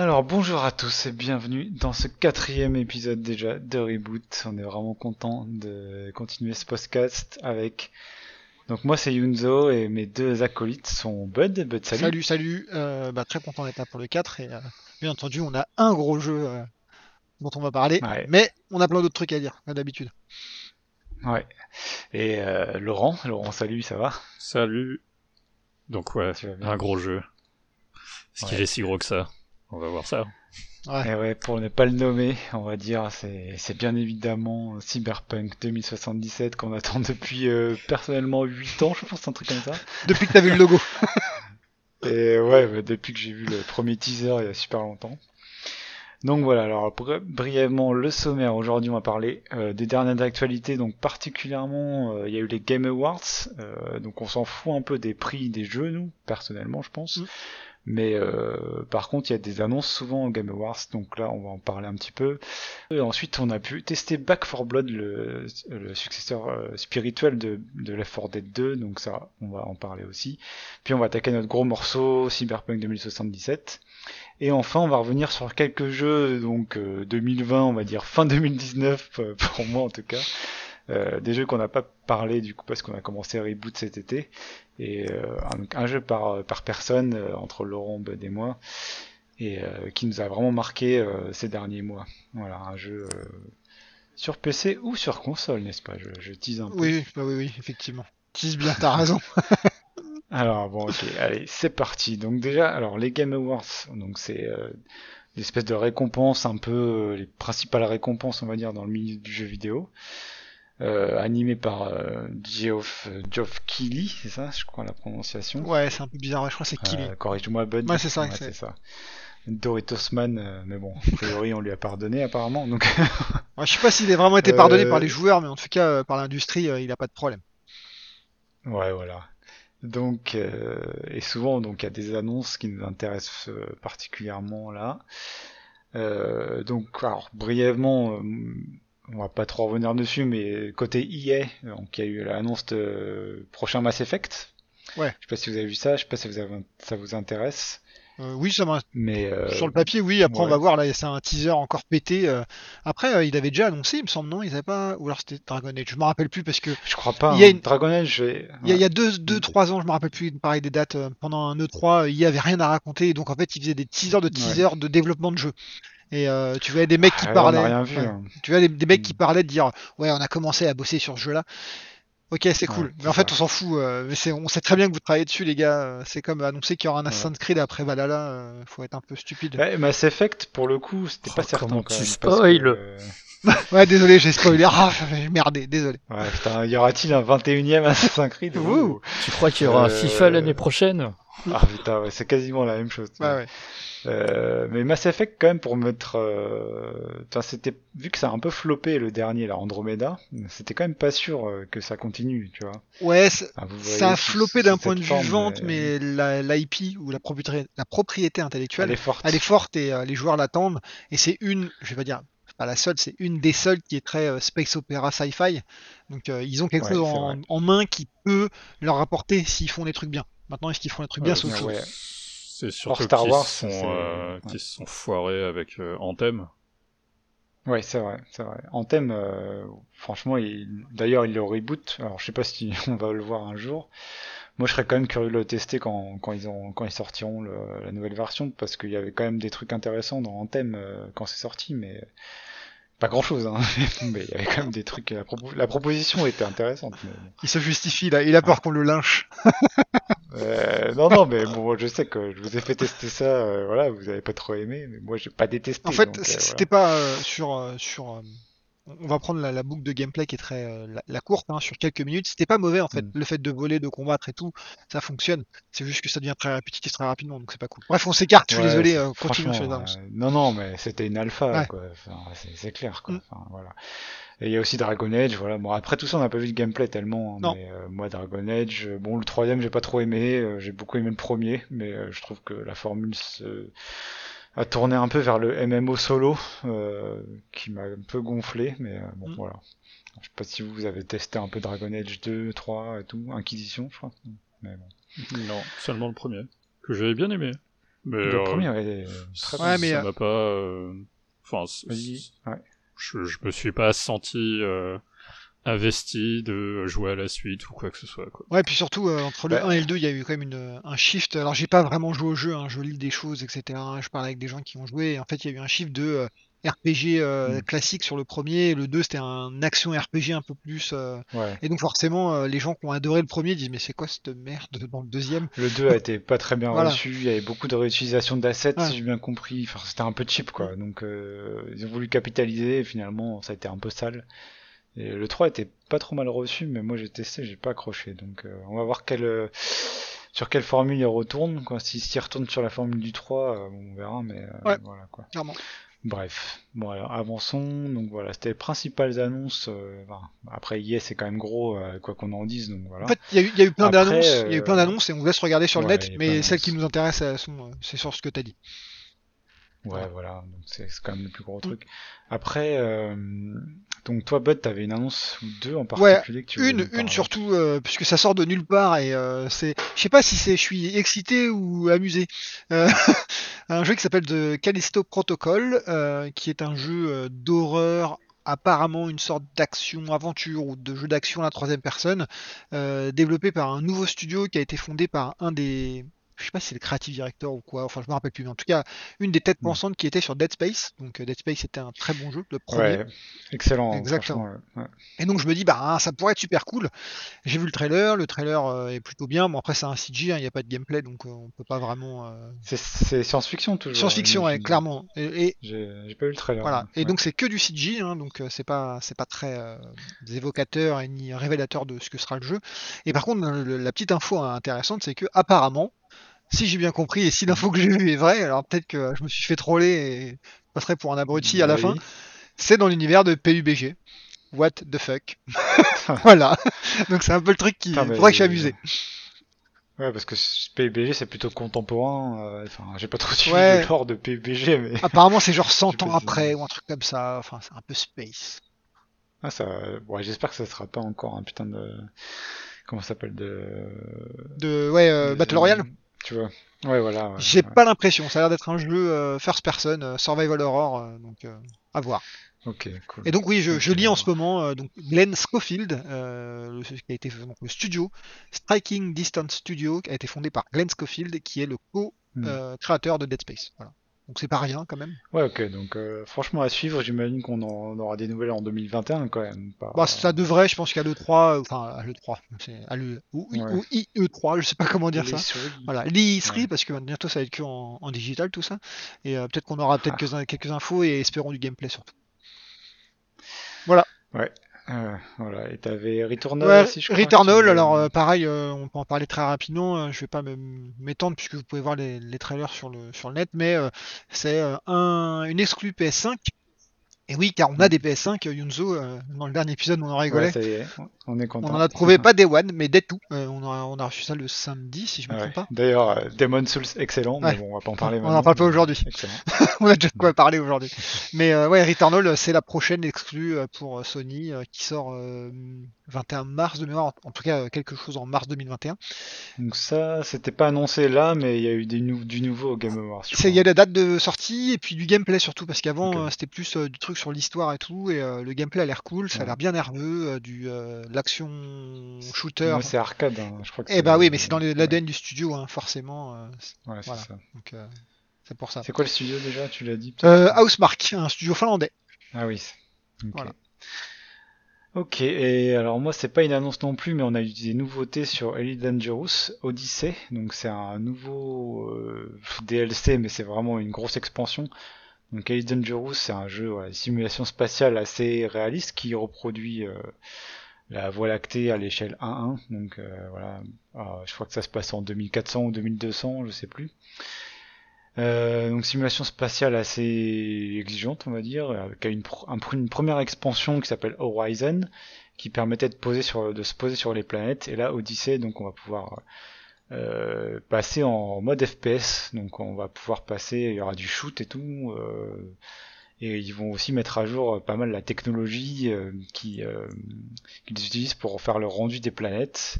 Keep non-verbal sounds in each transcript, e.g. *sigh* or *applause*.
Alors bonjour à tous et bienvenue dans ce quatrième épisode déjà de Reboot. On est vraiment content de continuer ce podcast avec... Donc moi c'est Yunzo et mes deux acolytes sont Bud. Bud salut. Salut, salut. Euh, bah, très content d'être là pour le 4 et euh, bien entendu on a un gros jeu euh, dont on va parler, Ouais. mais on a plein d'autres trucs à dire, comme d'habitude. Ouais. Et euh, Laurent, Laurent salut, ça va? Salut. Donc ouais, un gros jeu. Est-ce qu'il est si gros que ça On va voir ça. Ouais. Et ouais, pour ne pas le nommer, on va dire, c'est c'est bien évidemment Cyberpunk 2077 qu'on attend depuis euh, personnellement 8 ans, je pense, un truc comme ça. *laughs* Depuis que t'as vu le logo. *laughs* Et ouais, bah, depuis que j'ai vu le premier teaser il y a super longtemps. Donc voilà, alors bri- brièvement le sommaire, aujourd'hui on va parler euh, des dernières actualités, donc particulièrement euh, il y a eu les Game Awards, euh, donc on s'en fout un peu des prix des jeux nous, personnellement je pense. Mm. Mais euh, par contre il y a des annonces souvent aux Game Awards, donc là on va en parler un petit peu. Ensuite on a pu tester Back 4 Blood, le, le successeur euh, spirituel de, de Left 4 Dead 2, donc ça on va en parler aussi. Puis on va attaquer notre gros morceau Cyberpunk 2077. Et enfin, on va revenir sur quelques jeux, donc euh, 2020, on va dire fin 2019, euh, pour moi en tout cas. Euh, des jeux qu'on n'a pas parlé du coup parce qu'on a commencé à reboot cet été. Et euh, un, jeu par, par personne, euh, entre Laurent, Bud et moi, et euh, qui nous a vraiment marqué euh, ces derniers mois. Voilà, un jeu euh, sur PC ou sur console, n'est-ce pas? Je, je tease un peu. Oui, bah oui, oui, effectivement. Tease bien, t'as raison. *laughs* Alors bon, ok, allez, c'est parti. Donc déjà, alors les Game Awards, donc c'est euh, une espèce de récompense, un peu euh, les principales récompenses, on va dire, dans le milieu du jeu vidéo, euh, animé par euh, Geoff Geoff Keighley, c'est ça, je crois la prononciation. Ouais, c'est un peu bizarre, je crois que c'est Killy. Euh, Corrige-moi, Bud. Ouais, c'est ça, Ouais, c'est- ça. Doritos Man, euh, mais bon, a priori on lui a pardonné apparemment. Donc *laughs* Ouais, je sais pas s'il a vraiment été pardonné Euh, par les joueurs, mais en tout cas, euh, par l'industrie, euh, il a pas de problème. Ouais, voilà. Donc, euh, et souvent, donc, il y a des annonces qui nous intéressent euh, particulièrement là. Euh, donc, alors, brièvement, euh, on va pas trop revenir dessus, mais côté EA, donc, il y a eu l'annonce de prochain Mass Effect. Ouais. Je sais pas si vous avez vu ça, je sais pas si vous avez, ça vous intéresse, Euh, oui, ça m'a- mais euh, sur le papier, oui. Après, on va voir. Là, c'est un teaser encore pété. euh. Après, euh, il avait déjà annoncé, il me semble, non? Ils avaient pas. Ou alors c'était Dragon Age. Je me rappelle plus parce que je crois pas. Il y a hein. une- Dragon Age, je vais- Il y a, il y ouais. a deux, deux, trois ans, je me rappelle plus pareil des dates, euh, pendant un E3, euh, il y avait rien à raconter, et donc en fait, ils faisaient des teasers de teasers de développement de jeu. Et euh, tu voyais des mecs qui Ah, on parlaient, n'a rien vu. ouais. hein. tu vois des, des mecs Mm. qui parlaient de dire, ouais, on a commencé à bosser sur ce jeu-là. Ok, c'est cool. Ouais, mais en fait, on s'en fout. euh, mais c'est, on sait très bien que vous travaillez dessus, les gars. C'est comme annoncer qu'il y aura un Assassin's Creed après Valhalla. euh, faut être un peu stupide. Ouais, Mass Effect, pour le coup, c'était Oh, pas certain. comment quand tu que, spoil *laughs* euh, Ouais, désolé, j'ai spoilé. Ah, j'ai merdé, désolé. Ouais, putain, y aura-t-il un 21ème Assassin's Creed? Ouh. Tu crois qu'il y aura un Euh, FIFA l'année prochaine? Ah putain, ouais, c'est quasiment la même chose. Ouais, ouais. Euh, mais Mass Effect quand même pour mettre, euh, enfin, c'était vu que ça a un peu floppé le dernier, là, Andromeda, c'était quand même pas sûr euh, que ça continue, tu vois. Ouais, Ah, ça a floppé d'un point de vue vente, mais l'IP ou la propriété, la propriété intellectuelle, elle est forte. elle est forte et euh, les joueurs l'attendent. Et c'est une, je vais pas dire, pas la seule, c'est une des seules qui est très euh, space opéra sci-fi. Donc euh, ils ont quelque Ouais, chose en, main qui peut leur rapporter s'ils font des trucs bien. Maintenant, est-ce qu'ils font trucs bien, Euh, c'est autre ouais, ouais. C'est surtout Star qu'ils Wars, sont, euh, ouais. qu'ils se sont foirés avec euh, Anthem. Ouais, c'est vrai, c'est vrai. Anthem, euh, franchement, il... d'ailleurs, il le reboot. Alors, je sais pas si *laughs* on va le voir un jour. Moi, je serais quand même curieux de le tester quand, quand ils ont, quand ils sortiront le- la nouvelle version, parce qu'il y avait quand même des trucs intéressants dans Anthem euh, quand c'est sorti, mais pas grand chose, hein. *laughs* mais il y avait quand même des trucs. La, propo- la proposition était intéressante. Mais... Il se justifie là, il a peur qu'on le lynche. *laughs* Euh, non, non, mais bon, je sais que je vous ai fait tester ça. euh, voilà, vous avez pas trop aimé, mais moi, j'ai pas détesté. En fait, euh, voilà. c'était pas euh, sur euh, sur. On va prendre la, la boucle de gameplay qui est très euh, la, la courte, hein, sur quelques minutes. C'était pas mauvais en fait. Mm. Le fait de voler, de combattre et tout, ça fonctionne. C'est juste que ça devient très répétitif très rapidement, donc c'est pas cool. Bref, on s'écarte. Je suis désolé. euh, continuons sur les franchement, annonces. euh, non, non, mais c'était une alpha, Ouais. quoi. Enfin, c'est, clair, quoi. Mm. Enfin, voilà. Et il y a aussi Dragon Age, voilà. Bon, après tout ça, on n'a pas vu de gameplay tellement. hein, Non. Mais euh, moi, Dragon Age, bon, le troisième, j'ai pas trop aimé. j'ai beaucoup aimé le premier, mais je trouve que la formule se... a tourné un peu vers le MMO solo, euh, qui m'a un peu gonflé, mais euh, bon, Mm. voilà. Je sais pas si vous avez testé un peu Dragon Age 2, 3 et tout, Inquisition, je crois. Mais bon. Non, seulement le premier. Que j'avais bien aimé. Mais Le euh, premier est très ça Ouais, mais, ça euh, m'a pas. euh, Enfin, c- Vas-y. Ouais. je, je me suis pas senti euh, investi de jouer à la suite ou quoi que ce soit. Quoi. Ouais, puis surtout, euh, entre le Bah. 1 et le 2, il y a eu quand même une, un shift. Alors, j'ai pas vraiment joué au jeu, hein, je lis des choses, etc. Je parle avec des gens qui ont joué. Et en fait, il y a eu un shift de euh, RPG euh, Mm. classique sur le premier. Le 2, c'était un action RPG un peu plus. euh, Ouais. Et donc, forcément, euh, les gens qui ont adoré le premier disent Mais c'est quoi cette merde *laughs* dans le deuxième? Le 2 a été pas très bien Voilà. reçu, il y avait beaucoup de réutilisation d'assets, Ouais. si j'ai bien compris. Enfin, c'était un peu cheap, quoi. Donc, euh, ils ont voulu capitaliser, et finalement, ça a été un peu sale. Et le 3 était pas trop mal reçu, mais moi j'ai testé, j'ai pas accroché. Donc, euh, on va voir euh, sur quelle formule. Quoi. S'ils s'y retournent sur la formule du 3, euh, on verra, mais Ouais. voilà, quoi. Clairement. Bref, bon alors avançons. Donc voilà, c'était les principales annonces. enfin, après EA c'est quand même gros, quoi qu'on en dise. Donc voilà. En fait, il y, a eu- il y a eu plein Après, d'annonces. Il y a eu plein d'annonces et on vous laisse regarder sur le net. il Mais celles qui nous intéressent, elles sont, c'est sur ce que t'as dit. Ouais, voilà, donc c'est quand même le plus gros truc. Après, euh, donc toi, Bud, t'avais une annonce ou deux en particulier que tu voulais Une, une surtout, euh, puisque ça sort de nulle part et euh, c'est, je sais pas si c'est, je suis excité ou amusé. Euh, *laughs* un jeu qui s'appelle The Callisto Protocol, qui est un jeu d'horreur, apparemment une sorte d'action aventure ou de jeu d'action à la troisième personne, développé par un nouveau studio qui a été fondé par un des je sais pas si c'est le creative director ou quoi, enfin je me rappelle plus, mais en tout cas une des têtes Mm. pensantes qui était sur Dead Space, donc euh, Dead Space était un très bon jeu, le premier. Ouais, excellent. Exactement. ouais. Et donc je me dis bah hein, ça pourrait être super cool. J'ai vu le trailer, le trailer euh, est plutôt bien. Bon après c'est un CG, hein, il n'y a pas de gameplay donc euh, on peut pas vraiment. euh, C'est- science-fiction toujours. Science-fiction, ouais, clairement. Et, et J'ai pas eu le trailer. voilà. Et donc c'est que du CG, hein, donc c'est pas c'est pas très évocateur et ni révélateur de ce que sera le jeu. Et par contre la petite info intéressante c'est que apparemment, si j'ai bien compris et si l'info que j'ai vue est vraie, alors peut-être que je me suis fait troller et je passerai pour un abruti à la Oui. fin. C'est dans l'univers de PUBG. What the fuck? *laughs* Voilà. Donc c'est un peu le truc qui Putain, mais- faudrait que je suis amusé. Ouais, parce que PUBG c'est plutôt contemporain. euh, Enfin, j'ai pas trop suivi Ouais. le de PUBG, mais. *laughs* Apparemment c'est genre Je 100 sais ans après ou un truc comme ça. Enfin c'est un peu space. Ah, ça. Ouais, j'espère que ça sera pas encore un putain de. Comment ça s'appelle de. De ouais euh, de- Battle Royale. Tu vois. Ouais, voilà. ouais, J'ai ouais. pas l'impression. Ça a l'air d'être un jeu euh, first person, euh, survival horror, euh, donc euh, à voir. Ok, cool. Et donc oui, je, lis en ce moment donc Glenn Schofield, le, qui a été donc, le studio Striking Distance Studio, qui a été fondé par Glenn Schofield, qui est le Hmm. co-créateur de Dead Space. Voilà. Donc c'est pas rien quand même. Ouais, ok, donc euh, franchement à suivre, j'imagine qu'on en aura des nouvelles en 2021 quand même. Pas... Bah, ça devrait, je pense qu'à l'E3, euh, enfin à l'E3, c'est à l'E ou, Ouais. ou IE3, je sais pas comment dire ça. Voilà, l'E3 Ouais. parce que bientôt ça va être que en, en digital tout ça. Et euh, peut-être qu'on aura peut-être Ah. quelques, quelques infos et espérons du gameplay surtout. Euh, voilà, et t'avais Returnal Ouais, aussi, je crois. Returnal, alors euh, pareil, euh, on peut en parler très rapidement. euh, je vais pas m'étendre puisque vous pouvez voir les, les trailers sur le, sur le net, mais euh, c'est euh, un, une exclue PS5. Et oui, car on a des PS5, euh, Yunzo, euh, dans le dernier épisode, on en rigolait. Ouais, ça y est, on est content. on en a trouvé pas Day One, mais Day 2. Euh, on, a, on a reçu ça le samedi, si je me Ouais. trompe pas. D'ailleurs, euh, Demon Souls, excellent, Ouais. mais bon, on va pas en parler On maintenant. en parle pas aujourd'hui. *laughs* On a déjà de quoi parler aujourd'hui. Mais euh, ouais, Returnal, c'est la prochaine exclue pour Sony qui sort euh, 21 mars de mémoire, en, tout cas quelque chose en mars 2021. Donc ça, c'était pas annoncé là, mais il y a eu des nou- du nouveau au Game Awards. Il y a la date de sortie et puis du gameplay surtout parce qu'avant c'était plus du truc sur l'histoire et tout et euh, le gameplay a l'air cool, ça a Ouais. l'air bien nerveux, euh, du euh, l'action shooter. C'est arcade, hein, je crois que Eh bah oui, mais c'est dans l'ADN du studio, hein, forcément. euh, c'est- Ouais, c'est voilà. ça. donc c'est pour ça. C'est quoi le studio déjà Tu l'as dit Housemark, un studio finlandais. Ah oui. Voilà. Ok, et alors moi c'est pas une annonce non plus, mais on a eu des nouveautés sur Elite Dangerous Odyssey, donc c'est un nouveau euh, DLC, mais c'est vraiment une grosse expansion. Donc Elite Dangerous c'est un jeu ouais, simulation spatiale assez réaliste qui reproduit euh, la Voie lactée à l'échelle 1-1, donc euh, voilà, Ah, je crois que ça se passe en 2400 ou 2200, je sais plus. Euh, donc simulation spatiale assez exigeante, on va dire, avec une, pr- un pr- une première expansion qui s'appelle Horizon, qui permettait de, poser sur, se poser sur les planètes. Et là, Odyssey, donc on va pouvoir euh, passer en mode FPS. Donc on va pouvoir passer, il y aura du shoot et tout. euh, et ils vont aussi mettre à jour pas mal la technologie euh, qui, qu'ils utilisent pour faire le rendu des planètes.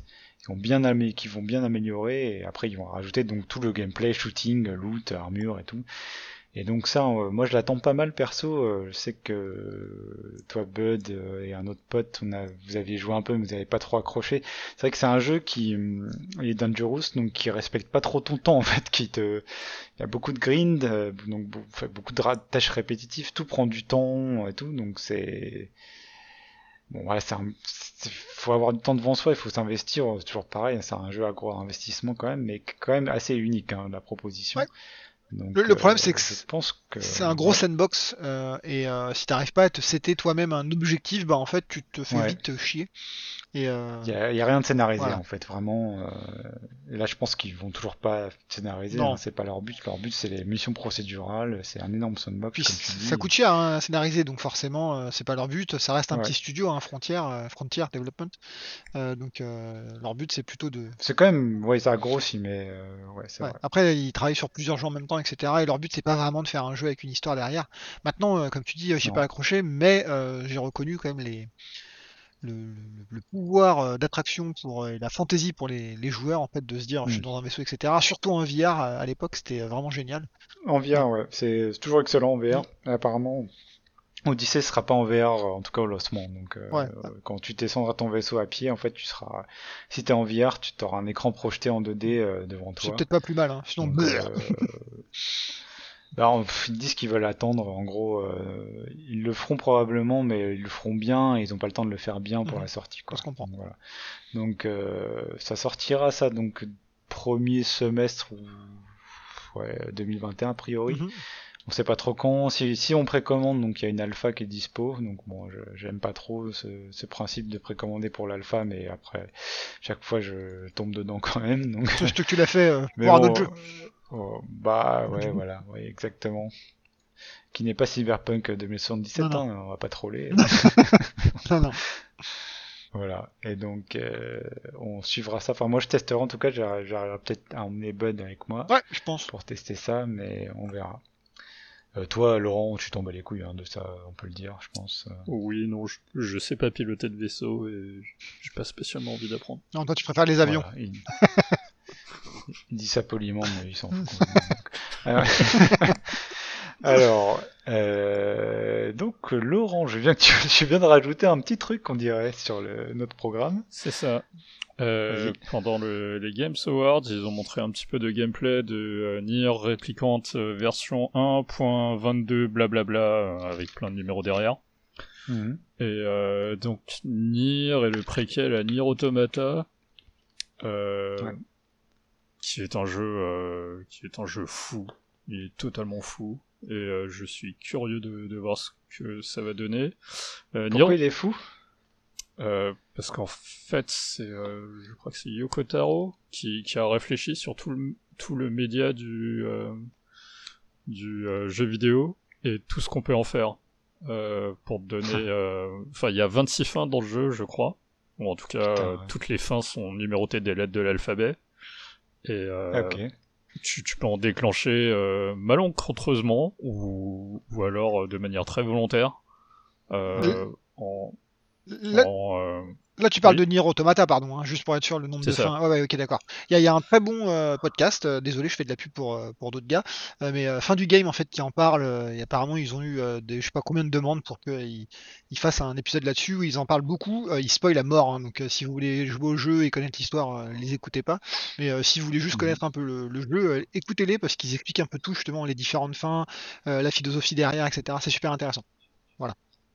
qui vont bien améliorer et après ils vont rajouter donc tout le gameplay, shooting, loot, armure et tout. Et donc ça, moi je l'attends pas mal perso. euh, je sais que euh, toi Bud euh, et un autre pote, on a, vous aviez joué un peu, mais vous avez pas trop accroché. C'est vrai que c'est un jeu qui hum, est dangerous, donc qui respecte pas trop ton temps en fait, qui te, il y a beaucoup de grind, donc beaucoup de tâches répétitives, tout prend du temps et tout, donc c'est Bon, voilà, c'est un... faut avoir du temps devant soi, il faut s'investir, c'est toujours pareil, c'est un jeu à gros investissement quand même, mais quand même assez unique, hein, la proposition. Donc, Le- le problème, euh, c'est que C'est un gros sandbox euh, et euh, si t'arrives pas à te setter toi-même un objectif, bah en fait tu te fais Ouais. vite chier. Et euh, il y a, il rien de scénarisé Voilà. en fait, vraiment. euh, là, je pense qu'ils vont toujours pas scénariser, hein, c'est pas leur but. Leur but, c'est les missions procédurales, c'est un énorme sandbox. puis comme tu dis. ça coûte cher hein, à scénariser, donc forcément euh, c'est pas leur but. Ça reste un Ouais. petit studio, frontière, euh, Frontier Development. Donc leur but c'est plutôt de. C'est quand même, ouais, ça grossit, mais ouais, Ouais. vrai. Après ils travaillent sur plusieurs jeux en même temps, etc. Et leur but c'est pas vraiment de faire un jeu avec une histoire derrière. Maintenant, euh, comme tu dis, euh, j'ai pas accroché, mais euh, j'ai reconnu quand même les le, le- le pouvoir d'attraction pour et la fantaisie pour les, les joueurs en fait de se dire je suis Mm. dans un vaisseau etc surtout en VR à, l'époque c'était vraiment génial En VR, ouais, c'est c'est toujours excellent en VR. Apparemment, Odyssey sera pas en VR, euh, en tout cas au lancement. Donc, euh, Ouais. euh, quand tu descendras ton vaisseau à pied, en fait, tu seras. Si t'es en VR, tu auras un écran projeté en 2D euh, devant c'est toi. peut-être pas plus mal hein. sinon Donc, euh, *laughs* bah, on- ils disent qu'ils veulent attendre. En gros, euh, ils le feront probablement, mais ils le feront bien. Et ils ont pas le temps de le faire bien pour Mhm. la sortie. Quoi. Ça se comprend. Donc, voilà. Donc, euh, ça sortira ça donc premier semestre ou ouais, 2021 a priori. Mhm. On sait pas trop quand. Si, si on précommande, donc il y a une alpha qui est dispo. Donc bon, je- j'aime pas trop ce, ce principe de précommander pour l'alpha, mais après chaque fois je tombe dedans quand même. Donc Surtout que tu l'as fait euh, *laughs* mais pour un bon, autre jeu oh, bah ouais, voilà, ouais, exactement. Qui n'est pas Cyberpunk 2077, Non, hein, on va pas troller. *laughs* non non voilà. Et donc euh, on suivra ça. Enfin moi je testerai en tout cas. J'arriverai peut-être à emmener Bud avec moi ouais je pense pour tester ça, mais on verra. Euh, toi, Laurent, tu tombes à les couilles hein, de ça, on peut le dire, je pense. Euh, Oui, non, je, je sais pas piloter de vaisseau et j'ai pas spécialement envie d'apprendre. non toi tu préfères les avions Voilà, il... *laughs* il dit ça poliment, mais il s'en fout. *laughs* donc. Alors, *laughs* Alors, euh, donc Laurent, je viens, que tu, viens de rajouter un petit truc, on dirait, sur le, notre programme. C'est ça. Euh, pendant le, les Games Awards, ils ont montré un petit peu de gameplay de euh, Nier Replicant euh, version 1.22 blablabla euh, avec plein de numéros derrière. Mhm. Et donc Nier est le préquel à Nier Automata, Ouais. qui est un jeu qui est un jeu fou. Il est totalement fou et je suis curieux de, de voir ce que ça va donner. Euh, Nier- Pourquoi il est fou? Euh, parce qu'en fait, c'est, euh, je crois que c'est Yoko Taro qui, qui a réfléchi sur tout le, tout le média du, euh, du euh, jeu vidéo et tout ce qu'on peut en faire. Euh, pour donner, *laughs* euh, enfin, il y a 26 fins dans le jeu, je crois. Ou en tout cas, Putain, ouais. toutes les fins sont numérotées des lettres de l'alphabet. Et euh, Ah, tu, tu peux en déclencher euh, malencontreusement ou, ou alors de manière très volontaire. Euh, en, là, euh, là, tu parles oui. de Nier Automata pardon hein, juste pour être sûr le nombre de ça. fins. Ouais ouais ok d'accord. Il y a, il y a un très bon euh, podcast euh, désolé je fais de la pub pour pour d'autres gars mais fin du game en fait qui en parle et apparemment ils ont eu des, je sais pas combien de demandes pour qu'ils ils fassent un épisode là-dessus où ils en parlent beaucoup. Ils spoilent à mort hein, donc si vous voulez jouer au jeu et connaître l'histoire les écoutez pas. Mais si vous voulez juste Mhm. connaître un peu le, le jeu écoutez-les parce qu'ils expliquent un peu tout justement les différentes fins la philosophie derrière etc c'est super intéressant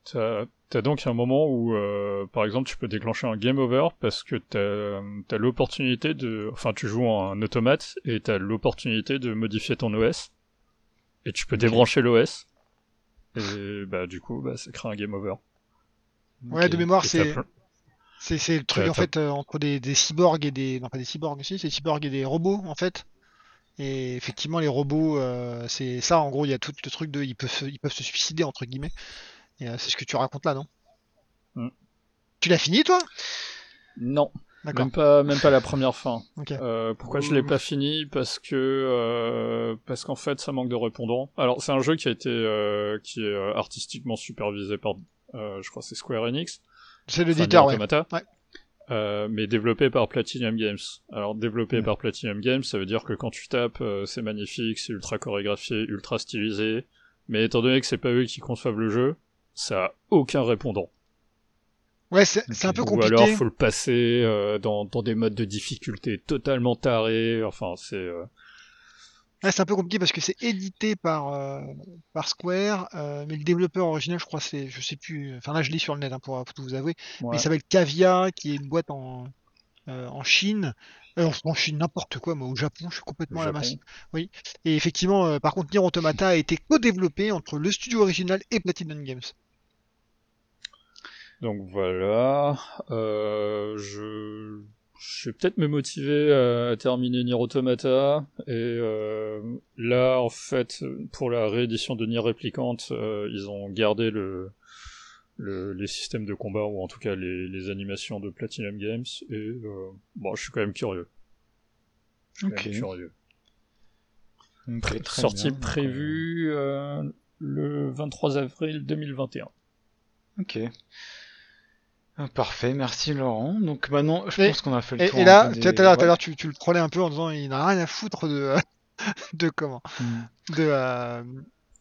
T'as donc un moment où, euh, par exemple, tu peux déclencher un game over parce que t'as as, l'opportunité de... Enfin, tu joues en un automate et t'as l'opportunité de modifier ton OS. Et tu peux débrancher l'OS. Et bah du coup, bah, ça crée un game over. ouais de mémoire c'est C'est c'est le truc en fait euh, entre des, des cyborgs et des non pas des cyborgs aussi, c'est des cyborgs et des robots en fait. Et effectivement les robots euh, c'est ça en gros il y a tout le truc de ils peuvent ils peuvent se suicider entre guillemets. Euh, c'est ce que tu racontes là non Mm. Tu l'as fini toi Non, D'accord. même pas, même pas la première fin. *laughs* Ok. Euh, pourquoi je l'ai pas fini? Parce que euh, parce qu'en fait ça manque de répondants. Alors c'est un jeu qui a été euh, qui est artistiquement supervisé par je crois que c'est Square Enix. C'est Enfin, l'éditeur Nier ouais. Ouais. mais développé par Platinum Games. Alors développé Mm. par Platinum Games, ça veut dire que quand tu tapes, c'est magnifique, c'est ultra chorégraphié, ultra stylisé, mais étant donné que c'est pas eux qui conçoivent le jeu, ça a aucun répondant. Ouais, c'est un peu Ou compliqué. alors faut le passer euh, dans, dans des modes de difficulté totalement tarés, enfin c'est... euh, Ouais, c'est un peu compliqué parce que c'est édité par euh, par Square, mais le développeur original, je crois, c'est, je sais plus. Enfin là, je lis sur le net hein, pour, pour tout vous avouer. Mais Ouais. il s'appelle Cavia, qui est une boîte en en Chine. Euh, en Chine, n'importe quoi, moi, au Japon, je suis complètement à la masse. Oui. Et effectivement, par contre, Nier Automata a été co-développé entre le studio original et Platinum Games. Donc voilà, euh, je... je vais peut-être me motiver à, terminer Nier Automata, et euh, là en fait, pour la réédition de Nier Replicant, euh, ils ont gardé le, le, les systèmes de combat, ou en tout cas les, les animations de Platinum Games, et bon, je suis quand même curieux. Je suis quand Ok. même curieux. Sortie bien. Prévue le 23 avril 2021. euh, Ok. Parfait, merci Laurent. Donc maintenant, je Et- pense qu'on a fait le Et, tour. et là, tout à l'heure, ouais. tu, tu le prenais un peu en disant, il n'a rien à foutre de *laughs* de comment Hmm. de euh,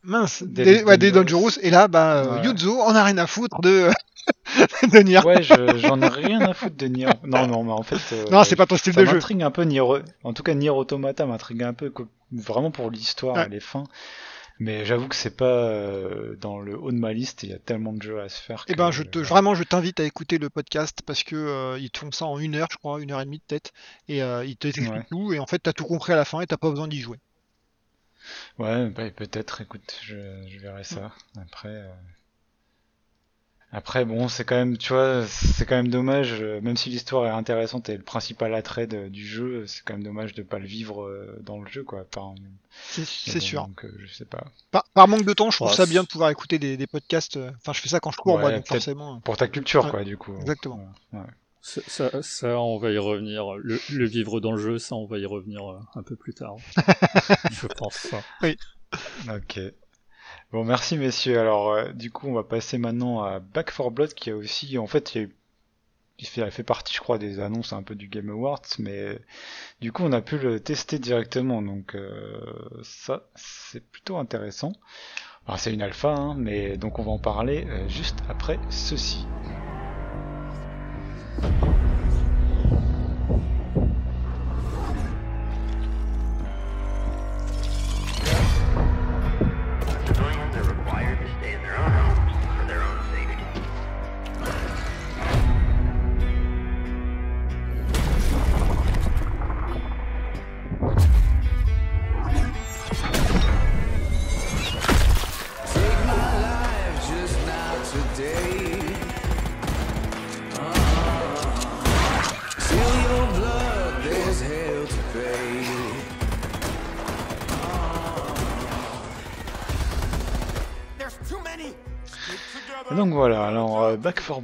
mince Des des, ouais, des Dangerous. Et là bah euh, Ouais. Yuzo on a rien à foutre de *laughs* de Nier Ouais, je- j'en ai rien à foutre de Nier. Non, non, mais en fait. euh, non c'est pas ton style ça de jeu m'intrigue un peu Nier. En tout cas, Nier Automata m'intrigue un peu, vraiment pour l'histoire et les fins. Mais j'avoue que c'est pas euh, dans le haut de ma liste. Il y a tellement de jeux à se faire. que, ben je te vraiment je t'invite à écouter le podcast parce que euh, ils te font ça en une heure je crois une heure et demie peut-être et euh, ils te expliquent Ouais. tout et en fait t'as tout compris à la fin et t'as pas besoin d'y jouer Ouais, bah, peut-être, écoute, je, je verrai ça. Après, euh, après, bon, c'est quand même, tu vois, c'est quand même dommage, euh, même si l'histoire est intéressante et le principal attrait de- du jeu, c'est quand même dommage de pas le vivre euh, dans le jeu, quoi. Par, c'est bon, sûr Donc, euh, je sais pas. par, par manque de temps je trouve Ouais, ça bien de pouvoir écouter des, des podcasts euh, enfin je fais ça quand je cours Ouais, moi donc forcément Pour ta culture, Ouais, quoi, du coup. exactement. Ça, ça, ça, on va y revenir. Le, le vivre dans le jeu, ça, on va y revenir euh, un peu plus tard. *laughs* Je pense. Ok. Bon, merci messieurs. Alors, euh, du coup, on va passer maintenant à Back 4 Blood, qui a aussi, en fait, il y a fait, fait partie, je crois, des annonces un peu du Game Awards, mais du coup, on a pu le tester directement, donc euh, ça, c'est plutôt intéressant. Alors, c'est une alpha, hein, mais donc on va en parler euh, juste après ceci.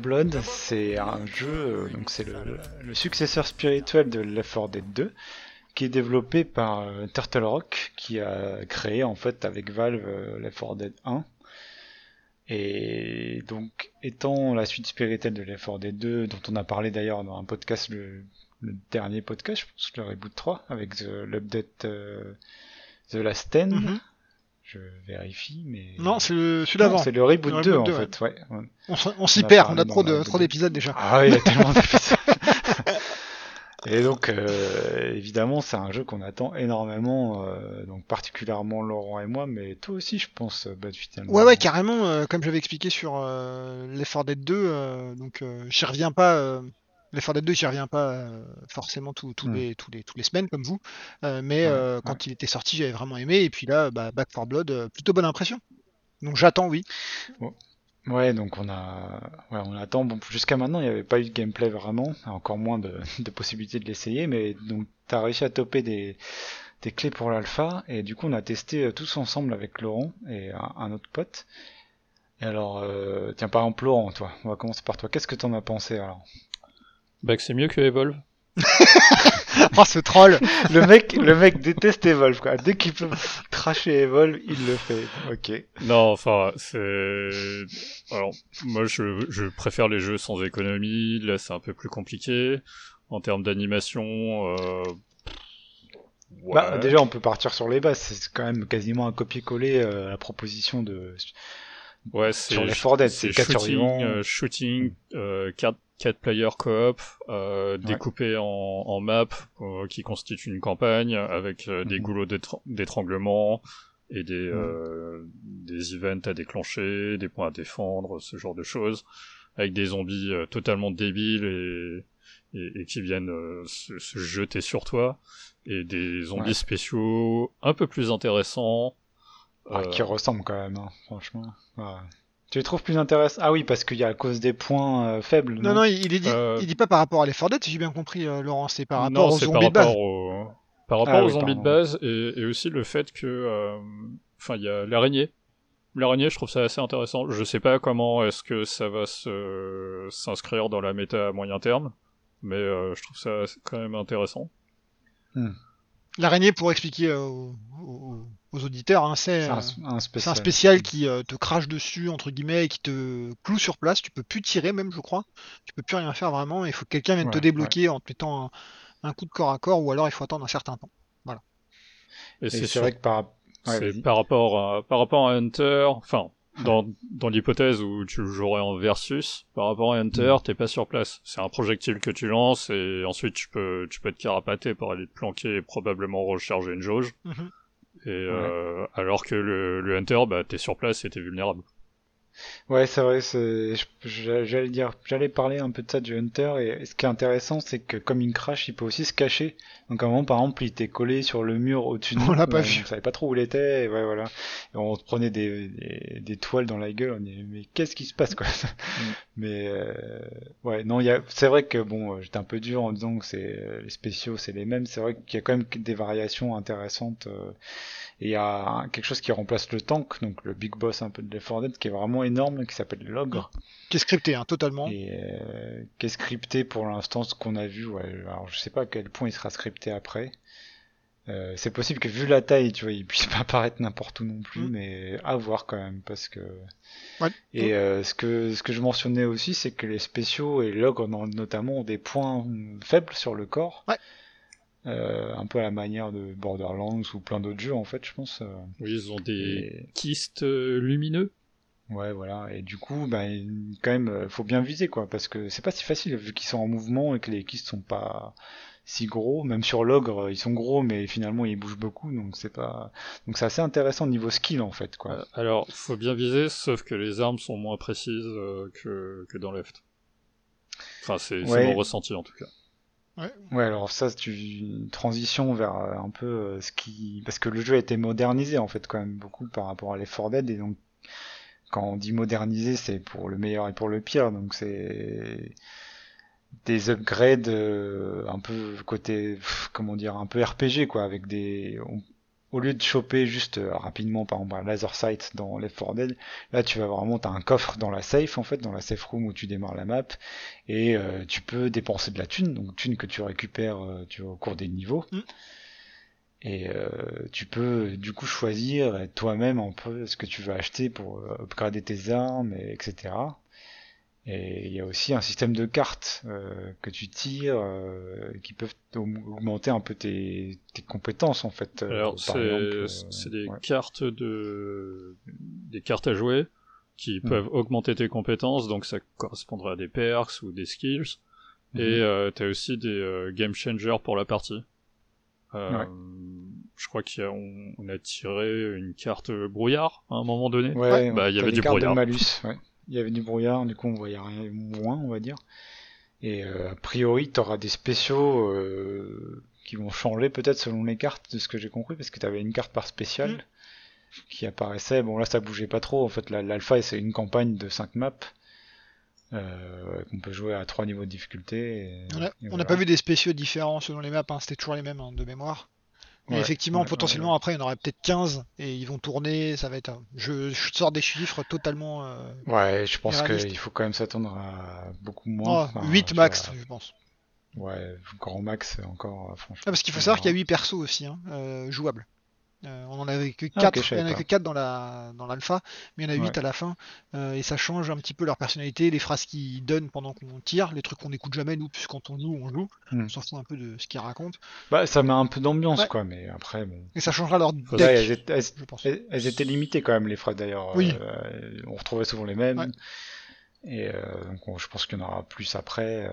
Blood, c'est un jeu, euh, donc c'est le, successeur spirituel de Left 4 Dead 2, qui est développé par euh, Turtle Rock, qui a créé en fait avec Valve euh, Left 4 Dead 1. Et donc, étant la suite spirituelle de Left 4 Dead 2, dont on a parlé d'ailleurs dans un podcast, le, dernier podcast, je pense, le Reboot 3, avec l'update euh, The Last Stand, Mhm. Je vérifie, mais... non c'est le celui d'avant c'est le Reboot Le 2 Reboot en 2, ouais. fait, ouais. on, s'y perd on a trop de d'épisodes déjà Ah oui, il y a tellement d'épisodes. *laughs* Et donc, euh, évidemment, c'est un jeu qu'on attend énormément, euh, donc particulièrement Laurent et moi, mais toi aussi, je pense, Bud, finalement. Ouais, ouais, carrément, euh, comme j'avais expliqué sur euh, Left 4 Dead 2, euh, donc euh, j'y reviens pas, 4 Dead 2, j'y reviens pas euh, forcément tous Hmm. les, tous les, tous les semaines comme vous, euh, mais Ouais, euh, quand il était sorti, j'avais vraiment aimé, et puis là, bah, Back 4 Blood, plutôt bonne impression. Donc j'attends, oui. Ouais, donc on a, ouais, on attend. Bon, jusqu'à maintenant, il n'y avait pas eu de gameplay vraiment, encore moins de, *laughs* de possibilités de l'essayer, mais donc t'as réussi à toper des, des clés pour l'alpha, et du coup, on a testé tous ensemble avec Laurent et un, un autre pote. Et alors, euh, tiens, par exemple, Laurent, toi, on va commencer par toi. Qu'est-ce que t'en as pensé alors? Bah, que c'est mieux que Evolve. *laughs* Oh, ce troll Le mec, le mec déteste Evolve, quoi. Dès qu'il peut tracher Evolve, il le fait. Ok. Non, enfin, c'est. Alors, moi, je, je préfère les jeux sans économie. Là, c'est un peu plus compliqué. En termes d'animation, euh... ouais. Bah, déjà, on peut partir sur les bases. C'est quand même quasiment un copier-coller euh, à la proposition de. ouais, c'est sur les 4 Dead, c'est c'est 4 shooting, survivants. euh, shooting, euh, 4, player coop, euh, découpé en, en map euh, qui constitue une campagne avec euh, des Mhm. goulots d'étr- d'étranglement et des, euh, des events à déclencher, des points à défendre, ce genre de choses, avec des zombies euh, totalement débiles et, et, et qui viennent se, se jeter sur toi, et des zombies Ouais. spéciaux un peu plus intéressants. Ah, qui ressemble quand même, hein, franchement. Ouais. Tu les trouves plus intéressants Ah oui, parce qu'il y a à cause des points euh, faibles. Non, non, il, il dit, Euh, il dit pas par rapport à les 4 Dead, si j'ai bien compris, euh, Laurent, c'est par rapport non, aux zombies par de base. rapport au, par rapport Ah aux oui, zombies de base et, et aussi le fait que, euh, enfin, il y a l'araignée. L'araignée, je trouve ça assez intéressant. Je sais pas comment est-ce que ça va se s'inscrire dans la méta à moyen terme, mais euh, je trouve ça quand même intéressant. L'araignée, pour expliquer euh, aux, aux- aux auditeurs, hein, c'est euh, un, un c'est spécial. un spécial qui euh, te crache dessus, entre guillemets, et qui te cloue sur place. Tu peux plus tirer, même, je crois. Tu peux plus rien faire vraiment. Il faut que quelqu'un vienne te Ouais, débloquer en te mettant un, un coup de corps à corps, ou alors il faut attendre un certain temps. Et, Et c'est sûr- vrai que par. Ouais, par rapport à, par rapport à Hunter, enfin, dans, dans l'hypothèse où tu jouerais en versus, par rapport à Hunter, Mm. t'es pas sur place. C'est un projectile que tu lances et ensuite tu peux, tu peux te carapater pour aller te planquer et probablement recharger une jauge. Mhm. Et euh, alors que le, le Hunter, bah, t'es sur place et t'es vulnérable. Ouais, c'est vrai, j'allais dire, j'allais parler un peu de ça du Hunter, et ce qui est intéressant, c'est que comme il crash, il peut aussi se cacher. Donc à un moment, par exemple, il était collé sur le mur au-dessus de On nous, l'a pas vu. On savait pas trop où il était, et ouais, voilà. Et on se prenait des, des, des toiles dans la gueule, on dit, mais qu'est-ce qui se passe, quoi? *laughs* Mais, euh, ouais, non, il y a, c'est vrai que bon, euh, j'étais un peu dur en disant que c'est, euh, les spéciaux, c'est les mêmes. C'est vrai qu'il y a quand même des variations intéressantes, euh, et il y a quelque chose qui remplace le tank, donc le big boss un peu de Left 4 Dead, qui est vraiment énorme, qui s'appelle l'ogre. Qui est scripté, hein, totalement. Et euh, qui est scripté pour l'instant, ce qu'on a vu. Ouais. Alors je sais pas à quel point il sera scripté après. Euh, c'est possible que vu la taille, tu vois, il puisse *laughs* pas apparaître n'importe où non plus, Mm. mais à voir quand même parce que. Ouais. Et euh, ce que ce que je mentionnais aussi, c'est que les spéciaux et l'ogre notamment ont des points faibles sur le corps. Ouais. Euh, un peu à la manière de Borderlands ou plein d'autres jeux en fait, je pense. Oui, ils ont des et- kystes lumineux. Ouais, voilà. Et du coup, bah, quand même, faut bien viser, quoi, parce que c'est pas si facile vu qu'ils sont en mouvement et que les kystes sont pas si gros. Même sur l'ogre, euh, ils sont gros, mais finalement ils bougent beaucoup, donc c'est pas. Donc c'est assez intéressant niveau skill en fait, quoi. Euh, alors, faut bien viser, sauf que les armes sont moins précises euh, que, que dans Left. Enfin, c'est Ouais. mon ressenti en tout cas. Ouais, alors ça, c'est une transition vers un peu ce qui, parce que le jeu a été modernisé en fait quand même beaucoup par rapport à les 4 Dead et donc quand on dit modernisé, c'est pour le meilleur et pour le pire, donc c'est des upgrades euh, un peu côté, comment dire, un peu RPG quoi, avec des, on- au lieu de choper juste euh, rapidement par exemple un laser sight dans Left 4 Dead, là tu vas vraiment, t'as un coffre dans la safe en fait, dans la safe room où tu démarres la map et euh, tu peux dépenser de la thune, donc thune que tu récupères tu vois, au cours des niveaux. Mm. Et euh, tu peux du coup choisir toi-même un peu ce que tu veux acheter pour upgrader tes armes, et, etc. Et il y a aussi un système de cartes euh, que tu tires euh, qui peuvent aug- augmenter un peu tes, tes compétences en fait. Euh, Alors, c'est euh, des ouais. cartes de des cartes à jouer qui Mm. peuvent augmenter tes compétences, donc ça correspondrait à des perks ou des skills. Et euh, t'as aussi des euh, game changers pour la partie. Euh, Ouais. Je crois qu'on on a tiré une carte brouillard à un moment donné. Ouais, bah, il y avait du brouillard. de malus, ouais. Il y avait du brouillard, du coup on voyait rien moins, on va dire. Et euh, a priori, t'auras des spéciaux euh, qui vont changer peut-être selon les cartes, de ce que j'ai compris, parce que t'avais une carte par spécial Mm. qui apparaissait. Bon là, ça bougeait pas trop. En fait, la- l'alpha, c'est une campagne de 5 maps euh, qu'on peut jouer à trois niveaux de difficulté. On a- et on n'a voilà. pas vu des spéciaux différents selon les maps, hein, c'était toujours les mêmes hein, de mémoire. Mais Ouais, effectivement, ouais, potentiellement ouais. après, il y en aurait peut-être 15 et ils vont tourner, ça va être. un- Je, je sors des chiffres totalement. euh, Ouais, je pense qu'il faut quand même s'attendre à beaucoup oh, moins. Enfin, 8 tu max, vois, je pense. Ouais, grand max encore, euh, franchement. Ah, parce qu'il faut savoir qu'il y a 8 persos aussi, hein, euh, jouables. Euh, on en avait que Ah, 4, ok, je il y en savais a que pas. 4 dans la dans l'alpha, mais il y en a 8 Ouais. à la fin, euh, et ça change un petit peu leur personnalité, les phrases qu'ils donnent pendant qu'on tire, les trucs qu'on n'écoute jamais nous, puisque quand on joue, on joue, Hmm. on s'en fout un peu de ce qu'ils racontent, Bah, ça met un peu d'ambiance, Ouais. quoi, mais après, bon. et ça changera leur deck, elles, étaient, elles- je pense. elles- elles étaient limitées quand même, les phrases d'ailleurs. Oui. Euh, on retrouvait souvent les mêmes. Ouais. Et donc, on- je pense qu'il y en aura plus après.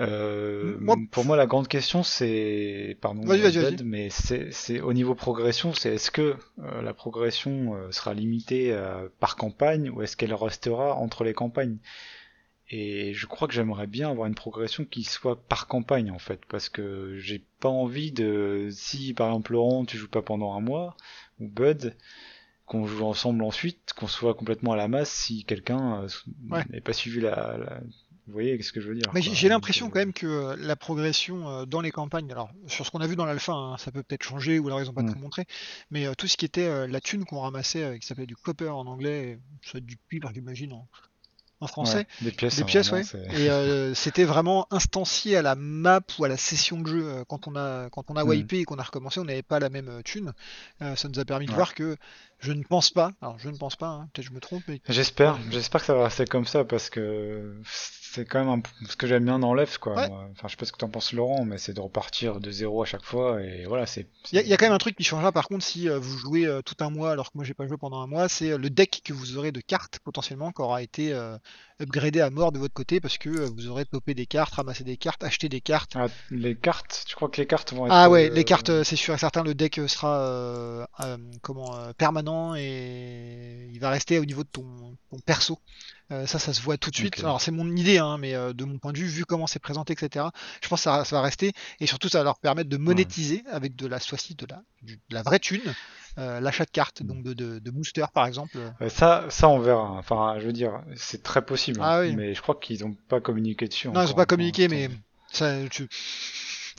Euh. Moi- Pour moi, la grande question, c'est, pardon, vas-y. mais c'est au niveau progression, c'est est-ce que euh, la progression euh, sera limitée euh, par campagne ou est-ce qu'elle restera entre les campagnes? Et je crois que j'aimerais bien avoir une progression qui soit par campagne en fait, parce que j'ai pas envie de, si par exemple Laurent, tu joues pas pendant un mois ou Bud, qu'on joue ensemble ensuite, qu'on soit complètement à la masse si quelqu'un Ouais. n'ait pas suivi la, la- Vous voyez ce que je veux dire Mais j'ai- l'impression Donc, quand même que euh, la progression euh, dans les campagnes, alors sur ce qu'on a vu dans l'alpha, hein, ça peut peut-être changer ou alors ils ont pas Mm. tout montré, mais euh, tout ce qui était euh, la thune qu'on ramassait, euh, qui s'appelait du copper en anglais, ça du cuivre j'imagine en, en français, ouais, des pièces, des hein, pièces, ouais. Et euh, *laughs* c'était vraiment instancié à la map ou à la session de jeu. Euh, Quand on a, quand on a Mm. wipé et qu'on a recommencé, on n'avait pas la même euh, thune. Euh, ça nous a permis de voir que je ne pense pas, alors je ne pense pas, hein, peut-être je me trompe, mais J'espère, j'espère que ça va rester comme ça parce que c'est quand même un... ce que j'aime bien dans l'EF quoi. Ouais. Enfin, je sais pas ce que t'en penses Laurent, mais c'est de repartir de zéro à chaque fois et voilà, c'est. il y, a- il y a quand même un truc qui changera par contre si euh, vous jouez euh, tout un mois alors que moi j'ai pas joué pendant un mois, c'est euh, le deck que vous aurez de cartes potentiellement qui aura été euh, upgradé à mort de votre côté parce que euh, vous aurez topé des cartes, ramassé des cartes, acheté des cartes. Ah, les cartes, tu crois que les cartes vont être. Ah ouais, les cartes, c'est sûr et certain, le deck sera comment permanent et il va rester au niveau de ton, ton perso. Euh, ça, ça se voit tout de suite. Alors c'est mon idée, hein, mais euh, de mon point de vue, vu comment c'est présenté, etc. Je pense que ça, ça va rester et surtout ça va leur permettre de monétiser avec de la soit de la, du- de la vraie thune, euh, l'achat de cartes, donc de, de, de boosters par exemple. Ça, ça on verra. Enfin, je veux dire, c'est très possible. Ah hein, oui. mais je crois qu'ils ont pas communiqué dessus. Non, ils ont encore pas communiqué, mais l'instant. ça, tu-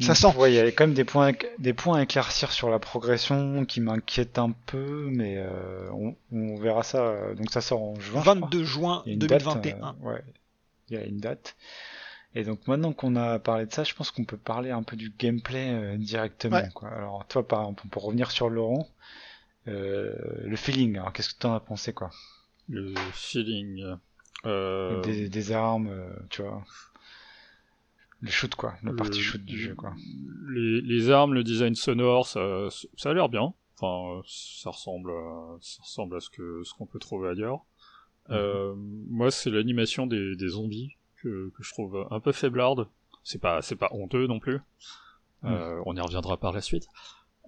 ça sent. Ouais, il y a quand même des points, des points à éclaircir sur la progression qui m'inquiètent un peu, mais euh, on, on verra ça. euh, Donc ça sort en juin. je crois. 22 juin Il y a une date, 2021. euh, ouais, il y a une date. Et donc maintenant qu'on a parlé de ça, je pense qu'on peut parler un peu du gameplay euh, directement. Ouais. Quoi. Alors toi, par exemple, pour revenir sur Laurent, euh, le feeling. Alors qu'est-ce que tu en as pensé, quoi? Le feeling. Euh, des, des armes, euh, tu vois. Le shoot, quoi. La le- partie shoot du jeu, quoi. Les, les armes, le design sonore, ça, ça a l'air bien. Enfin, ça ressemble, à, ça ressemble à ce que ce qu'on peut trouver ailleurs. Euh, moi, c'est l'animation des, des zombies que, que je trouve un peu faiblarde. C'est pas, c'est pas honteux non plus. Euh, on y reviendra par la suite.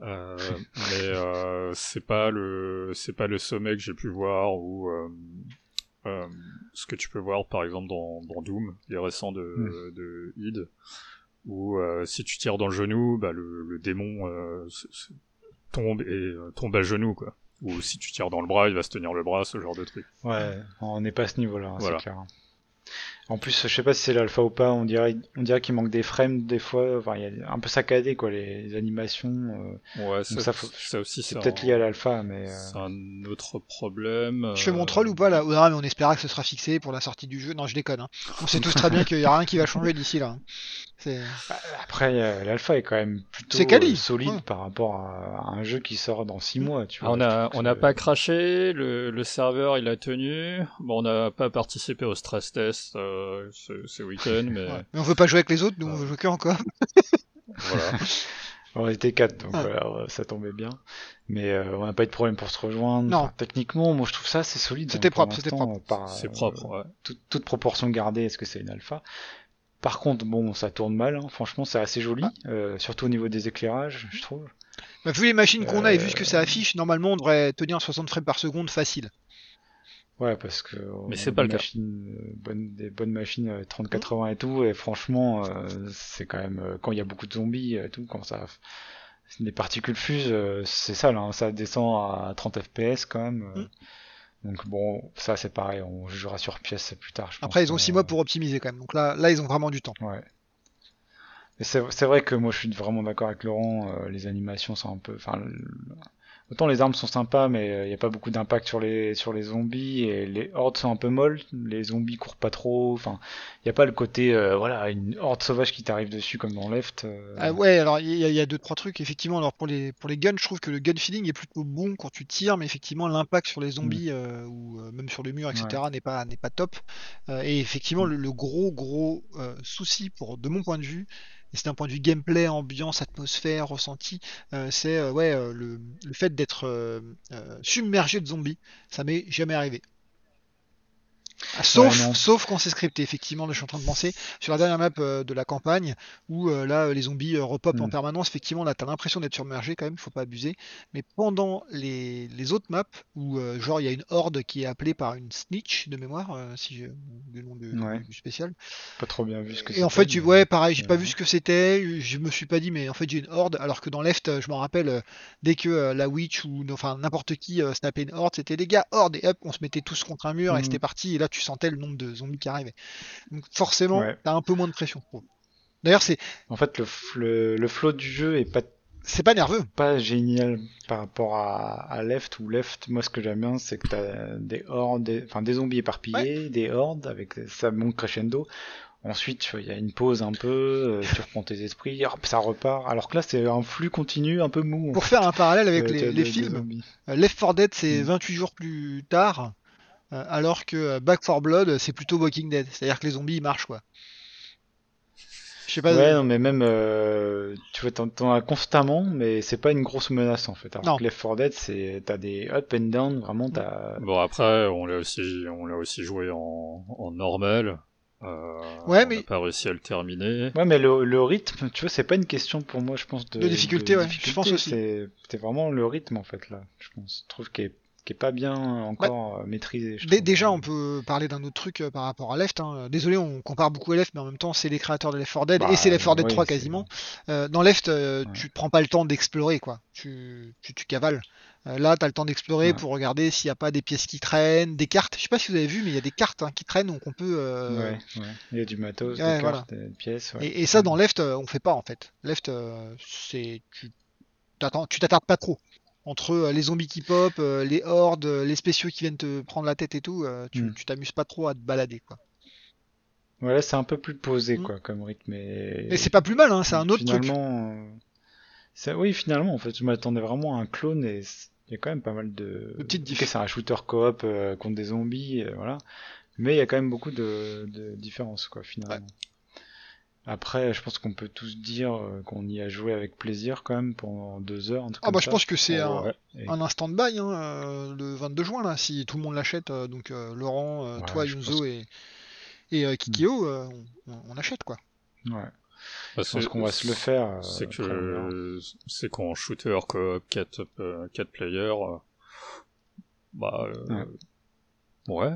Euh, *laughs* mais euh, c'est pas le, c'est pas le sommet que j'ai pu voir ou euh, euh, ce que tu peux voir par exemple dans, dans Doom, les récents de, Mm. de id, où euh, si tu tires dans le genou, bah le, le démon euh, tombe et euh, tombe à genoux quoi. Ou si tu tires dans le bras, il va se tenir le bras, ce genre de truc. Ouais, on n'est pas à ce niveau-là, hein, Voilà. c'est clair. En plus, je sais pas si c'est l'alpha ou pas, on dirait, on dirait qu'il manque des frames des fois, enfin, il y a un peu saccadé, quoi, les, animations. euh, Ouais, ça, ça, faut- ça aussi c'est c'est peut-être un- lié à l'alpha, mais. euh, C'est un autre problème. Je fais mon euh, troll ou pas là? Ah, mais on espéra que ce sera fixé pour la sortie du jeu. Non, je déconne. hein. On sait tous très bien qu'il y a rien qui va changer d'ici là. C'est- Après, euh, l'alpha est quand même plutôt C'est quali, euh, solide ouais. par rapport à, à un jeu qui sort dans 6 mois, tu Ah, vois. on n'a c'est- pas craché, le, le serveur il a tenu. Bon, on n'a pas participé au stress test euh, ce, ce week-end, *laughs* mais ouais. Mais on veut pas jouer avec les autres, nous on veut jouer que encore. *laughs* voilà. On était 4, donc Ah. voilà, euh, ça tombait bien. Mais euh, on n'a pas eu de problème pour se rejoindre. Non. Enfin, techniquement, moi je trouve ça assez solide. C'était hein, pour propre, c'était Par, C'est euh, propre, ouais. toute, toute proportion gardée, est-ce que c'est une alpha? Par contre, bon, ça tourne mal, hein. franchement, c'est assez joli, Ah. euh, surtout au niveau des éclairages, je trouve. Bah, vu les machines qu'on a et vu ce que Euh, ça affiche, normalement on devrait tenir 60 frames par seconde facile. Ouais, parce que Mais on c'est pas des le cas. machines, euh, bonnes, des bonnes machines euh, 30-80 et tout, et franchement, euh, c'est quand même euh, quand il y a beaucoup de zombies et tout, quand ça les particules fusent, euh, c'est ça là, hein, ça descend à 30 FPS quand même. euh. Donc bon, ça c'est pareil, on jugera sur pièce plus tard. je pense, Après ils ont 6 euh, mois pour optimiser quand même. Donc là, là ils ont vraiment du temps. Ouais. C'est c'est vrai que moi je suis vraiment d'accord avec Laurent, euh, les animations sont un peu. Enfin, autant les armes sont sympas, mais il n'y a pas beaucoup d'impact sur les sur les zombies et les hordes sont un peu molles. Les zombies courent pas trop. Enfin, il n'y a pas le côté euh, voilà une horde sauvage qui t'arrive dessus comme dans Left. euh. Ah ouais, alors il y, a- il y a deux trois trucs effectivement. Alors pour les pour les guns, je trouve que le gun feeling est plutôt bon quand tu tires, mais effectivement l'impact sur les zombies euh, ou euh, même sur le mur, etc. n'est pas n'est pas top. Euh, et effectivement le, le gros gros euh, souci pour de mon point de vue, et c'est un point de vue gameplay, ambiance, atmosphère, ressenti, euh, c'est euh, ouais euh, le, le fait d'être submergé de zombies. Ça m'est jamais arrivé. Ah, Sauf, sauf quand c'est scripté, effectivement, je suis en train de penser sur la dernière map euh, de la campagne où euh, là euh, les zombies euh, repopent en Mm. permanence, effectivement là t'as l'impression d'être submergé quand même, faut pas abuser. Mais pendant les, les autres maps où genre il y a une horde qui est appelée par une snitch de mémoire, si j'ai le nom du, Ouais. du spécial. Pas trop bien vu ce que Et en c'était, fait, mais- ouais, pareil, j'ai pas vu ce que c'était, je me suis pas dit, mais en fait j'ai une horde, alors que dans Left, je m'en rappelle, dès que la witch ou enfin n'importe qui snappait une horde, c'était les gars, horde, et hop, on se mettait tous contre un mur et Mhm. c'était parti, et là tu sentais le nombre de zombies qui arrivaient. Donc forcément, Ouais. t'as un peu moins de pression. D'ailleurs, c'est En fait, le, le, le flow du jeu est pas c'est pas nerveux. pas génial par rapport à, à Left ou Left. Moi, ce que j'aime bien, c'est que t'as des hordes, des- enfin des zombies éparpillés, des hordes avec ça monte crescendo. Ensuite, il y a une pause un peu, euh, tu reprends tes esprits, hop, ça repart. Alors que là, c'est un flux continu, un peu mou. Pour fait, faire un parallèle avec les, films, euh, Left 4 Dead c'est Mm. 28 jours plus tard, alors que euh, Back 4 Blood c'est plutôt Walking Dead, c'est-à-dire que les zombies ils marchent quoi. Je sais pas. Ouais, non, mais même, euh, tu vois, t'en, t'en as constamment, mais c'est pas une grosse menace en fait. Alors Non. que Left 4 Dead, c'est, t'as des up and down, vraiment, t'as. Bon après, on l'a aussi, on l'a aussi joué en, en normal. Euh, Ouais, on mais- n'a pas réussi à le terminer. Ouais, mais le, le rythme, tu vois, c'est pas une question pour moi, je pense, de, De difficulté, ouais, je pense aussi. C'est, c'est vraiment le rythme en fait là, je pense. Je trouve qu'il est, qu'il est pas bien encore euh, maîtrisé. je. Déjà, on peut parler d'un autre truc euh, par rapport à Left. hein. Désolé, on compare beaucoup à Left, mais en même temps, c'est les créateurs de Left 4 Dead Bah, et c'est Left 4 Dead oui, 3 c'est- quasiment. Euh, dans Left, euh, Ouais. tu te prends pas le temps d'explorer, quoi. Tu, tu, tu cavales. Euh, là, tu as le temps d'explorer Ouais. pour regarder s'il n'y a pas des pièces qui traînent, des cartes. Je sais pas si vous avez vu, mais il y a des cartes hein, qui traînent donc on peut. Ouais, ouais. Il y a du matos, des voilà. cartes, des pièces. Et, et ça, dans Left, on fait pas en fait. Left, c'est tu tu t'attardes pas trop. Entre euh, les zombies qui pop, euh, les hordes, euh, les spéciaux qui viennent te prendre la tête et tout, euh, tu t'amuses pas trop à te balader, quoi. Ouais, là, c'est un peu plus posé Mm. quoi, comme rythme. Et... Mais c'est pas plus mal, hein, c'est un autre truc. finalement, c'est- Oui, finalement, en fait, je m'attendais vraiment à un clone et il y a quand même pas mal de. De petites Ok, diff. c'est un shooter coop euh, contre des zombies, euh, voilà. Mais il y a quand même beaucoup de, de différences, quoi, finalement. Après, je pense qu'on peut tous dire euh, qu'on y a joué avec plaisir quand même pendant deux heures. un truc Ah comme bah je ça. pense que c'est Oh, un, ouais. Et- un instant de bail, hein, euh, le 22 juin là, si tout le monde l'achète, euh, donc euh, Laurent, euh, Ouais, toi, pense et, et euh, Kikyo, euh, on, on achète quoi. Ouais. Bah, Je pense qu'on va se le faire. C'est que c'est qu'en shooter coop 4 euh, quatre players, bah euh, ouais.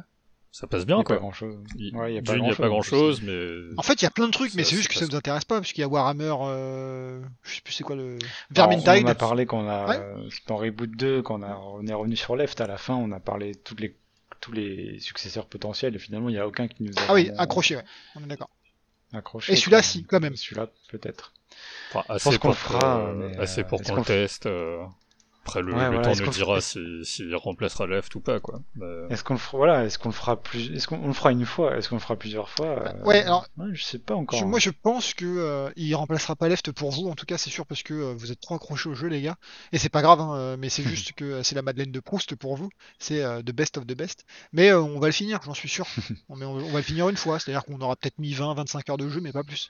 Ça passe y bien a quoi. pas grand chose. Il Ouais, y a pas d'une, il y a pas grand grand-chose, chose, mais En fait, il y a plein de trucs, mais c'est juste que ça nous intéresse pas, parce qu'il y a Warhammer, euh, je sais plus c'est quoi le Alors, On Vermintide. a parlé quand on a, Ouais. euh, c'était en Reboot 2, quand on, a, on est revenu sur Left, à la fin, on a parlé de toutes les, tous les successeurs potentiels, et finalement, il n'y a aucun qui nous a Ah oui, accroché, ouais, on est d'accord. accroché, Et celui-là, si, quand même. Celui-là, peut-être. enfin, pense assez qu'on pour le fera, euh, mais, assez euh, pour qu'on qu'on le- teste. euh, Après le, Ouais, le voilà, temps nous dira fait- si s'il remplacera Left ou pas quoi. Mais- Est-ce qu'on le fera, voilà, est-ce qu'on le fera plus, est-ce qu'on on le fera une fois, est-ce qu'on le fera plusieurs fois? Bah, euh, ouais, alors, je sais pas encore. Je- hein. moi, je pense que euh, il remplacera pas Left pour vous, en tout cas, c'est sûr, parce que euh, vous êtes trop accrochés au jeu, les gars. Et c'est pas grave, hein, euh, mais c'est *laughs* juste que euh, c'est la Madeleine de Proust pour vous. C'est euh, the best of the best. Mais euh, on va le finir, j'en suis sûr. *laughs* On- mais on, on va le finir une fois, c'est-à-dire qu'on aura peut-être mis 20, 25 heures de jeu, mais pas plus.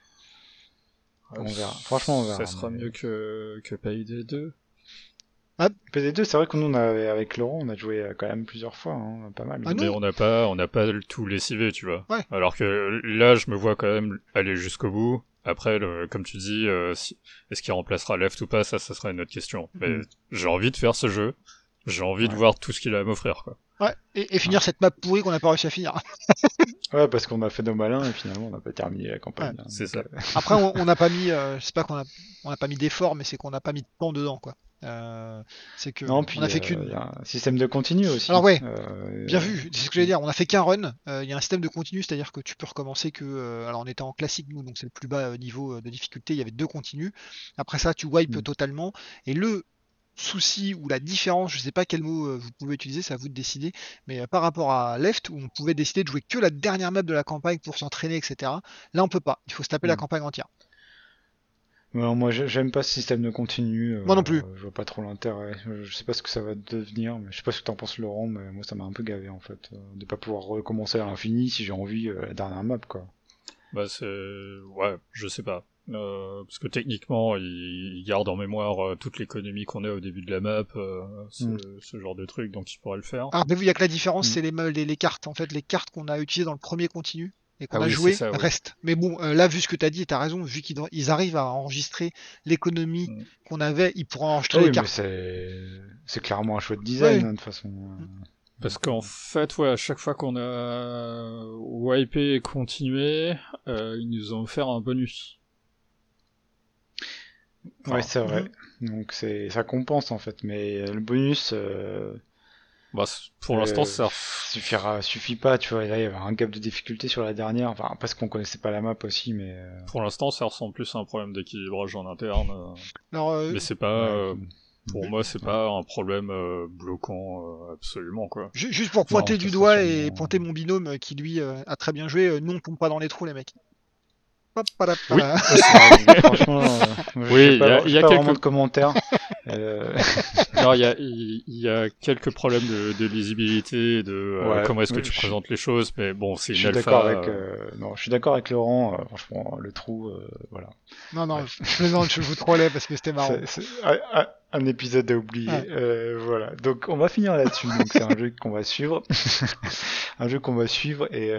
On verra. Franchement, on verra. Ça sera mais- mieux que, que Payday 2. PD2, c'est vrai que nous, on a, avec Laurent, on a joué euh, quand même plusieurs fois, hein, pas mal. Ah non. mais on n'a pas, on n'a pas tout lessivé, tu vois. Ouais. Alors que là, je me vois quand même aller jusqu'au bout. Après, le- comme tu dis, euh, si- est-ce qu'il remplacera Left ou pas, ça, ça sera une autre question. Mais Mhm. j'ai envie de faire ce jeu. J'ai envie de voir tout ce qu'il a à m'offrir, quoi. Ouais, et, et finir cette map pourrie qu'on n'a pas réussi à finir. *laughs* Ouais, parce qu'on a fait nos malins et finalement, on n'a pas terminé la campagne. hein, c'est ça. euh, *laughs* Après, on n'a pas mis, euh, c'est pas qu'on a, on n'a pas mis d'effort, mais c'est qu'on n'a pas mis de temps dedans, quoi. Euh, c'est que Non, puis on a fait euh, qu'une. un système de continu aussi. Alors ouais, Euh, Bien vu, c'est ce que j'allais dire. On a fait qu'un run. Euh, Il y a un système de continu, c'est-à-dire que tu peux recommencer que. euh, alors on était en classique nous, donc c'est le plus bas euh, niveau euh, de difficulté. Il y avait deux continus. Après ça, tu wipes Mm. totalement. Et le souci ou la différence, je sais pas quel mot euh, vous pouvez utiliser, c'est à vous de décider, mais euh, par rapport à Left, où on pouvait décider de jouer que la dernière map de la campagne pour s'entraîner, etc. Là, on peut pas. Il faut se taper la Mm. campagne entière. Alors, moi, j'ai- j'aime pas ce système de continu. euh, Moi non plus. Je vois pas trop l'intérêt. Je sais pas ce que ça va devenir, mais je sais pas ce que t'en penses, Laurent, mais moi, ça m'a un peu gavé, en fait, euh, de pas pouvoir recommencer à l'infini si j'ai envie euh, la dernière map, quoi. Bah c'est ouais, je sais pas. Euh, parce que techniquement, il, il garde en mémoire euh, toute l'économie qu'on a au début de la map, euh, ce, Mm. ce genre de truc, donc il pourrait le faire. Alors, mais vous, il y a que la différence, Mm. c'est les, les cartes. En fait, les cartes qu'on a utilisées dans le premier continu et qu'on Ah a oui, joué c'est ça, oui. restent. Mais bon, euh, là, vu ce que tu as dit, tu as raison, vu qu'ils ils arrivent à enregistrer l'économie Mm. qu'on avait, ils pourront enregistrer Ah oui, les mais cartes. c'est c'est clairement un chouette design, Ouais. hein, de toute façon. euh. Parce qu'en fait, ouais, à chaque fois qu'on a wipé et continué, euh, ils nous ont offert un bonus. Ouais, c'est vrai. Mhm. Donc c'est ça compense en fait, mais euh, le bonus euh, Bah, pour euh, l'instant, ça. suffira, suffit pas. Tu vois, là il y avait un gap de difficulté sur la dernière, enfin parce qu'on connaissait pas la map aussi, mais euh, Pour l'instant, ça ressemble plus à un problème d'équilibrage en interne. euh, euh, mais c'est pas, ouais. euh, pour moi, c'est pas un problème euh, bloquant euh, absolument quoi. ju- juste pour pointer Non, du doigt et pointer mon binôme qui lui euh, a très bien joué, euh, non, tombe pas dans les trous, les mecs. Oui. *laughs* *laughs* franchement, pas, il y a- il y a pas quelques- commentaires. Euh, *laughs* Non, il y a, y quelques problèmes de, de lisibilité, de euh, comment est-ce que tu je- présentes les choses, mais bon, c'est je une suis alpha. d'accord avec, euh, euh, non, je suis d'accord avec Laurent. euh, franchement, le trou, euh, voilà. Non, non, je plaisante, je vous trollais parce que c'était *laughs* marrant. Un, un- un épisode à oublier. Ouais. Euh, voilà. Donc on va finir là-dessus. Donc c'est un jeu qu'on va suivre, *laughs* un jeu qu'on va suivre et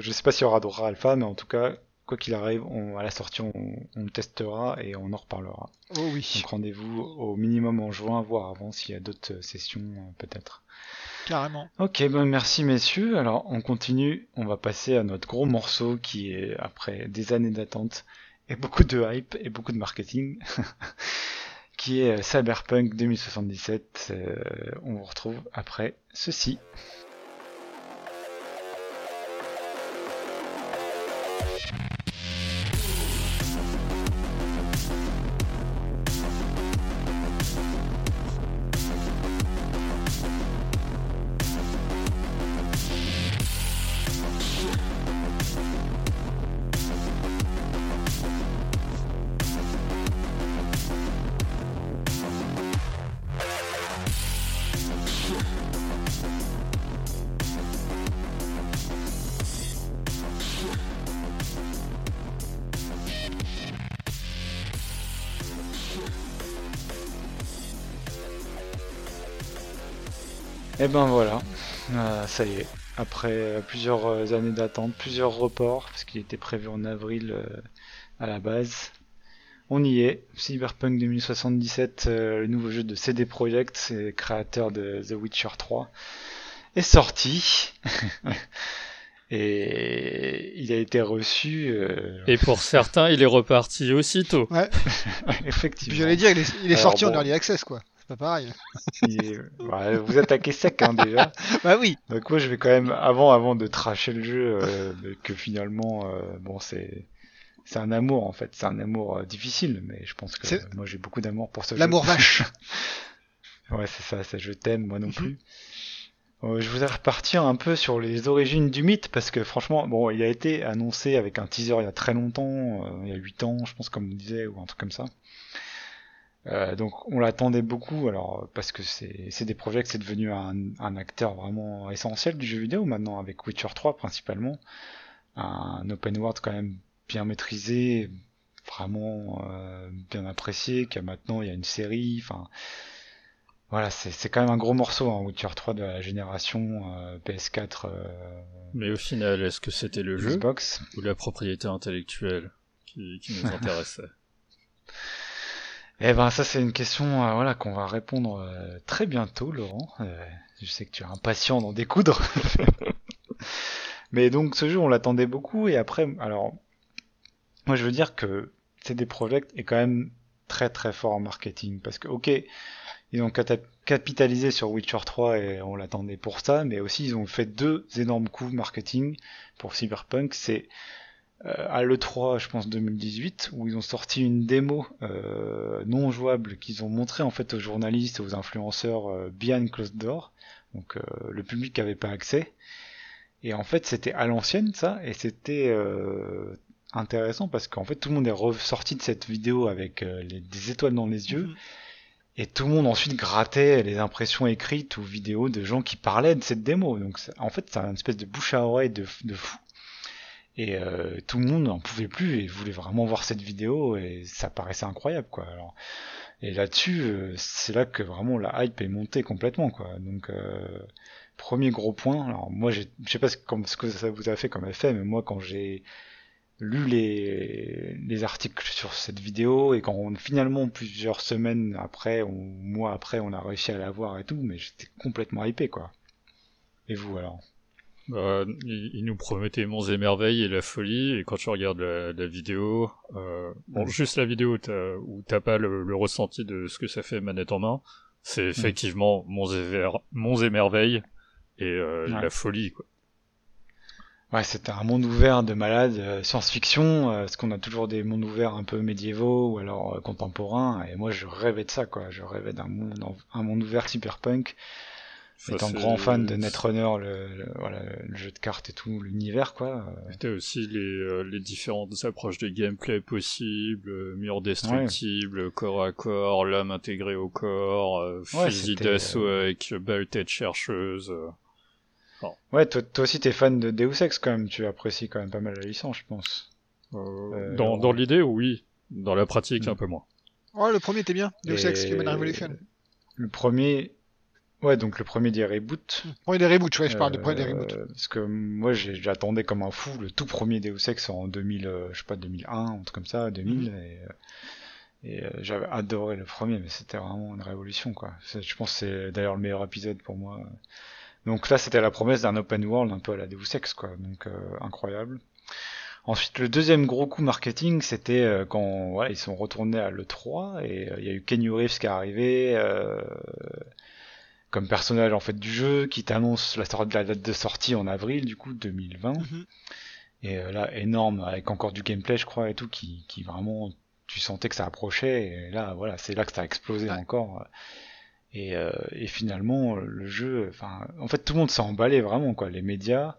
je sais pas s'il y aura d'autres alpha, mais en tout cas, quoi qu'il arrive, on, à la sortie, on, on le testera et on en reparlera. Oh oui, Donc rendez-vous au minimum en juin, voire avant s'il y a d'autres euh, sessions euh, peut-être. carrément. Ok, ben merci messieurs. Alors on continue, on va passer à notre gros morceau qui est après des années d'attente et beaucoup de hype et beaucoup de marketing, *laughs* qui est euh, Cyberpunk 2077. Euh, on vous retrouve après ceci. Ça y est. Après euh, plusieurs euh, années d'attente, plusieurs reports, parce qu'il était prévu en avril euh, à la base, on y est. Cyberpunk 2077, euh, le nouveau jeu de CD Projekt, c'est créateur de The Witcher 3, est sorti. *laughs* Et il a été reçu, euh, Et pour certains, il est reparti aussitôt. Puis *laughs* effectivement. j'allais dire, il est, il est Alors sorti en early access, quoi. C'est pas pareil. Ouais, vous attaquez sec hein, déjà. *laughs* Bah oui. Donc moi je vais quand même avant avant de tracher le jeu euh, que finalement euh, bon c'est c'est un amour en fait c'est un amour euh, difficile mais je pense que euh, moi j'ai beaucoup d'amour pour ce L'amour jeu. vache. *laughs* ouais c'est ça ça je t'aime moi non Mhm. plus. Euh, je voudrais repartir un peu sur les origines du mythe parce que franchement bon il a été annoncé avec un teaser il y a très longtemps euh, il y a 8 ans je pense comme on disait ou un truc comme ça. Euh, donc on l'attendait beaucoup alors parce que c'est c'est des projets que c'est devenu un, un acteur vraiment essentiel du jeu vidéo maintenant avec Witcher 3 principalement. Un open world quand même bien maîtrisé vraiment euh, bien apprécié qui a maintenant il y a une série enfin voilà c'est c'est quand même un gros morceau hein, Witcher 3 de la génération euh, PS4 euh, Mais au final, est-ce que c'était le jeu Xbox. ou la propriété intellectuelle qui, qui nous *laughs* intéressait? Eh ben ça c'est une question euh, voilà qu'on va répondre euh, très bientôt Laurent. Euh, je sais que tu es impatient d'en découdre. *laughs* Mais donc ce jeu on l'attendait beaucoup et après alors moi je veux dire que CD Projekt est quand même très très fort en marketing parce que OK ils ont capitalisé sur Witcher 3 et on l'attendait pour ça mais aussi ils ont fait deux énormes coups marketing pour Cyberpunk c'est à l'E3, je pense 2018, où ils ont sorti une démo euh, non jouable qu'ils ont montré en fait aux journalistes et aux influenceurs euh, behind closed door, donc euh, le public n'avait pas accès. Et en fait, c'était à l'ancienne ça, et c'était euh, intéressant parce qu'en fait tout le monde est ressorti de cette vidéo avec euh, les- des étoiles dans les yeux. Mhm. Et tout le monde ensuite grattait les impressions écrites ou vidéos de gens qui parlaient de cette démo. Donc en fait, c'est une espèce de bouche à oreille de, de fou. Et euh, tout le monde n'en pouvait plus et voulait vraiment voir cette vidéo et ça paraissait incroyable quoi. Alors, et là-dessus, euh, c'est là que vraiment la hype est montée complètement quoi. Donc euh, premier gros point. Alors moi, je sais pas ce, ce que ça vous a fait comme effet, mais moi quand j'ai lu les, les articles sur cette vidéo et quand on, finalement plusieurs semaines après ou mois après on a réussi à la voir et tout, mais j'étais complètement hypé quoi. Et vous alors? Bah, il, il nous promettait monts et merveilles et la folie, et quand tu regardes la, la vidéo, euh, bon, Mm. juste la vidéo où t'as pas le, le ressenti de ce que ça fait manette en main, c'est effectivement monts et, ver- monts et merveilles et euh, Ouais. la folie, quoi. Ouais, c'était un monde ouvert de malade, euh, science-fiction, euh, parce qu'on a toujours des mondes ouverts un peu médiévaux ou alors contemporains, et moi je rêvais de ça, quoi. Je rêvais d'un monde, un monde ouvert cyberpunk. Enfin, Étant grand fan de Netrunner, le, le- voilà, le jeu de cartes et tout, l'univers, quoi. T'as aussi les, euh, les différentes approches de gameplay possibles, euh, mur destructible, corps à corps, lame intégrée au corps, euh, Ouais, fusil c'était, d'assaut euh, avec balle tête chercheuse. Ouais, toi, toi aussi t'es fan de Deus Ex quand même, tu apprécies quand même pas mal la licence, je pense. Euh, Euh, dans l'idée, oui. Dans la pratique, Mm. un peu moins. Oh, le premier était bien. Deus Et Ex Human Revolution. Le premier, ouais, donc le premier des reboots. Le premier des reboots, ouais, je parle du premier des Euh, reboots. Parce que moi, j'attendais comme un fou le tout premier Deus Ex en 2000, euh, je sais pas, 2001, un truc comme ça, 2000, Mhm. et, euh, et euh, j'avais adoré le premier, mais c'était vraiment une révolution, quoi. Je pense que c'est d'ailleurs le meilleur épisode pour moi. Donc là, c'était la promesse d'un open world un peu à la Deus Ex, quoi. Donc euh, incroyable. Ensuite, le deuxième gros coup marketing, c'était euh, quand voilà, ils sont retournés à l'E3 et euh, il y a eu Kenny Reeves qui est arrivé euh, comme personnage en fait du jeu, qui t'annonce la, sor- la date de sortie en avril du coup 2020. Mhm. Et euh, là, énorme, avec encore du gameplay, je crois, et tout, qui, qui vraiment, tu sentais que ça approchait, et là, voilà, c'est là que ça a explosé Ouais. encore. Et, euh, et finalement, le jeu, enfin, en fait, tout le monde s'est emballé vraiment, quoi, les médias,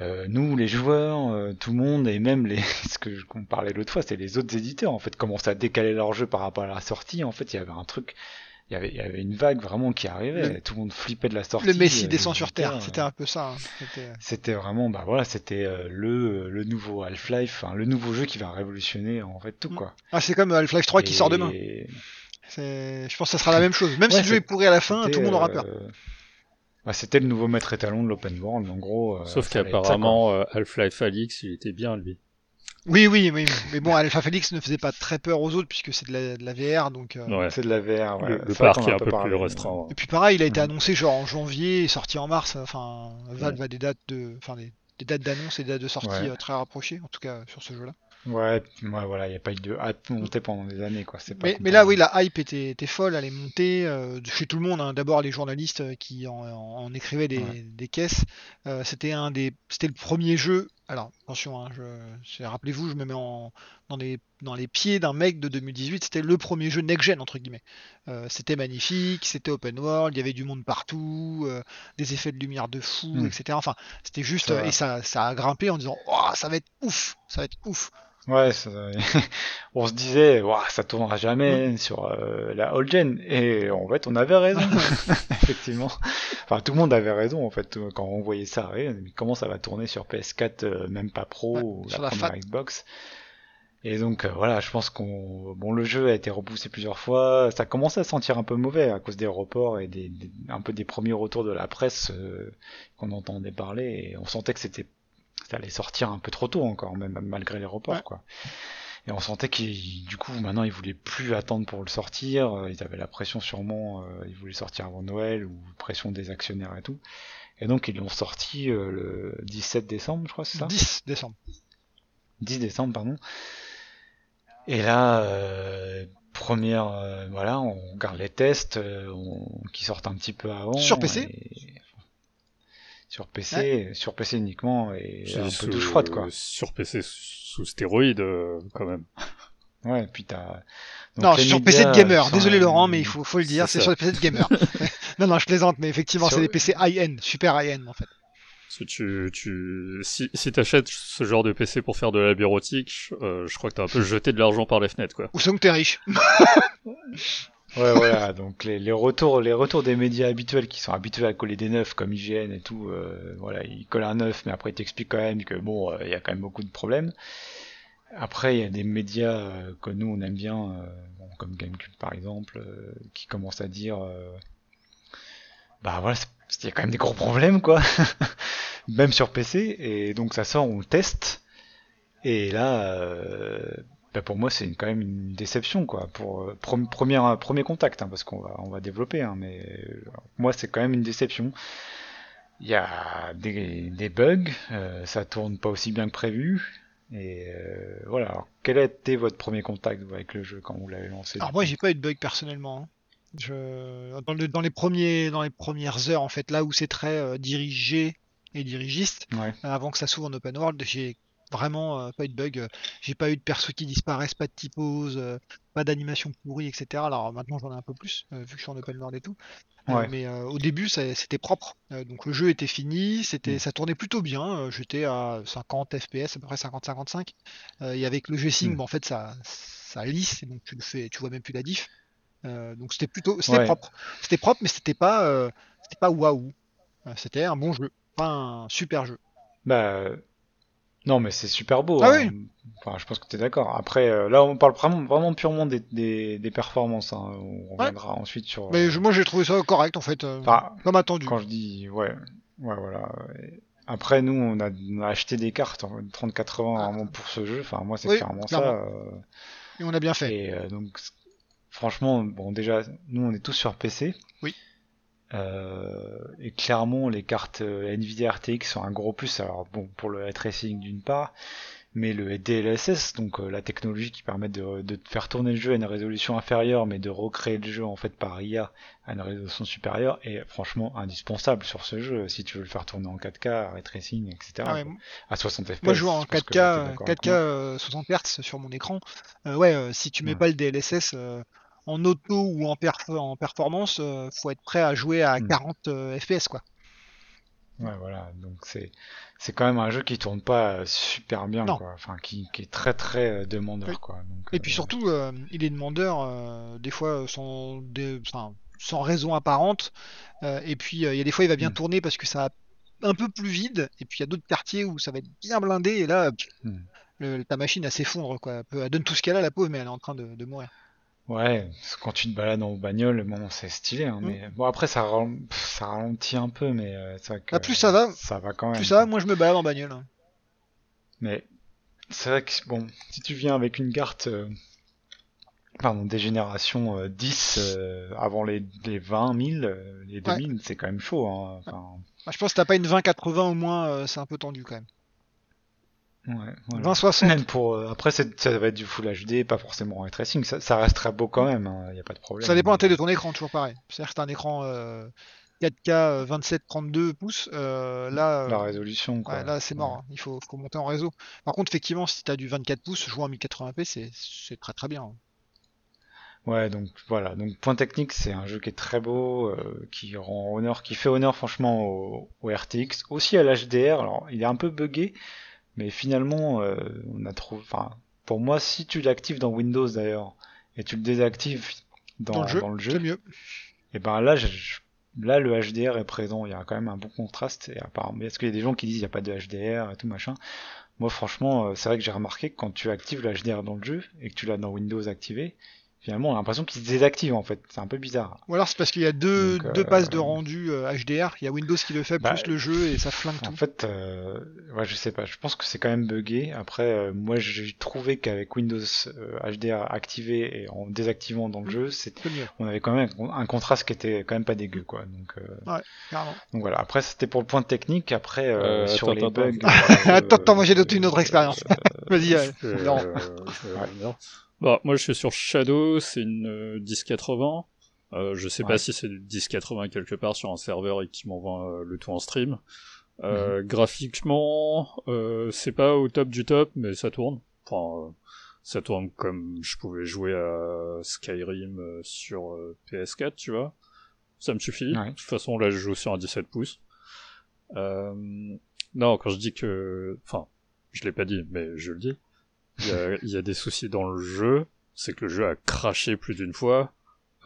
euh, nous, les joueurs, euh, tout le monde, et même les, *laughs* ce que je- qu'on parlait l'autre fois, c'est les autres éditeurs, en fait, commençaient à décaler leur jeu par rapport à la sortie, en fait, il y avait un truc, y avait, il y avait une vague vraiment qui arrivait, Le- tout le monde flippait de la sortie. Le Messi euh, descend sur Terre, c'était un peu ça. hein. C'était- c'était vraiment, bah voilà, c'était euh, le, le nouveau Half-Life, enfin, le nouveau jeu qui va révolutionner en fait tout Mm. quoi. Ah, c'est comme Half-Life 3 qui sort demain. Je pense que ça sera la même chose. Même si le jeu est pourri à la fin, c'était, tout le monde aura euh, peur. bah, c'était le nouveau maître étalon de l'open world, en gros. euh, Sauf qu'apparemment, euh, Half-Life Alix, il était bien, lui. Oui, oui, oui. Mais bon, Alpha Felix ne faisait pas très peur aux autres puisque c'est de la, de la VR. Donc, euh, Ouais. C'est de la VR. ouais. le le parc est a un peu parlé, plus restreint. Et puis pareil, il a été Mm. annoncé genre en janvier et sorti en mars. Enfin, Valve a des dates de, enfin des, des dates d'annonce et des dates de sortie Ouais. euh, très rapprochées, en tout cas sur ce jeu-là. Ouais, ouais, voilà, il n'y a pas eu de hype montée pendant des années quoi. Pas Mais, mais là, oui, la hype était, était folle, elle est montée euh, chez tout le monde. hein. D'abord les journalistes euh, qui en, en- en écrivaient des, Ouais. des caisses. Euh, c'était un des, c'était le premier jeu. Alors attention, hein, rappelez-vous, je me mets en, dans les dans les pieds d'un mec de 2018. C'était le premier jeu next-gen entre guillemets. Euh, c'était magnifique, c'était open world, il y avait du monde partout, euh, des effets de lumière de fou, Mm. etc. Enfin, c'était juste et ça, ça a grimpé en disant, oh, ça va être ouf, ça va être ouf. Ouais, ça- *laughs* on se disait, Ouah, ça tournera jamais sur euh, la old gen. Et en fait, on avait raison, *laughs* effectivement. Enfin, tout le monde avait raison, en fait, quand on voyait ça arriver. Mais Comment ça va tourner sur PS4, euh, même pas Pro, Ouais, ou sur la la première FAT. Xbox? Et donc, euh, voilà, je pense qu'on... Bon, le jeu a été repoussé plusieurs fois. Ça commençait à sentir un peu mauvais à cause des reports et des, des- un peu des premiers retours de la presse euh, qu'on entendait parler. Et on sentait que c'était ça allait sortir un peu trop tôt encore, même malgré les reports, Ouais. quoi. Et on sentait qu'ils, du coup, maintenant, ils voulaient plus attendre pour le sortir. euh, Ils avaient la pression sûrement, euh, ils voulaient sortir avant Noël ou pression des actionnaires et tout. Et donc, ils l'ont sorti euh, le 17 décembre, je crois, c'est ça? 10 décembre. 10 décembre, pardon. Et là, euh, première, voilà, on regarde les tests on- qui sortent un petit peu avant. Sur PC et- Sur PC, sur PC uniquement et un peu sous- douche froide quoi. Sur PC sous stéroïdes, euh, quand même. *laughs* Ouais, puis t'as. Non, sur PC de gamer. Désolé Laurent, mais il faut, faut le dire, c'est sur les PC de gamer. *laughs* *laughs* non, non, je plaisante, mais effectivement, Sur- c'est des PC high-end, super high-end en fait. Que tu, tu, si, si t'achètes ce genre de PC pour faire de la bureautique, euh, je crois que t'as un peu jeté de l'argent par les fenêtres, quoi. Ou sinon que t'es riche. Ouais, voilà. Donc les, les retours, les retours des médias habituels qui sont habitués à coller des neufs comme IGN et tout, euh, voilà, ils collent un neuf, mais après ils t'expliquent quand même que bon, euh, il y a quand même beaucoup de problèmes. Après, il y a des médias euh, que nous on aime bien, euh, bon, comme GameCube par exemple, qui commencent à dire, bah voilà, il y a quand même des gros problèmes quoi, *laughs* même sur PC. Et donc ça sort, on le teste. Et là, bah, pour moi, c'est quand même une déception, quoi. Pour euh, premier, premier contact, hein, parce qu'on va, on va développer, hein, mais euh, moi, c'est quand même une déception. Il y a des, des bugs, euh, ça tourne pas aussi bien que prévu. Et euh, voilà. Alors, quel a été votre premier contact avec le jeu quand vous l'avez lancé Alors moi, j'ai pas eu de bug personnellement. hein. Je... Dans, le- dans les premiers, dans les premières heures, en fait, là où c'est très euh, dirigé et dirigiste, Ouais. avant que ça s'ouvre en open world, j'ai vraiment euh, pas eu de bug. euh, J'ai pas eu de perso qui disparaissent, pas de typose, euh, pas d'animation pourrie, etc. Alors maintenant j'en ai un peu plus, vu que je suis en open world et tout. Ouais. mais au début c'était propre. Donc le jeu était fini, c'était, Mm. ça tournait plutôt bien. J'étais à 50 FPS, à peu près 50-55. Euh, et avec le G-Sync, Mm. en fait ça, ça lisse, et donc tu le fais, tu vois même plus la diff. Euh, donc c'était plutôt, c'était Ouais. propre. C'était propre, mais c'était pas, euh, c'était pas waouh. C'était un bon jeu, pas un super jeu. Bah, non, mais c'est super beau. Ah hein. Enfin, je pense que tu es d'accord. Après, euh, là, on parle vraiment, vraiment purement des, des, des performances. hein. On reviendra ensuite sur. Mais je- moi j'ai trouvé ça correct en fait, euh, Enfin, comme attendu. quand je dis, ouais, ouais, voilà. Après, nous, on a, on a acheté des cartes en 3080 Ah. vraiment pour ce jeu. Enfin, moi, c'est Oui, clairement ça. euh, Et on a bien fait. Et euh, donc, franchement, bon, déjà, nous, on est tous sur PC. Oui. Euh, et clairement, les cartes euh, Nvidia RTX sont un gros plus. Alors, bon, pour le tracing d'une part, mais le DLSS, donc euh, la technologie qui permet de, de faire tourner le jeu à une résolution inférieure, mais de recréer le jeu en fait par IA à une résolution supérieure, est franchement indispensable sur ce jeu si tu veux le faire tourner en 4K, ray tracing, etc. Ah ouais. À 60 FPS. Moi je joue en je pense que 4K, t'es d'accord avec 4K moi. euh, 60 Hz sur mon écran. Euh, ouais, si tu mets Ouais. pas le DLSS euh, en auto ou en, perf- en performance, euh, faut être prêt à jouer à Hmm. 40 euh, FPS quoi. Ouais, voilà. Donc c'est c'est quand même un jeu qui tourne pas euh, super bien, Non. quoi. Enfin, qui, qui est très très euh, demandeur, Oui. quoi. Donc, Et euh, puis surtout, euh, il est demandeur euh, des fois sans, des- enfin, sans raison apparente. Et puis il y a des fois il va bien Hmm. tourner parce que ça va un peu plus vide. Et puis il y a d'autres quartiers où ça va être bien blindé et là pff, Hmm. le- ta machine s'effondre quoi. Elle, donne tout ce qu'elle a la pauvre mais elle est en train de, de mourir. Ouais, quand tu te balades en bagnole, bon, c'est stylé, hein, Mm. mais bon après ça, ral- ça ralentit un peu, mais euh, c'est vrai que Ah, plus ça va, ça va quand même. Plus ça, moi je me balade en bagnole. hein. Mais c'est vrai que bon, si tu viens avec une carte, euh, pardon, des générations euh, 10 euh, avant les, les 20 000, euh, les Ouais. 2000, c'est quand même chaud. Hein. Enfin, Bah, je pense que t'as pas une 20-80 au moins, euh, c'est un peu tendu quand même. Ouais, voilà. 20-60. Même pour euh, après ça va être du Full HD, pas forcément ray tracing, ça, ça reste très beau quand même, il y a pas de problème. Ça dépend un peu de ton écran, toujours pareil. C'est-à-dire que un écran euh, 4K 27-32 pouces. euh, là, La euh, résolution quoi. ouais, là c'est mort. hein. Il faut, faut monter en réseau. Par contre, effectivement, si t'as du 24 pouces, jouer en 1080p, c'est c'est très très bien. hein. Ouais, donc voilà. Donc point technique, c'est un jeu qui est très beau, euh, qui rend honneur, qui fait honneur franchement au, au RTX, aussi à l'HDR. Alors, il est un peu buggé, mais finalement, euh, on a trouvé. Enfin, pour moi, si tu l'actives dans Windows d'ailleurs et tu le désactives dans, Dans le jeu, dans le c'est jeu, mieux. et ben là, je- je- là le HDR est présent. Il y a quand même un bon contraste. Et apparemment, parce qu'il y a des gens qui disent il n'y a pas de HDR et tout machin. Moi, franchement, euh, c'est vrai que j'ai remarqué que quand tu actives le HDR dans le jeu et que tu l'as dans Windows activé, finalement, on a l'impression qu'il se désactive en fait. C'est un peu bizarre. Ou alors c'est parce qu'il y a deux, Donc, deux euh, passes de rendu euh, HDR. Il y a Windows qui le fait Bah, plus le jeu et ça flingue En tout. fait, euh, ouais, je sais pas. Je pense que c'est quand même buggé. Après, euh, moi, j'ai trouvé qu'avec Windows euh, HDR activé et en désactivant dans le Mm. jeu, c'est, on avait quand même un, contraste qui était quand même pas dégueu, quoi. Donc, euh, carrément. donc voilà. Après, c'était pour le point technique. Après, euh, Euh, sur attends, les attends, bugs. attends. euh, *laughs* Attends, moi j'ai d'autres- une autre expérience. *laughs* Vas-y, *laughs* euh, Euh, Laurent. Bah, moi, je suis sur Shadow, c'est une euh, 1080. Euh, je sais Ouais. pas si c'est du 1080 quelque part sur un serveur et qui m'envoie euh, le tout en stream. Euh, Graphiquement, euh, c'est pas au top du top, mais ça tourne. Enfin, euh, ça tourne comme je pouvais jouer à Skyrim euh, sur euh, PS4, tu vois. Ça me suffit. Ouais. De toute façon, là, je joue sur un 17 pouces. Euh, non, quand je dis que... Enfin, je l'ai pas dit, mais je le dis. Il y a, il y a des soucis dans le jeu. C'est que le jeu a craché plus d'une fois.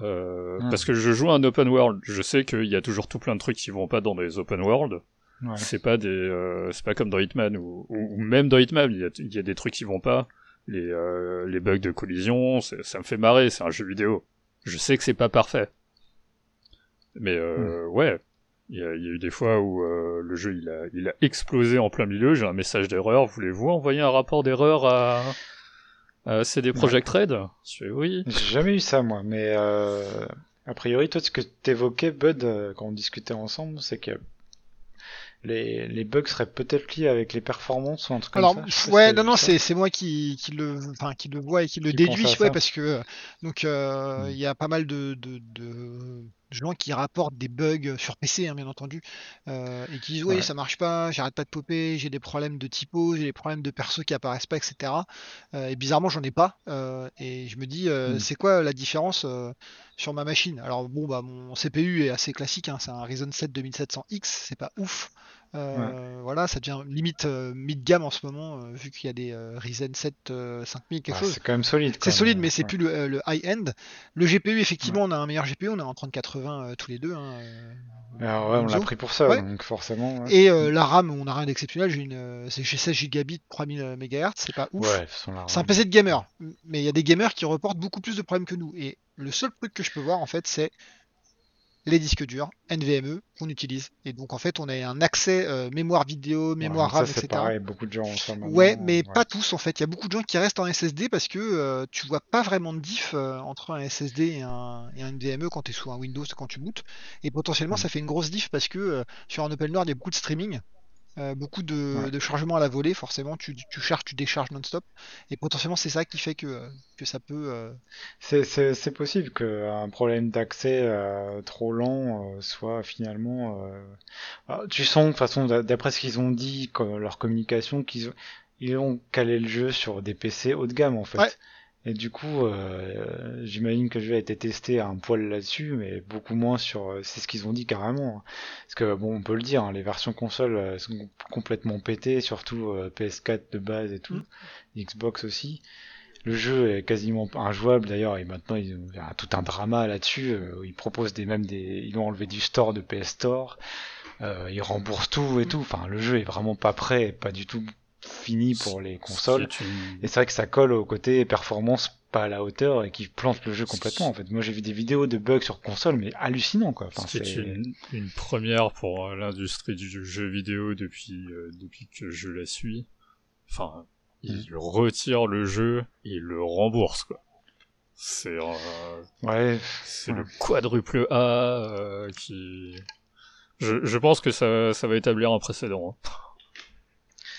Euh, Ah. Parce que je joue à un open world. Je sais qu'il y a toujours tout plein de trucs qui vont pas dans les open world. Ouais. C'est pas des, euh, c'est pas comme dans Hitman ou, même dans Hitman, il y a, il y a des trucs qui vont pas. Les, euh, les bugs de collision, ça me fait marrer. C'est un jeu vidéo. Je sais que c'est pas parfait. Mais euh, ouais, il y, a, il y a eu des fois où euh, le jeu il a, il a explosé en plein milieu. J'ai un message d'erreur. Voulez-vous envoyer un rapport d'erreur à, à CD Projekt Red? Je fais oui. J'ai jamais eu ça, moi, mais euh, a priori, toi, ce que t'évoquais, Bud, euh, quand on discutait ensemble, c'est que les, les bugs seraient peut-être liés avec les performances ou un truc Alors, comme ça. ouais, non, non, c'est c'est moi qui, qui le, enfin, qui le vois et qui le Qui déduis, ouais, parce que euh, donc euh, Mm. il y a pas mal de, de, de gens qui rapportent des bugs sur PC, hein, bien entendu, euh, et qui disent oui, Ouais. ça marche pas, j'arrête pas de popper, j'ai des problèmes de typo, j'ai des problèmes de perso qui apparaissent pas, etc. Euh, et bizarrement, j'en ai pas, euh, et je me dis, euh, Mm. c'est quoi la différence sur ma machine? Alors bon, bah mon CPU est assez classique, hein, c'est un Ryzen 7 2700X, c'est pas ouf. Euh, Voilà, ça devient limite euh, mid-gamme en ce moment, euh, vu qu'il y a des Ryzen 7 euh, 5000, quelque chose. c'est quand même solide. C'est solide, mais c'est Ouais. plus le, le high-end. Le GPU, effectivement, on a un meilleur GPU, on est en 3080 euh, tous les deux. hein, Alors, ouais, on l'a pris pour ça, donc forcément. Et la RAM, on n'a rien d'exceptionnel. J'ai une, c'est- j'ai 16 gigabits, 3000 MHz, c'est pas ouf. C'est un. PC de gamer, mais il y a des gamers qui reportent beaucoup plus de problèmes que nous. Et le seul truc que je peux voir, en fait, c'est les disques durs NVMe qu'on utilise. Et donc, en fait, on a un accès euh, mémoire vidéo, mémoire Ouais, RAM, ça, etc. pareil, beaucoup de gens maintenant. Ouais, mais ouais. pas tous en fait. Il y a beaucoup de gens qui restent en SSD parce que euh, tu vois pas vraiment de diff euh, entre un SSD et un, et un NVMe quand tu es sous un Windows quand tu bootes. Et potentiellement, Mm. ça fait une grosse diff parce que sur un open world, il y a beaucoup de streaming, euh, beaucoup de, Ouais. de chargement à la volée. Forcément, tu, tu charges, tu décharges non-stop. Et potentiellement, c'est ça qui fait que, que ça peut. euh, C'est, possible qu'un problème d'accès euh, trop lent euh, soit finalement. ah, tu sens, de toute façon, d'a- d'après ce qu'ils ont dit, comme leur communication, qu'ils ont, ils ont calé le jeu sur des PC haut de gamme en fait. Ouais. Et du coup, euh, j'imagine que le jeu a été testé à un poil là-dessus, mais beaucoup moins sur. euh, C'est ce qu'ils ont dit carrément. hein. Parce que bon, on peut le dire, hein, les versions consoles euh, sont complètement pétées, surtout euh, PS4 de base et tout, Mm. Xbox aussi. Le jeu est quasiment injouable d'ailleurs et maintenant ils ont il y a tout un drama là-dessus. euh, Ils proposent des même des, ils l'ont enlevé du store de PS Store. Euh, ils remboursent tout et tout. Enfin, le jeu est vraiment pas prêt, pas du tout fini pour les consoles. Une- Et c'est vrai que ça colle au côté performance pas à la hauteur et qui plante le jeu complètement. En fait, moi j'ai vu des vidéos de bugs sur console, mais hallucinant quoi. Enfin, c'est une, une première pour euh, l'industrie du jeu vidéo depuis, euh, depuis que je la suis. Enfin, ils retirent le jeu et ils le remboursent, quoi. C'est euh, ouais, c'est Ouais. le quadruple A euh, qui... Je, je pense que ça, ça va établir un précédent. hein.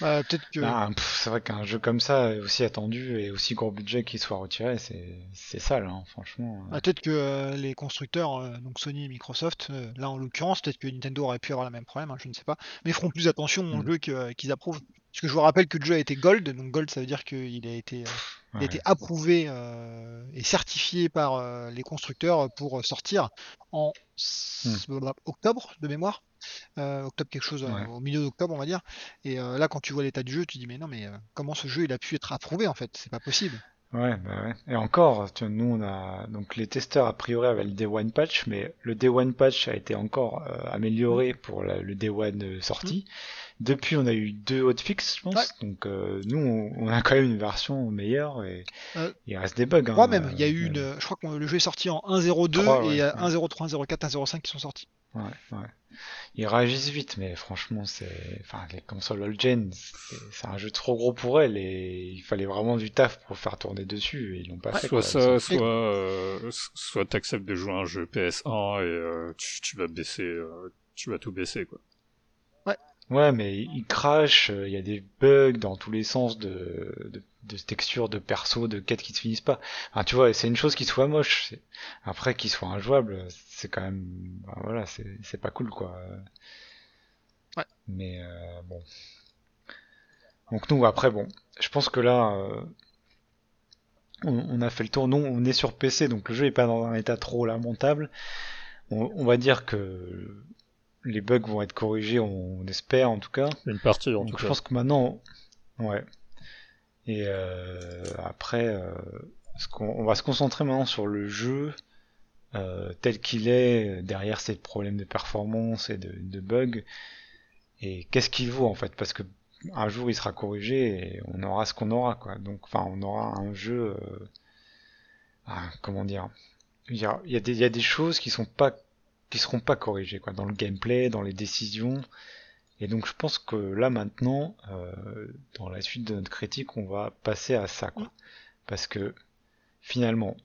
Bah, Peut-être que. Ah, c'est vrai qu'un jeu comme ça, aussi attendu et aussi gros budget qui soit retiré, c'est c'est sale, hein, franchement. Bah, peut-être que euh, les constructeurs, euh, donc Sony et Microsoft, euh, là en l'occurrence, peut-être que Nintendo aurait pu avoir le même problème, hein, je ne sais pas, mais feront plus attention au Mm. jeu euh, qu'ils approuvent. Parce que je vous rappelle que le jeu a été gold, donc gold ça veut dire qu'il a été, euh, il a Ouais. été approuvé euh, et certifié par euh, les constructeurs pour sortir en s- octobre de mémoire. Euh, octobre quelque chose, euh, Ouais. au milieu d'octobre on va dire. Et euh, là quand tu vois l'état du jeu, tu dis mais non mais euh, comment ce jeu il a pu être approuvé en fait? C'est pas possible. Ouais, bah ouais. Et encore, tu vois, nous on a donc les testeurs a priori avaient le Day One patch, mais le Day One patch a été encore euh, amélioré pour la- le Day One euh, sortie. Depuis, on a eu deux hotfix, je pense. Ouais. Donc euh, nous, on, on a quand même une version meilleure et Euh, il reste des bugs. Trois hein, même, il y a euh, eu une. Je crois que le jeu est sorti en 1.02 Trois, et ouais, il y a ouais. 1.03, 1.04, 1.05 qui sont sortis. Ouais, ouais. Ils réagissent vite, mais franchement, c'est, enfin, les consoles old-gen, c'est c'est un jeu trop gros pour elles et il fallait vraiment du taf pour faire tourner dessus et ils l'ont pas fait. Soit quoi. ça, soit, euh, soit t'acceptes de jouer à un jeu PS1 et euh, tu, tu vas baisser, euh, tu vas tout baisser, quoi. Ouais, mais ils crachent, euh, il y a des bugs dans tous les sens de, de, de textures, de perso, de quêtes qui se finissent pas. Enfin, tu vois, c'est une chose qui soit moche. Après, qu'il soit injouable, c'est quand même, ben voilà, c'est c'est pas cool, quoi. Ouais. Mais euh, bon. Donc nous après bon, je pense que là euh, on, on a fait le tour. Non, on est sur PC, donc le jeu est pas dans un état trop lamentable. On, on va dire que les bugs vont être corrigés, on, on espère en tout cas. Une partie en Donc tout je cas. pense que maintenant, ouais. Et euh, après, euh, on va se concentrer maintenant sur le jeu euh, tel qu'il est, derrière ces problèmes de performance et de, de bugs. Et qu'est-ce qu'il vaut en fait? Parce que un jour il sera corrigé et on aura ce qu'on aura quoi. Donc enfin on aura un jeu. ah, comment dire? Il y a, il y, a des, il y a des choses qui sont pas qui seront pas corrigées quoi dans le gameplay, dans les décisions. Et donc je pense que là maintenant, euh, dans la suite de notre critique, on va passer à ça quoi. Parce que finalement,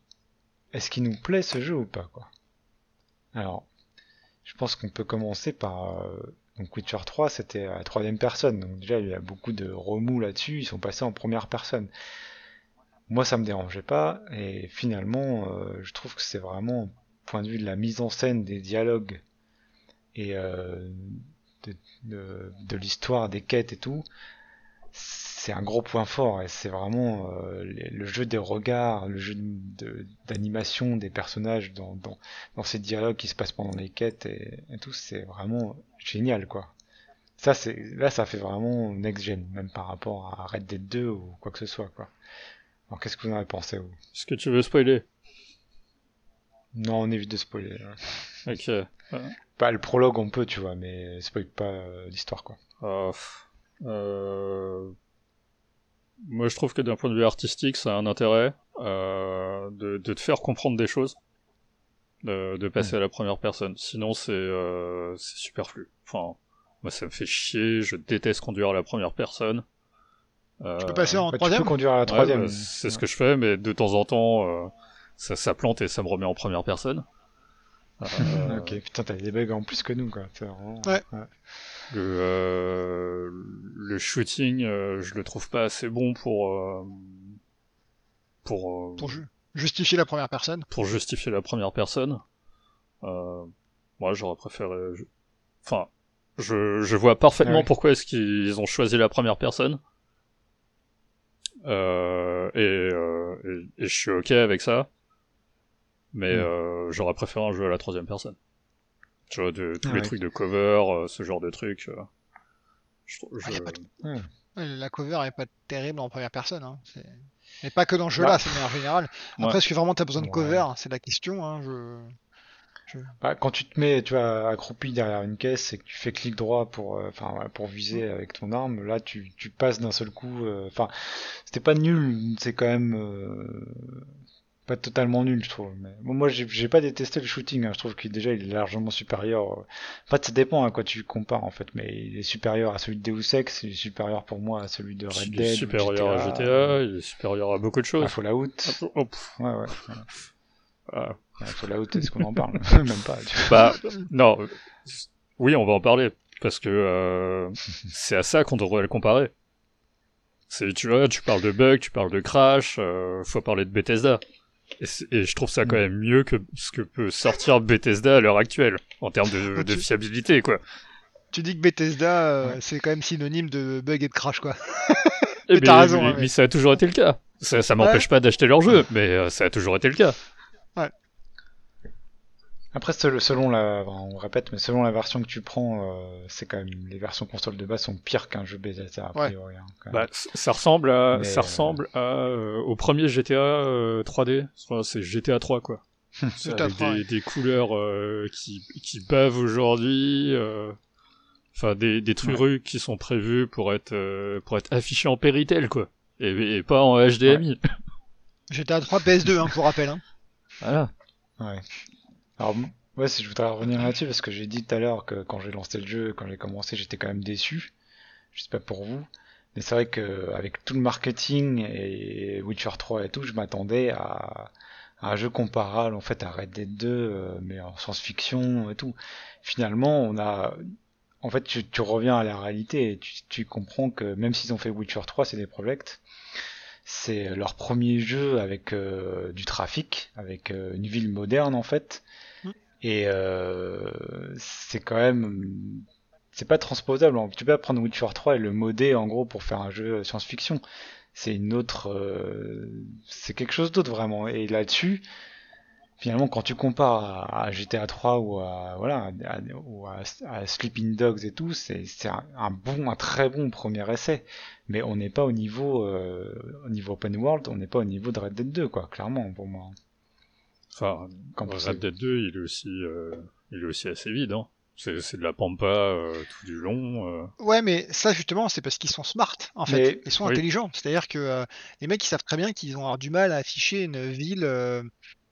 est-ce qu'il nous plaît ce jeu ou pas quoi? Alors, je pense qu'on peut commencer par euh, donc Witcher 3, c'était à troisième personne, donc déjà il y a beaucoup de remous là-dessus, ils sont passés en première personne. Moi ça me dérangeait pas, et finalement euh, je trouve que c'est vraiment, point de vue de la mise en scène, des dialogues et euh, de, l'histoire, des quêtes et tout, c'est un gros point fort, et c'est vraiment euh, le jeu des regards, le jeu d'animation des personnages dans, dans, ces dialogues qui se passent pendant les quêtes et, tout, c'est vraiment génial quoi. Ça c'est là ça fait vraiment next gen même par rapport à Red Dead 2 ou quoi que ce soit quoi. Alors qu'est-ce que vous en avez pensé Est-ce que tu veux spoiler? Non, on évite de spoiler. ouais. *laughs* Ok. Pas le prologue on peut tu vois mais spoil pas euh, l'histoire quoi. Euh, pff, euh, Moi, je trouve que d'un point de vue artistique, ça a un intérêt euh, de, de te faire comprendre des choses, de, de passer à la première personne. Sinon, c'est euh, c'est superflu. Enfin, moi, ça me fait chier. Je déteste conduire à la première personne. Euh, Tu peux passer en Bah, tu troisième? peux conduire à la ouais, troisième. bah, c'est ce que je fais, mais de temps en temps, euh, ça, ça plante et ça me remet en première personne. Euh, Ok, putain, t'as des bugs en plus que nous, quoi. Vraiment... Ouais. Le, euh, le shooting, euh, je le trouve pas assez bon pour euh, pour euh, Pour ju- justifier la première personne. pour justifier la première personne. Euh, moi, j'aurais préféré. je- Enfin, je, je vois parfaitement Ah ouais. pourquoi est-ce qu'ils ont choisi la première personne. Euh, et, euh, et, et je suis ok avec ça. Mais Mm. euh, j'aurais préféré un jeu à la troisième personne. Tu vois, de, tous Ah les ouais. trucs de cover, euh, ce genre de trucs. euh, je, trouve- Ah, je- pas. Ouais, La cover est pas terrible en première personne. Hein. Mais pas que dans ce jeu-là, Bah. c'est de manière générale. Ouais. Après, est-ce que vraiment t'as besoin de Ouais. cover C'est la question. Hein. Je... Bah, quand tu te mets, tu vois, accroupi derrière une caisse et que tu fais clic droit pour, euh, pour viser avec ton arme, là, tu, tu passes d'un seul coup. euh, Enfin, c'était pas nul, c'est quand même euh, pas totalement nul, je trouve. Mais bon, moi, j'ai pas détesté le shooting. hein, Je trouve qu'il déjà, il est largement supérieur. euh, En fait, ça dépend à quoi tu compares, en fait. Mais il est supérieur à celui de Deus Ex, il est supérieur pour moi à celui de Red il Dead. est ou supérieur à GTA, il est supérieur à beaucoup de à choses. Fallout. Oh, pff, Ouais, ouais. *laughs* ah. Ouais, Fallout, est-ce qu'on en parle *laughs* *laughs* Même pas. tu vois. Bah, non. euh, Oui, on va en parler. Parce que euh, c'est à ça qu'on devrait le comparer. Tu vois, tu parles de bugs, tu parles de crash, euh, faut parler de Bethesda. Et, je trouve ça quand même mieux que ce que peut sortir Bethesda à l'heure actuelle, en termes de, *laughs* de fiabilité, quoi. Tu dis que Bethesda, euh, c'est quand même synonyme de bug et de crash, quoi. Eh Mais t'as raison, mais, ça a toujours été le cas. Ça, ça m'empêche pas d'acheter leur jeu, mais euh, ça a toujours été le cas. Après, sel- selon la, on répète, mais selon la version que tu prends, euh, c'est quand même les versions console de base sont pires qu'un jeu Bethesda a Ouais. priori. hein, quand même. Bah, c- ça ressemble à, Mais, ça euh, ressemble à, euh, au premier GTA euh, 3D. Enfin, c'est GTA 3 quoi. C'est GTA avec 3, des, ouais. des couleurs euh, qui, qui bavent aujourd'hui. euh, Enfin, des, des trucs qui sont prévus pour être euh, pour être affichés en Péritel quoi, et, et pas en HDMI. GTA 3 PS2, hein, pour rappel. Hein. Voilà. Ouais. Alors, ouais, si je voudrais revenir là-dessus, parce que j'ai dit tout à l'heure que quand j'ai lancé le jeu, quand j'ai commencé, j'étais quand même déçu. Je sais pas pour vous. Mais c'est vrai que avec tout le marketing et Witcher 3 et tout, je m'attendais à, à un jeu comparable en fait à Red Dead 2, euh, mais en science-fiction et tout. Finalement, on a, en fait, tu, tu reviens à la réalité et tu, tu comprends que même s'ils ont fait Witcher 3, c'est des projects. C'est leur premier jeu avec euh, du trafic, avec euh, une ville moderne en fait. Mm. Et euh, c'est quand même c'est pas transposable. Tu peux pas prendre Witcher 3 et le modder en gros pour faire un jeu science-fiction. C'est une autre, euh, c'est quelque chose d'autre vraiment. Et là-dessus, finalement, quand tu compares à, à GTA 3 ou à voilà, à, ou à, à Sleeping Dogs et tout, c'est c'est un, un bon, un très bon premier essai. Mais on n'est pas au niveau, euh, au niveau open world, on n'est pas au niveau de Red Dead 2 quoi, clairement pour moi. Enfin, Quand Red Dead 2, il est aussi, euh, il est aussi assez vide, hein. C'est, c'est de la pampa euh, tout du long. euh. Ouais, mais ça justement, c'est parce qu'ils sont smart, en fait. Mais- Ils sont oui. intelligents. C'est-à-dire que euh, les mecs, ils savent très bien qu'ils vont avoir du mal à afficher une ville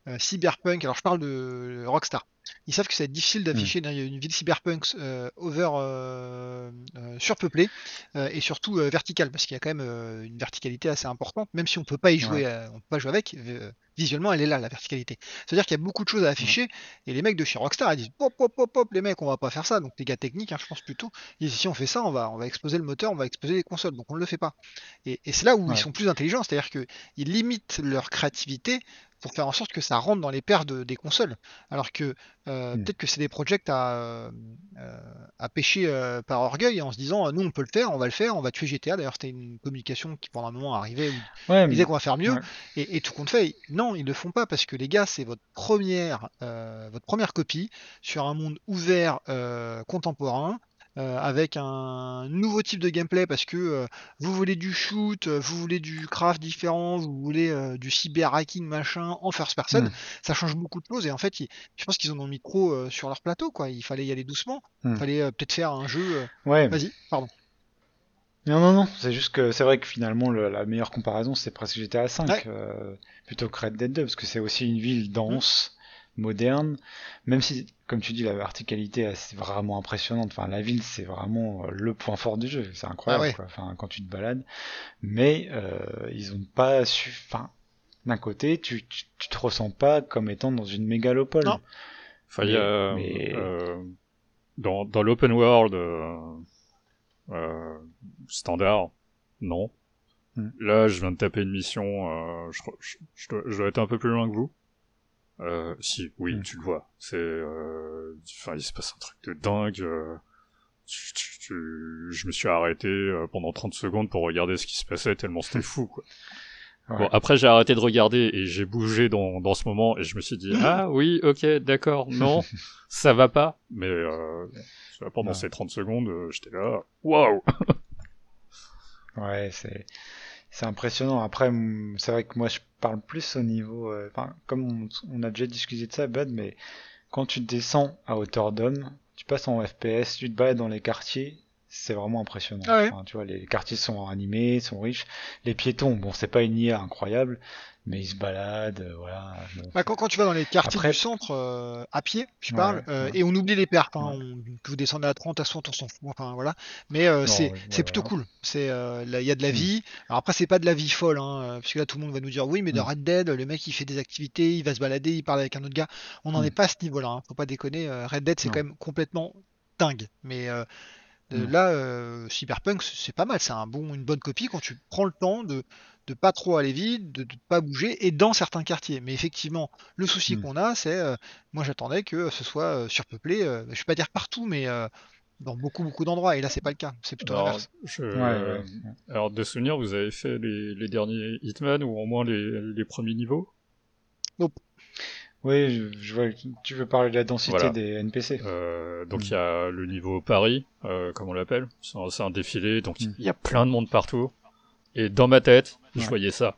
euh, euh, cyberpunk. Alors, je parle de Rockstar. Ils savent que ça va être difficile d'afficher une, une ville cyberpunk euh, over euh, euh, surpeuplée euh, et surtout euh, verticale, parce qu'il y a quand même euh, une verticalité assez importante, même si on peut pas y jouer, euh, on peut pas jouer avec. euh, visuellement, elle est là, la verticalité. C'est-à-dire qu'il y a beaucoup de choses à afficher, et les mecs de chez Rockstar, ils disent pop, pop, pop, pop, les mecs, on va pas faire ça. Donc les gars techniques, hein, je pense plutôt, ils disent si on fait ça, on va, on va exploser le moteur, on va exploser les consoles. Donc on ne le fait pas. Et, et c'est là où Ouais. ils sont plus intelligents, c'est-à-dire qu'ils limitent leur créativité pour faire en sorte que ça rentre dans les paires de- des consoles. Alors que euh, Mm. peut-être que c'est des projects à, euh, euh, à pêcher par orgueil en se disant nous on peut le faire, on va le faire, on va tuer GTA. D'ailleurs c'était une communication qui pendant un moment arrivait où Ouais, ils disaient qu'on va faire mieux. Ouais. Et, et tout compte fait, non, ils le font pas parce que les gars, c'est votre première, votre première copie sur un monde ouvert contemporain. Euh, avec un nouveau type de gameplay parce que euh, vous voulez du shoot, euh, vous voulez du craft différent, vous voulez euh, du cyber hacking machin en first person, Mm. ça change beaucoup de choses et en fait ils- je pense qu'ils en ont mis trop sur leur plateau quoi, il fallait y aller doucement, il Mm. fallait peut-être faire un jeu, ouais. vas-y, pardon. Non, non, non, c'est juste que c'est vrai que finalement le- la meilleure comparaison c'est presque GTA V Ouais. euh, plutôt que Red Dead 2 parce que c'est aussi une ville dense, moderne, même si comme tu dis la verticalité est c'est vraiment impressionnante. Enfin la ville c'est vraiment euh, le point fort du jeu, c'est incroyable Ah ouais. quoi. Enfin quand tu te balades, mais euh, ils ont pas su. Enfin d'un côté tu, tu tu te ressens pas comme étant dans une mégalopole. Non. Enfin, il y a, Mais- euh, dans, dans l'open world euh, euh, standard, non. Hmm. Là, je viens de taper une mission, euh, je, crois- je, je dois, je dois être un peu plus loin que vous. Euh, si, oui, Hmm. tu le vois. C'est, euh, enfin, il se passe un truc de dingue. euh, tu- tu- tu- je me suis arrêté euh, pendant 30 secondes pour regarder ce qui se passait tellement c'était fou, quoi. Ouais. Bon, après j'ai arrêté de regarder et j'ai bougé dans, dans ce moment et je me suis dit *laughs* ah oui ok d'accord non ça va pas mais euh, pendant Ouais. ces 30 secondes j'étais là waouh Ouais, c'est c'est impressionnant. Après, c'est vrai que moi je parle plus au niveau, euh, enfin, comme on, on a déjà discuté de ça, Bud, mais quand tu descends à hauteur d'homme, tu passes en FPS, tu te balades dans les quartiers, c'est vraiment impressionnant. Ah ouais. Enfin, tu vois, les quartiers sont animés, sont riches. Les piétons, bon, c'est pas une IA incroyable, mais ils se baladent, euh, voilà. Bah, quand, quand tu vas dans les quartiers Après- du centre, euh, à pied, je Ouais, parle, euh, ouais. et on oublie les pertes, hein, Ouais. on- que vous descendez à 30, à 60, on s'en fout, enfin voilà. Mais euh, c'est plutôt cool. C'est il y a de la Mm. vie. Alors après, c'est pas de la vie folle, hein, euh, parce que là, tout le monde va nous dire oui, mais dans Mm. Red Dead, le mec il fait des activités, il va se balader, il parle avec un autre gars. On n'en Mm. est pas à ce niveau-là, hein, faut pas déconner. Red Dead, c'est quand même complètement dingue. Mais là, Cyberpunk, c'est pas mal. C'est un bon, une bonne copie quand tu prends le temps de de pas trop aller vite, de, de pas bouger, et dans certains quartiers. Mais effectivement, le souci Mm. qu'on a, c'est, euh, moi j'attendais que ce soit euh, surpeuplé, euh, je vais pas dire partout, mais euh, dans beaucoup beaucoup d'endroits. Et là, c'est pas le cas. C'est plutôt alors, l'inverse. je- Ouais, ouais. alors de souvenir vous avez fait les, les derniers Hitman ou au moins les, les premiers niveaux? Oui, je, je vois, tu veux parler de la densité Voilà. des NPC. Euh, donc Mm. il y a le niveau Paris, euh, comme on l'appelle. C'est un, c'est un défilé, donc il Mm. y a plein de monde partout. Et dans ma tête, je voyais ça.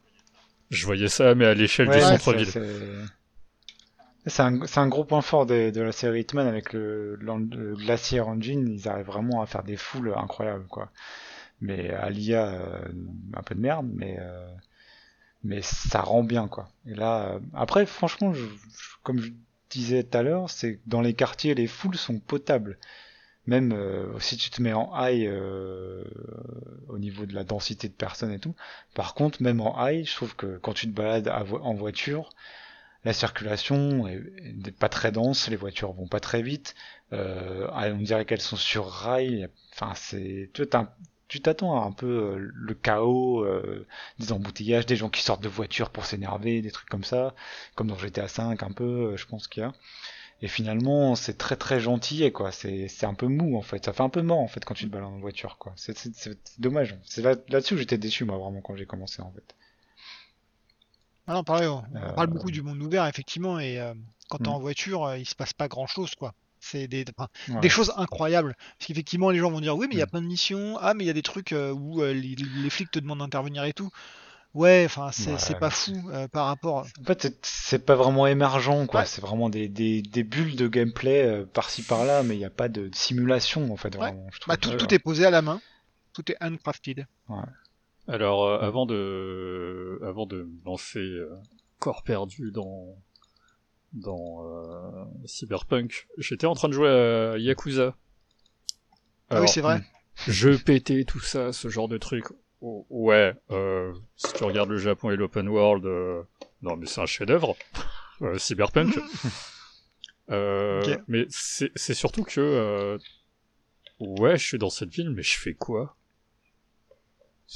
Je voyais ça, mais à l'échelle Ouais, du c'est- centre-ville. c'est- un, gros point fort de, de la série Hitman avec le, Glacier Engine, ils arrivent vraiment à faire des foules incroyables quoi. Mais à l'IA, euh, un peu de merde, mais euh, mais ça rend bien quoi. Et là, euh, après franchement, je, je- comme je disais tout à l'heure, c'est dans les quartiers, les foules sont potables. Même euh, si tu te mets en high euh, au niveau de la densité de personnes et tout. Par contre, même en high, je trouve que quand tu te balades en voiture, la circulation est, pas très dense, les voitures vont pas très vite. Euh, ah, on dirait qu'elles sont sur rail. Enfin, c'est tu t'attends à un peu euh, le chaos, euh, des embouteillages, des gens qui sortent de voitures pour s'énerver, des trucs comme ça, comme dans GTA V un peu, euh, je pense qu'il y a. Et finalement, c'est très très gentil, quoi. C'est c'est un peu mou en fait. Ça fait un peu mort en fait quand tu te balades en voiture, quoi. C'est c'est- c'est dommage. C'est là là-dessus j'étais déçu moi vraiment quand j'ai commencé en fait. Ah non, pareil, on, on Euh, parle beaucoup du monde ouvert, effectivement, et euh, quand t'es Mm. en voiture, euh, il se passe pas grand chose, quoi. C'est des, enfin, Ouais. des choses incroyables. Parce qu'effectivement, les gens vont dire, oui, mais il y a Mm. plein de missions. Ah, mais il y a des trucs où les, les flics te demandent d'intervenir et tout. Ouais, enfin, c'est Ouais. pas fou euh, par rapport. En fait, c'est- pas vraiment émergent, quoi. Ouais. C'est vraiment des, des, des bulles de gameplay euh, par-ci par-là, mais il n'y a pas de simulation, en fait, Ouais. Je. Bah, tout, tout est posé à la main. Tout est handcrafted. Alors, euh, avant de, avant de lancer euh, corps perdu dans, dans euh, Cyberpunk, j'étais en train de jouer à Yakuza. Ah oui, c'est vrai. Je pétais tout ça, ce genre de truc. Ouais, euh, si tu regardes le Japon et l'open world, euh, non mais c'est un chef-d'œuvre, euh, Cyberpunk. *laughs* Euh. Mais c'est surtout que, euh, ouais, je suis dans cette ville, mais je fais quoi?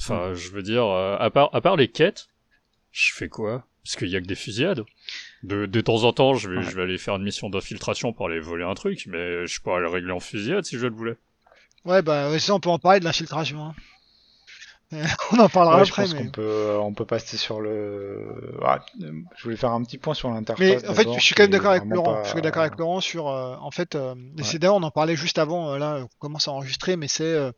Enfin, je veux dire, euh, à part à part les quêtes, je fais quoi? Parce qu'il y a que des fusillades. De, de temps en temps, je vais, Ouais. je vais aller faire une mission d'infiltration pour aller voler un truc, mais je pourrais le régler en fusillade si je le voulais. Ouais, bah, ouais, ça, on peut en parler de l'infiltration. hein. Euh, *laughs* on en parlera Ouais, je après, pense mais. qu'on peut, on peut passer sur le. Ah, euh, je voulais faire un petit point sur l'interface. Mais en fait, je suis quand même d'accord avec Laurent. pas- Je suis d'accord avec Laurent sur, euh, en fait, euh, Ouais. c'est d'ailleurs on en parlait juste avant. euh, là, on commence à enregistrer, mais c'est, euh,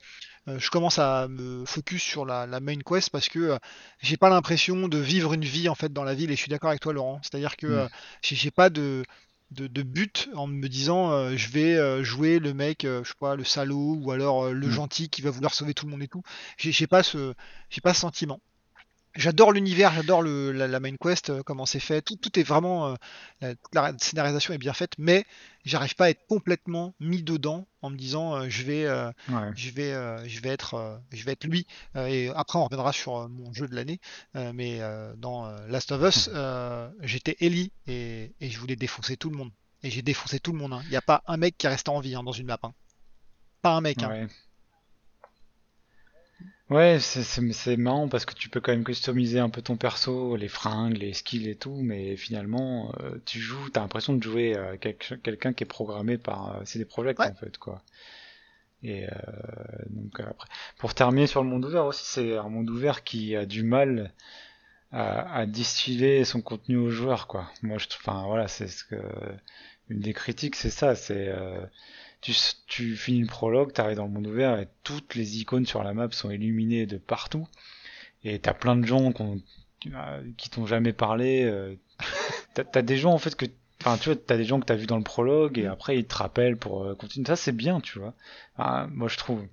euh, je commence à me focus sur la, la main quest parce que euh, j'ai pas l'impression de vivre une vie en fait dans la ville. Et je suis d'accord avec toi, Laurent. C'est-à-dire que Mm. euh, j'ai j'ai pas de de, de but en me disant euh, je vais euh, jouer le mec, euh, je sais pas, le salaud ou alors euh, le Mm. gentil qui va vouloir sauver tout le monde et tout. J'ai j'ai pas ce, j'ai pas ce sentiment. J'adore l'univers, j'adore le- la, la main quest, euh, comment c'est fait, tout, tout est vraiment, euh, la, scénarisation est bien faite, mais j'arrive pas à être complètement mis dedans en me disant euh, je vais, euh, Ouais. je vais, euh, je vais être, je vais être lui. Et après on reviendra sur mon jeu de l'année, mais dans Last of Us, j'étais Ellie et, et je voulais défoncer tout le monde. Et j'ai défoncé tout le monde. Il n'y a pas un mec qui est resté en vie hein, dans une map. hein. Pas un mec. hein. Ouais. Ouais, c'est c'est- c'est marrant parce que tu peux quand même customiser un peu ton perso, les fringues, les skills et tout, mais finalement, euh, tu joues, t'as l'impression de jouer quelqu'un qui est programmé par euh, CD Projekt Ouais. en fait, quoi. Et euh, donc après, pour terminer sur le monde ouvert aussi, c'est un monde ouvert qui a du mal à, à distiller son contenu aux joueurs, quoi. Moi, je, trouve- enfin voilà, c'est ce que une des critiques, c'est ça, c'est euh, tu, tu finis le prologue, t'arrives dans le monde ouvert et toutes les icônes sur la map sont illuminées de partout. Et t'as plein de gens euh, qui t'ont jamais parlé. euh, *laughs* T'as des gens en fait que, enfin tu vois, t'as des gens que t'as vu dans le prologue et après ils te rappellent pour euh, continuer. Ça c'est bien, tu vois. Ah, moi je trouve.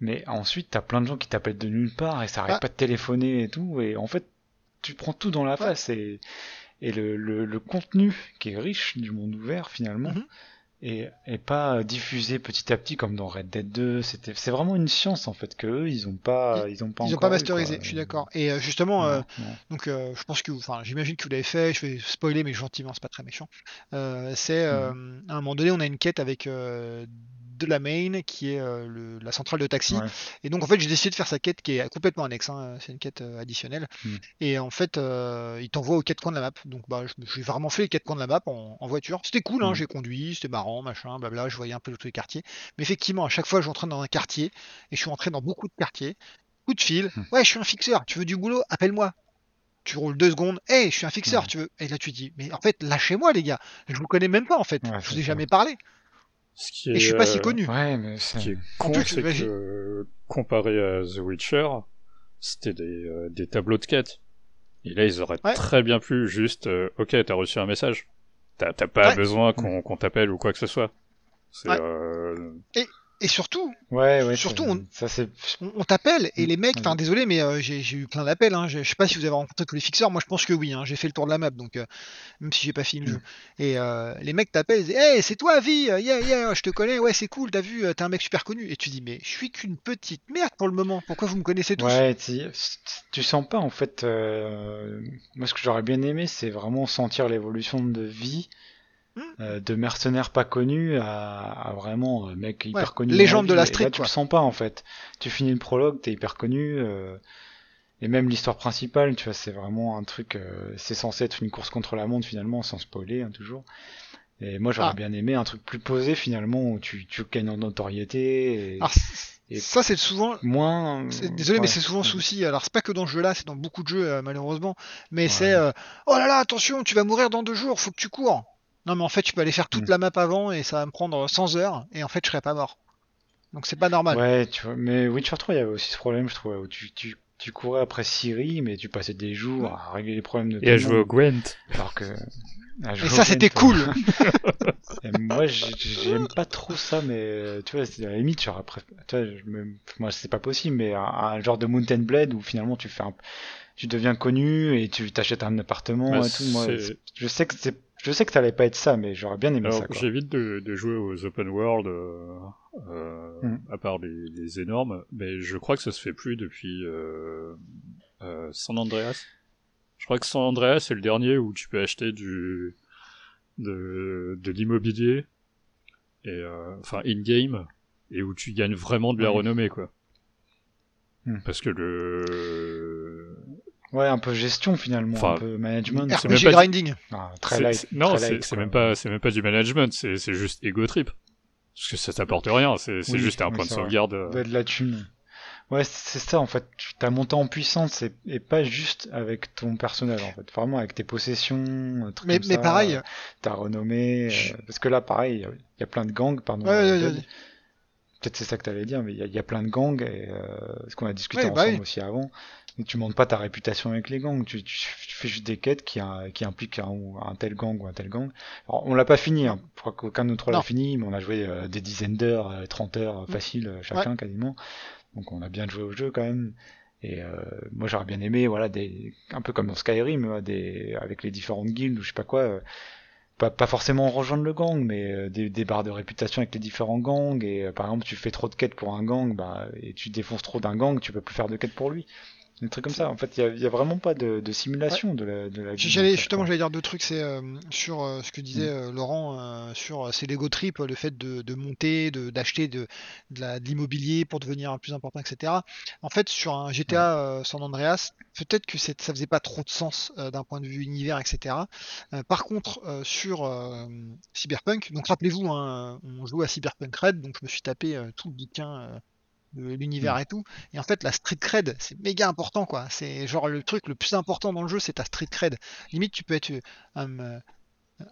Mais ensuite t'as plein de gens qui t'appellent de nulle part et ça arrête Ah. pas de téléphoner et tout. Et en fait tu prends tout dans la face et et le, le, le contenu qui est riche du monde ouvert finalement Mhm. Et, et pas diffusé petit à petit comme dans Red Dead 2 c'était c'est vraiment une science en fait que eux ils ont pas ils ont pas Ils n'ont encore pas masterisé, je suis d'accord. Et euh, justement, euh, Ouais. Donc, euh, je pense que, enfin, j'imagine que vous l'avez fait. Je vais spoiler, mais gentiment, c'est pas très méchant. Euh, c'est euh, à un moment donné, on a une quête avec euh, de la main qui est euh, le- la centrale de taxi. Ouais. Et donc, en fait, j'ai décidé de faire sa quête qui est complètement annexe. hein, c'est une quête euh, additionnelle. Mm. Et en fait, euh, il t'envoie aux quatre coins de la map. Donc, bah, je- j'ai vraiment fait les quatre coins de la map en, en voiture. C'était cool, hein, Mm. j'ai conduit, c'était marrant, machin, blabla. Je voyais un peu tous les quartiers. Mais effectivement, à chaque fois, j'entrais dans un quartier et je suis entré dans beaucoup de quartiers. Coup de fil. Mm. Ouais, je suis un fixeur. Tu veux du boulot? Appelle-moi tu roules deux secondes, hey, je suis un fixeur, Ouais. tu veux? Et là, tu dis, mais en fait, lâchez-moi, les gars. Je vous connais même pas, en fait. Ouais, je vous ai jamais parlé. Ce qui Et je suis pas si euh, connu. Ouais, mais Ce qui est con, plus, c'est que comparé à The Witcher, c'était des, euh, des tableaux de quête. Et là, ils auraient Ouais. très bien pu juste, euh, ok, t'as reçu un message. T'as t'as pas Ouais. besoin qu'on qu'on t'appelle ou quoi que ce soit. C'est Ouais. euh, Et surtout, ouais, ouais, Surtout, on- ça c'est on, on t'appelle et Mm. les mecs, enfin Ouais. désolé, mais euh, j'ai eu plein d'appels. Hein. Je sais pas si vous avez rencontré tous les fixeurs. Moi, je pense que oui. Hein. J'ai fait le tour de la map, donc euh, même si j'ai pas fini le Mm. jeu. Et euh, les mecs t'appellent, disent, hey, c'est toi, vie, yeah, yeah, je te connais, ouais, c'est cool, t'as vu, t'es un mec super connu. Et tu dis, mais je suis qu'une petite merde pour le moment. Pourquoi vous me connaissez tous? Ouais, tu, tu sens pas en fait. moi, ce que j'aurais bien aimé, c'est vraiment sentir l'évolution de vie. Euh, de mercenaire pas connu à, à vraiment euh, mec hyper Ouais, connu. légende de la. Et street, Là, tu quoi. le sens pas en fait. Tu finis le prologue, t'es hyper connu. euh, et même l'histoire principale, tu vois, c'est vraiment un truc. euh, c'est censé être une course contre la montre finalement, sans spoiler hein, toujours. Et moi, j'aurais Ah. bien aimé un truc plus posé finalement où tu, tu gagnes en notoriété et Alors, c- et- ça, c'est souvent. moins. Désolé, mais c'est souvent souci. Alors, c'est pas que dans ce jeu-là, c'est dans beaucoup de jeux, malheureusement. Mais Ouais. c'est euh, oh là là, attention, tu vas mourir dans deux jours, faut que tu cours. Non, mais en fait, tu peux aller faire toute Mm. la map avant et ça va me prendre 100 heures et en fait, je serai pas mort. Donc, c'est pas normal. Ouais, tu vois, mais Witcher 3, il y avait aussi ce problème, je trouvais, où tu, tu, tu courais après Siri, mais tu passais des jours à régler les problèmes de Et à jouer au Gwent. alors que... à jouer Et ça, c'était cool. *laughs* Et moi, j'ai- j'aime pas trop ça, mais euh, tu vois, c'est à la limite, genre après, tu vois, je me- moi, c'est pas possible, mais un, un genre de Mountain Blade où finalement tu fais un, tu deviens connu et tu t'achètes un appartement Bah, et tout. Moi, je sais que c'est, je sais que ça allait pas être ça, mais j'aurais bien aimé Alors, ça. J'évite de, de jouer aux open world, euh, euh, Mm. à part les, les énormes, mais je crois que ça se fait plus depuis euh, euh, San Andreas. Je crois que San Andreas c'est le dernier où tu peux acheter du de, de l'immobilier et euh, enfin in game et où tu gagnes vraiment de la renommée quoi. Mm. Parce que le Ouais, un peu gestion finalement, Enfin, un peu management. c'est même RPG pas- grinding. Ah, très light. non, c'est même pas c'est même pas du management, c'est c'est juste ego trip. Parce que ça t'apporte rien, c'est Oui, juste un oui, point de sauvegarde. euh, Ouais, de la thune. Ouais, c'est ça en fait. Tu t'as monté en puissance et, et pas juste avec ton personnage en fait. Vraiment avec tes possessions, un truc Mais, comme mais ça, pareil, euh, ta renommée. euh, parce que là, pareil, il y a- plein de gangs, pardon. Ouais, euh, ouais, ouais. Peut-être c'est ça que t'allais dire, mais il y, a- il y a plein de gangs et euh, ce qu'on a discuté Ouais, bah ensemble oui. aussi avant. Tu montes pas ta réputation avec les gangs, tu, tu, tu fais juste des quêtes qui, euh, qui impliquent un, un tel gang ou un tel gang. Alors, on l'a pas fini, hein. je crois qu'aucun de nous trois l'a fini, mais on a joué euh, des dizaines d'heures, euh, 30 heures euh, Mm. faciles euh, chacun quasiment. Donc on a bien joué au jeu quand même. Et euh, moi j'aurais bien aimé, voilà, des, un peu comme dans Skyrim, des, avec les différentes guildes ou je sais pas quoi. euh, pas, pas forcément rejoindre le gang, mais des, des barres de réputation avec les différents gangs. Et euh, par exemple, tu fais trop de quêtes pour un gang, bah, et tu défonces trop d'un gang, tu peux plus faire de quêtes pour lui. Des trucs comme ça. En fait, il y a, vraiment pas de, de simulation de la, de la guilde, J'allais justement, j'allais dire deux trucs. C'est euh, sur euh, ce que disait Mm. euh, Laurent sur c'est l'ego trip, le fait de, de monter, d'acheter de, de l'immobilier pour devenir plus important, etc. En fait, sur un GTA San Andreas, peut-être que ça faisait pas trop de sens d'un point de vue univers, etc. Par contre, sur Cyberpunk, donc rappelez-vous, hein, on joue à Cyberpunk Red, donc je me suis tapé tout le bouquin. L'univers et tout. Et en fait, la street cred, c'est méga important, quoi. C'est genre le truc le plus important dans le jeu, c'est ta street cred. Limite, tu peux être euh, un, euh,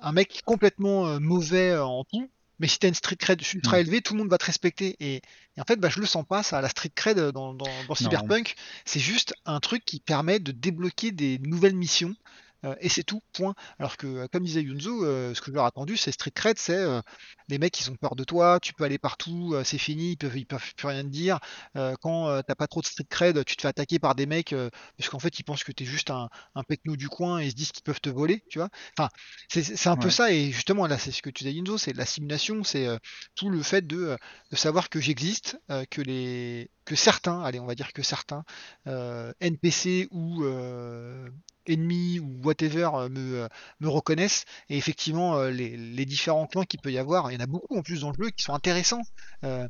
un mec complètement euh, mauvais en tout, mais si t'as une street cred ultra Mm. élevée, tout le monde va te respecter. Et, et en fait, bah, je le sens pas, ça, la street cred dans, dans, dans Cyberpunk, c'est juste un truc qui permet de débloquer des nouvelles missions. Euh, et c'est tout, point. Alors que, euh, comme disait Yunzo, euh, ce que je leur ai attendu, c'est street cred, c'est euh, les mecs ils ont peur de toi, tu peux aller partout, c'est fini, ils peuvent, ils peuvent plus rien te dire. Quand t'as pas trop de street cred, tu te fais attaquer par des mecs parce qu'en fait ils pensent que t'es juste un, un pecno du coin et ils se disent qu'ils peuvent te voler, tu vois. Enfin, c'est un peu ça et justement là c'est ce que tu disais Yunzo, c'est la simulation, c'est tout le fait de, de savoir que j'existe, que les que certains, allez on va dire que certains euh, NPC ou euh, ennemis ou whatever euh, me, euh, me reconnaissent et effectivement euh, les, les différents clans qu'il peut y avoir, il y en a beaucoup en plus dans le jeu qui sont intéressants. euh,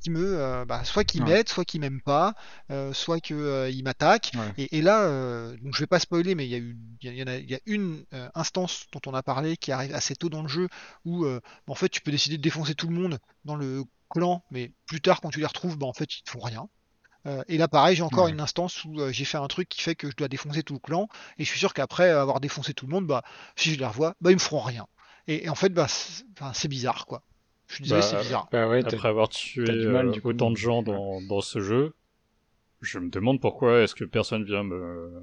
qui me euh, bah, soit qui Ouais. m'aident, soit qui m'aiment pas, euh, soit que euh. Ouais. Et, et là, donc je vais pas spoiler, mais il y a eu, il y, a- il y en a, il y a une instance dont on a parlé qui arrive assez tôt dans le jeu où bah, en fait tu peux décider de défoncer tout le monde dans le clan, mais plus tard quand tu les retrouves, bah, en fait ils te font rien. Euh, et là pareil, j'ai encore Ouais. une instance où euh, j'ai fait un truc qui fait que je dois défoncer tout le clan, et je suis sûr qu'après avoir défoncé tout le monde, bah si je les revois, bah ils me feront rien. Et, et en fait, bah c'est bizarre quoi. Je suis désolé, Bah, c'est bizarre. Bah ouais, Après avoir tué mal, euh, du coup. autant de gens dans, dans ce jeu, je me demande pourquoi est-ce que personne vient me...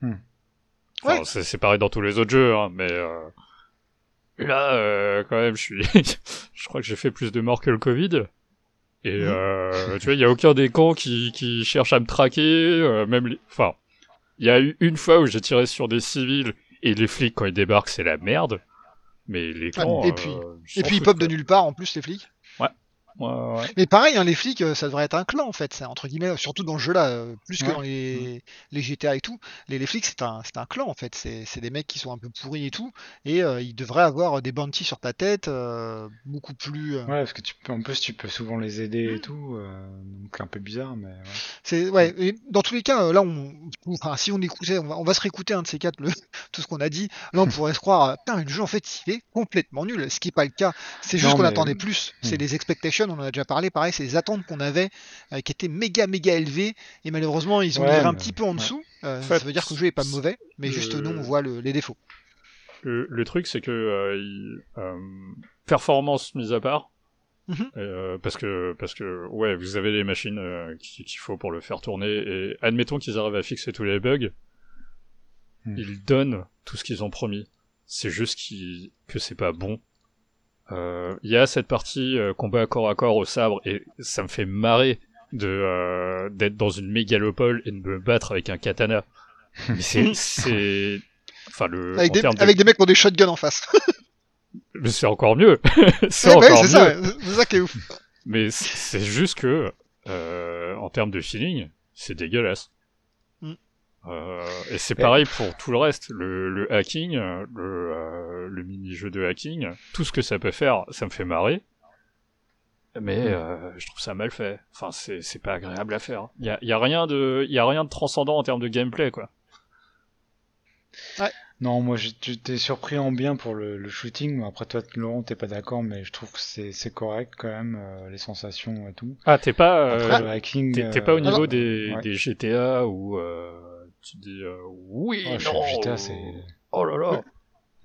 Hmm. Enfin, Ouais. c'est, c'est pareil dans tous les autres jeux, hein, mais euh, là, euh, quand même, je suis, *laughs* je crois que j'ai fait plus de morts que le Covid. Et Mhm. euh, tu vois, il y a aucun des camps qui, qui cherche à me traquer, euh, même les... Enfin, il y a eu une fois où j'ai tiré sur des civils et les flics quand ils débarquent c'est la merde. Mais les clans. et puis- euh, Et puis ils foutent, pop de nulle part en plus les flics. Ouais, ouais. Mais pareil, hein, les flics, euh, ça devrait être un clan en fait, c'est entre guillemets, surtout dans ce jeu-là, euh, plus que Ouais. dans les, les GTA et tout. Les, les flics, c'est un, c'est un clan en fait, c'est c'est des mecs qui sont un peu pourris et tout, et euh, ils devraient avoir des bounties sur ta tête, euh, beaucoup plus. euh, Ouais, parce que tu peux, en plus, tu peux souvent les aider et tout, euh, donc un peu bizarre, mais ouais. C'est ouais. Et dans tous les cas, euh, là, on, enfin, si on écoutait, on va, on va se réécouter un de ces quatre, le, *laughs* tout ce qu'on a dit. Là, on pourrait se croire, euh, putain, le jeu en fait, il est complètement nul. Ce qui est pas le cas. C'est juste qu'on mais- attendait plus. C'est Hmm. les expectations, on en a déjà parlé. Pareil, c'est les attentes qu'on avait, euh, qui étaient méga méga élevées. Et malheureusement, ils ont Ouais, un petit peu en ouais. dessous. Euh, En fait, ça veut dire que le jeu est pas mauvais, mais juste nous, on voit le- les défauts. Le, le truc, c'est que euh, il- euh, performance mise à part, Mhm. euh, parce que parce que ouais, vous avez les machines euh, qu'il faut pour le faire tourner et admettons qu'ils arrivent à fixer tous les bugs, Hmm. ils donnent tout ce qu'ils ont promis. C'est juste qu'ils- que c'est pas bon. Euh, Il y a cette partie euh, combat corps à corps au sabre et ça me fait marrer de euh, d'être dans une mégalopole et de me battre avec un katana. Mais c'est *laughs* c'est enfin le Avec en des, de- avec des mecs qui ont des shotguns en face. *laughs* mais c'est encore mieux. *laughs* c'est Ouais, bah oui, encore c'est mieux. ça, c'est ça qui est ouf. Mais c'est juste que, euh, en termes de feeling, c'est dégueulasse. Euh, et c'est pareil pour tout le reste. Le, le hacking, euh, le, euh, le mini-jeu de hacking, tout ce que ça peut faire, ça me fait marrer. Mais Mm. euh, je trouve ça mal fait. Enfin, c'est pas agréable à faire. Il y a, y a rien de, y a rien de transcendant en termes de gameplay, quoi. Non, moi j'ai- j'étais surpris en bien pour le, le shooting. Après toi, Laurent, t'es pas d'accord, mais je trouve que c'est correct quand même, euh, les sensations et tout. Ah, t'es pas, euh, Après le hacking. t'es t'es pas au niveau des, ouais. des GTA euh, tu dis euh, oui, je- non, GTA, c'est. Oh là là.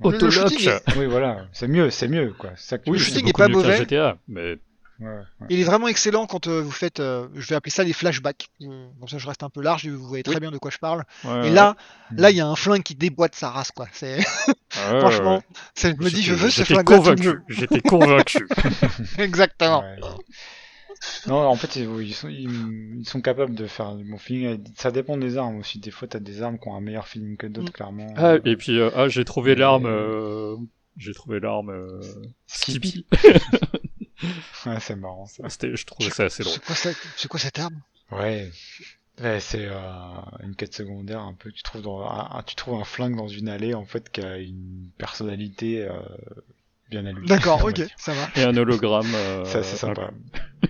Le- le Autolock. shooting est- Oui, voilà, c'est mieux, c'est mieux quoi. C'est ça que Oui, le c'est shooting dire. est beaucoup pas mauvais. GTA, mais Ouais, ouais. Il est vraiment excellent quand euh, vous faites, euh, je vais appeler ça les flashbacks. Comme ça, je reste un peu large, vous voyez très Oui. bien de quoi je parle. ouais, Et là, Mm. là, il y a un flingue qui déboîte sa race, quoi. C'est *laughs* ouais, franchement, je me dis, je veux ce J'étais le convaincu. J'étais convaincu. *laughs* Exactement. Non, en fait, ils sont, ils, ils sont capables de faire du bon feeling. Ça dépend des armes aussi. Des fois, t'as des armes qui ont un meilleur feeling que d'autres, Mm. clairement. ah, et puis euh, ah, j'ai trouvé l'arme. Euh, J'ai trouvé l'arme. euh, Skippy. *laughs* Ouais, c'est marrant ça. C'était, je trouvais ça assez drôle. C'est quoi, ça- c'est quoi cette arme? Ouais. Ouais, c'est euh, une quête secondaire un peu. Tu trouves, dans, un, un- tu trouves un flingue dans une allée en fait qui a une personnalité euh, bien à lui. D'accord, *laughs* ok, ça va. Et un hologramme. *laughs* euh, Ça, c'est sympa. *laughs*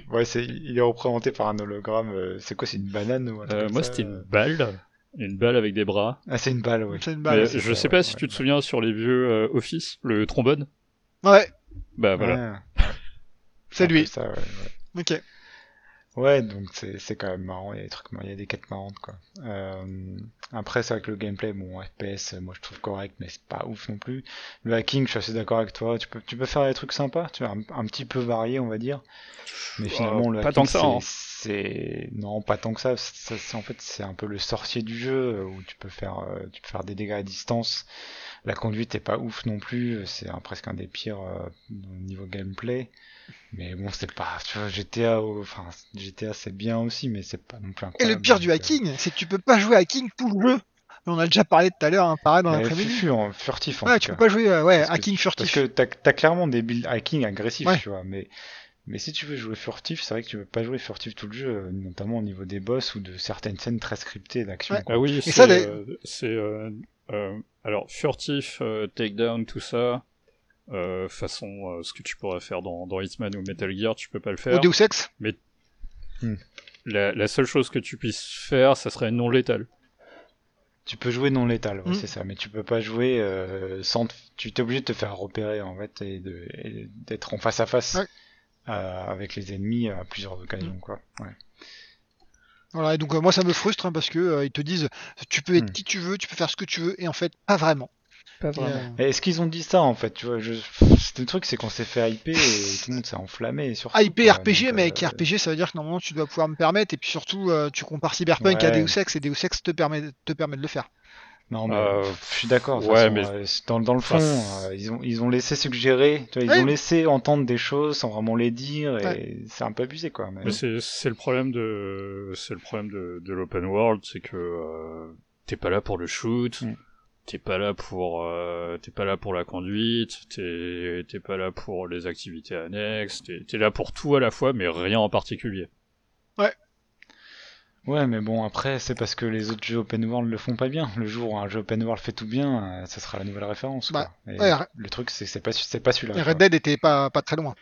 Ouais, c'est, il est représenté par un hologramme. euh, C'est quoi, c'est une banane ou un truc Euh, moi, ça, c'était euh une balle. Une balle avec des bras. Ah, c'est une balle, oui. C'est une Mais balle. c'est je ça, sais pas ouais, si ouais. tu te souviens sur les vieux euh, Office, le trombone. Ouais, Bah voilà. Ouais, c'est lui. Ça, ouais, ouais. Ok. Ouais, donc c'est c'est quand même marrant, il y a des trucs, il y a des quêtes marrantes quoi. Euh, après c'est vrai que le gameplay, bon FPS, euh, moi je trouve correct, mais c'est pas ouf non plus. Le hacking, je suis assez d'accord avec toi. Tu peux tu peux faire des trucs sympas, tu vois, un, un petit peu varié on va dire. Mais finalement le pas hacking, tant que ça, c'est- non pas tant que ça. ça c'est- en fait c'est un peu le sorcier du jeu euh, où tu peux faire euh, tu peux faire des dégâts à distance. La conduite est pas ouf non plus, c'est un- presque un des pires euh, au niveau gameplay. Mais bon, c'est pas, tu vois, GTA, au- enfin, GTA c'est bien aussi, mais c'est pas non plus Et le pire du euh, hacking, c'est que tu peux pas jouer hacking tout le jeu. On a déjà parlé tout à l'heure, hein, pareil dans l'après-midi. fur- fur- furtif en Ouais, tout tu cas. peux pas jouer, euh, ouais, Parce que- hacking Parce furtif. que t'as as clairement des builds hacking agressifs, Ouais. tu vois, mais, mais si tu veux jouer furtif, c'est vrai que tu peux pas jouer furtif tout le jeu, euh, notamment au niveau des boss ou de certaines scènes très scriptées d'action. Ouais. Ah oui, Et c'est, ça, les- euh, c'est, euh, euh, alors furtif, euh, takedown, tout ça, euh, façon euh, ce que tu pourrais faire dans, dans Hitman ou Metal Gear, tu peux pas le faire. Au Deus Ex La, la seule chose que tu puisses faire, ça serait non létal. Tu peux jouer non létal, ouais, Mm. c'est ça, mais tu peux pas jouer euh, sans. te- Tu t'es obligé de te faire repérer en fait et de- d'être en face à face Ouais. Euh, avec les ennemis à plusieurs occasions, quoi. Ouais. Voilà, et donc euh, moi ça me frustre hein, parce que euh, ils te disent tu peux être Hmm. qui tu veux, tu peux faire ce que tu veux, et en fait pas vraiment. Euh, Est-ce qu'ils ont dit ça en fait Tu vois, je... c'est le truc, c'est qu'on s'est fait hyper et tout le monde s'est enflammé. Surtout, IP quoi, RPG, donc, mec, euh, RPG ça veut dire que normalement tu dois pouvoir me permettre, et puis surtout euh, tu compares Cyberpunk à Ouais. Deus Ex, et Deus Ex te permet, te permet de le faire. Non, mais Euh, je suis d'accord. de toute ouais, façon, mais- euh, dans, dans le fond, Enfin, euh, ils ont ils ont laissé suggérer, tu vois, ils Ouais. ont laissé entendre des choses sans vraiment les dire et Ouais. c'est un peu abusé quoi. Mais... Mais c'est, le problème de, c'est le problème de, de l'open world, c'est que euh, t'es pas là pour le shoot. Mm. t'es pas là pour euh, t'es pas là pour la conduite, t'es pas là pour les activités annexes, t'es t'es là pour tout à la fois, mais rien en particulier. Ouais, mais bon, après, c'est parce que les autres jeux open world le font pas bien. Le jour où un jeu open world fait tout bien, euh, ça sera la nouvelle référence. Bah, quoi. Ouais, le truc, c'est que c'est pas, c'est pas celui-là. Red Dead était pas, pas très loin.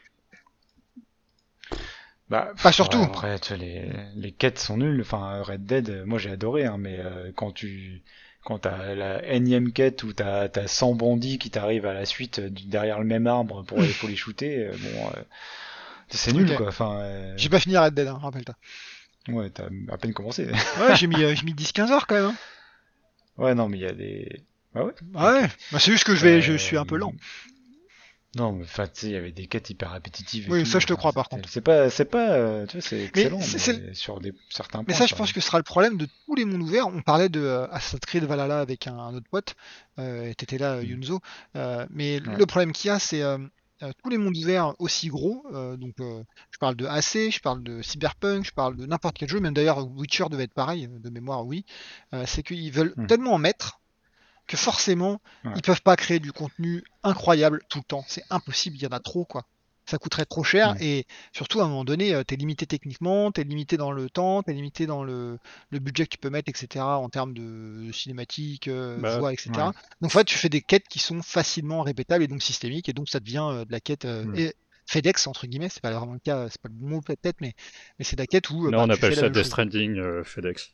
Bah, Pas surtout. ouais, après, les, les quêtes sont nulles. Enfin, Red Dead, euh, moi j'ai adoré, hein, mais euh, quand tu quand t'as la énième quête où t'as as 100 bandits qui t'arrivent à la suite derrière le même arbre pour, aller- pour les shooter, bon, euh, c'est nul quoi. Enfin, euh, J'ai pas fini Red Dead, hein, rappelle-toi. Ouais, t'as à peine commencé. Ouais, j'ai mis, euh, mis 10-15 heures quand même. Hein. ouais, non, mais il y a des. Ah ouais. Ah ouais, bah, c'est juste que je vais, je Euh, suis un peu lent. Non, mais enfin, tu sais, il y avait des quêtes hyper répétitives. et Oui, tout, ça, je te crois, par contre. C'est pas, c'est pas, euh, tu vois, c'est excellent, mais, sur des certains points. Mais ça, je pense que ce sera le problème de tous les mondes ouverts. On parlait de euh, Assassin's Creed Valhalla avec un, un autre pote, euh, et t'étais là, Mm. Yunzo. Euh, mais Ouais. le problème qu'il y a, c'est euh, euh, tous les mondes ouverts aussi gros. euh, donc, euh, je parle de AC, je parle de Cyberpunk, je parle de n'importe quel jeu. Même d'ailleurs, Witcher devait être pareil, de mémoire, oui. Euh, c'est qu'ils veulent Mm. tellement en mettre que forcément, Ouais. ils peuvent pas créer du contenu incroyable tout le temps. C'est impossible, il y en a trop, quoi. Ça coûterait trop cher Mm. et surtout à un moment donné, euh, t'es limité techniquement, t'es limité dans le temps, t'es limité dans le, le budget que tu peux mettre, etc. en termes de cinématique, euh, Bah, voix, etc. ouais. Donc en fait, tu fais des quêtes qui sont facilement répétables et donc systémiques et donc ça devient euh, de la quête euh, Mm. et FedEx entre guillemets, c'est pas vraiment le cas, c'est pas le mot peut-être, mais, mais c'est de la quête où Là, bah, on tu appelle ça Death. Stranding euh, FedEx.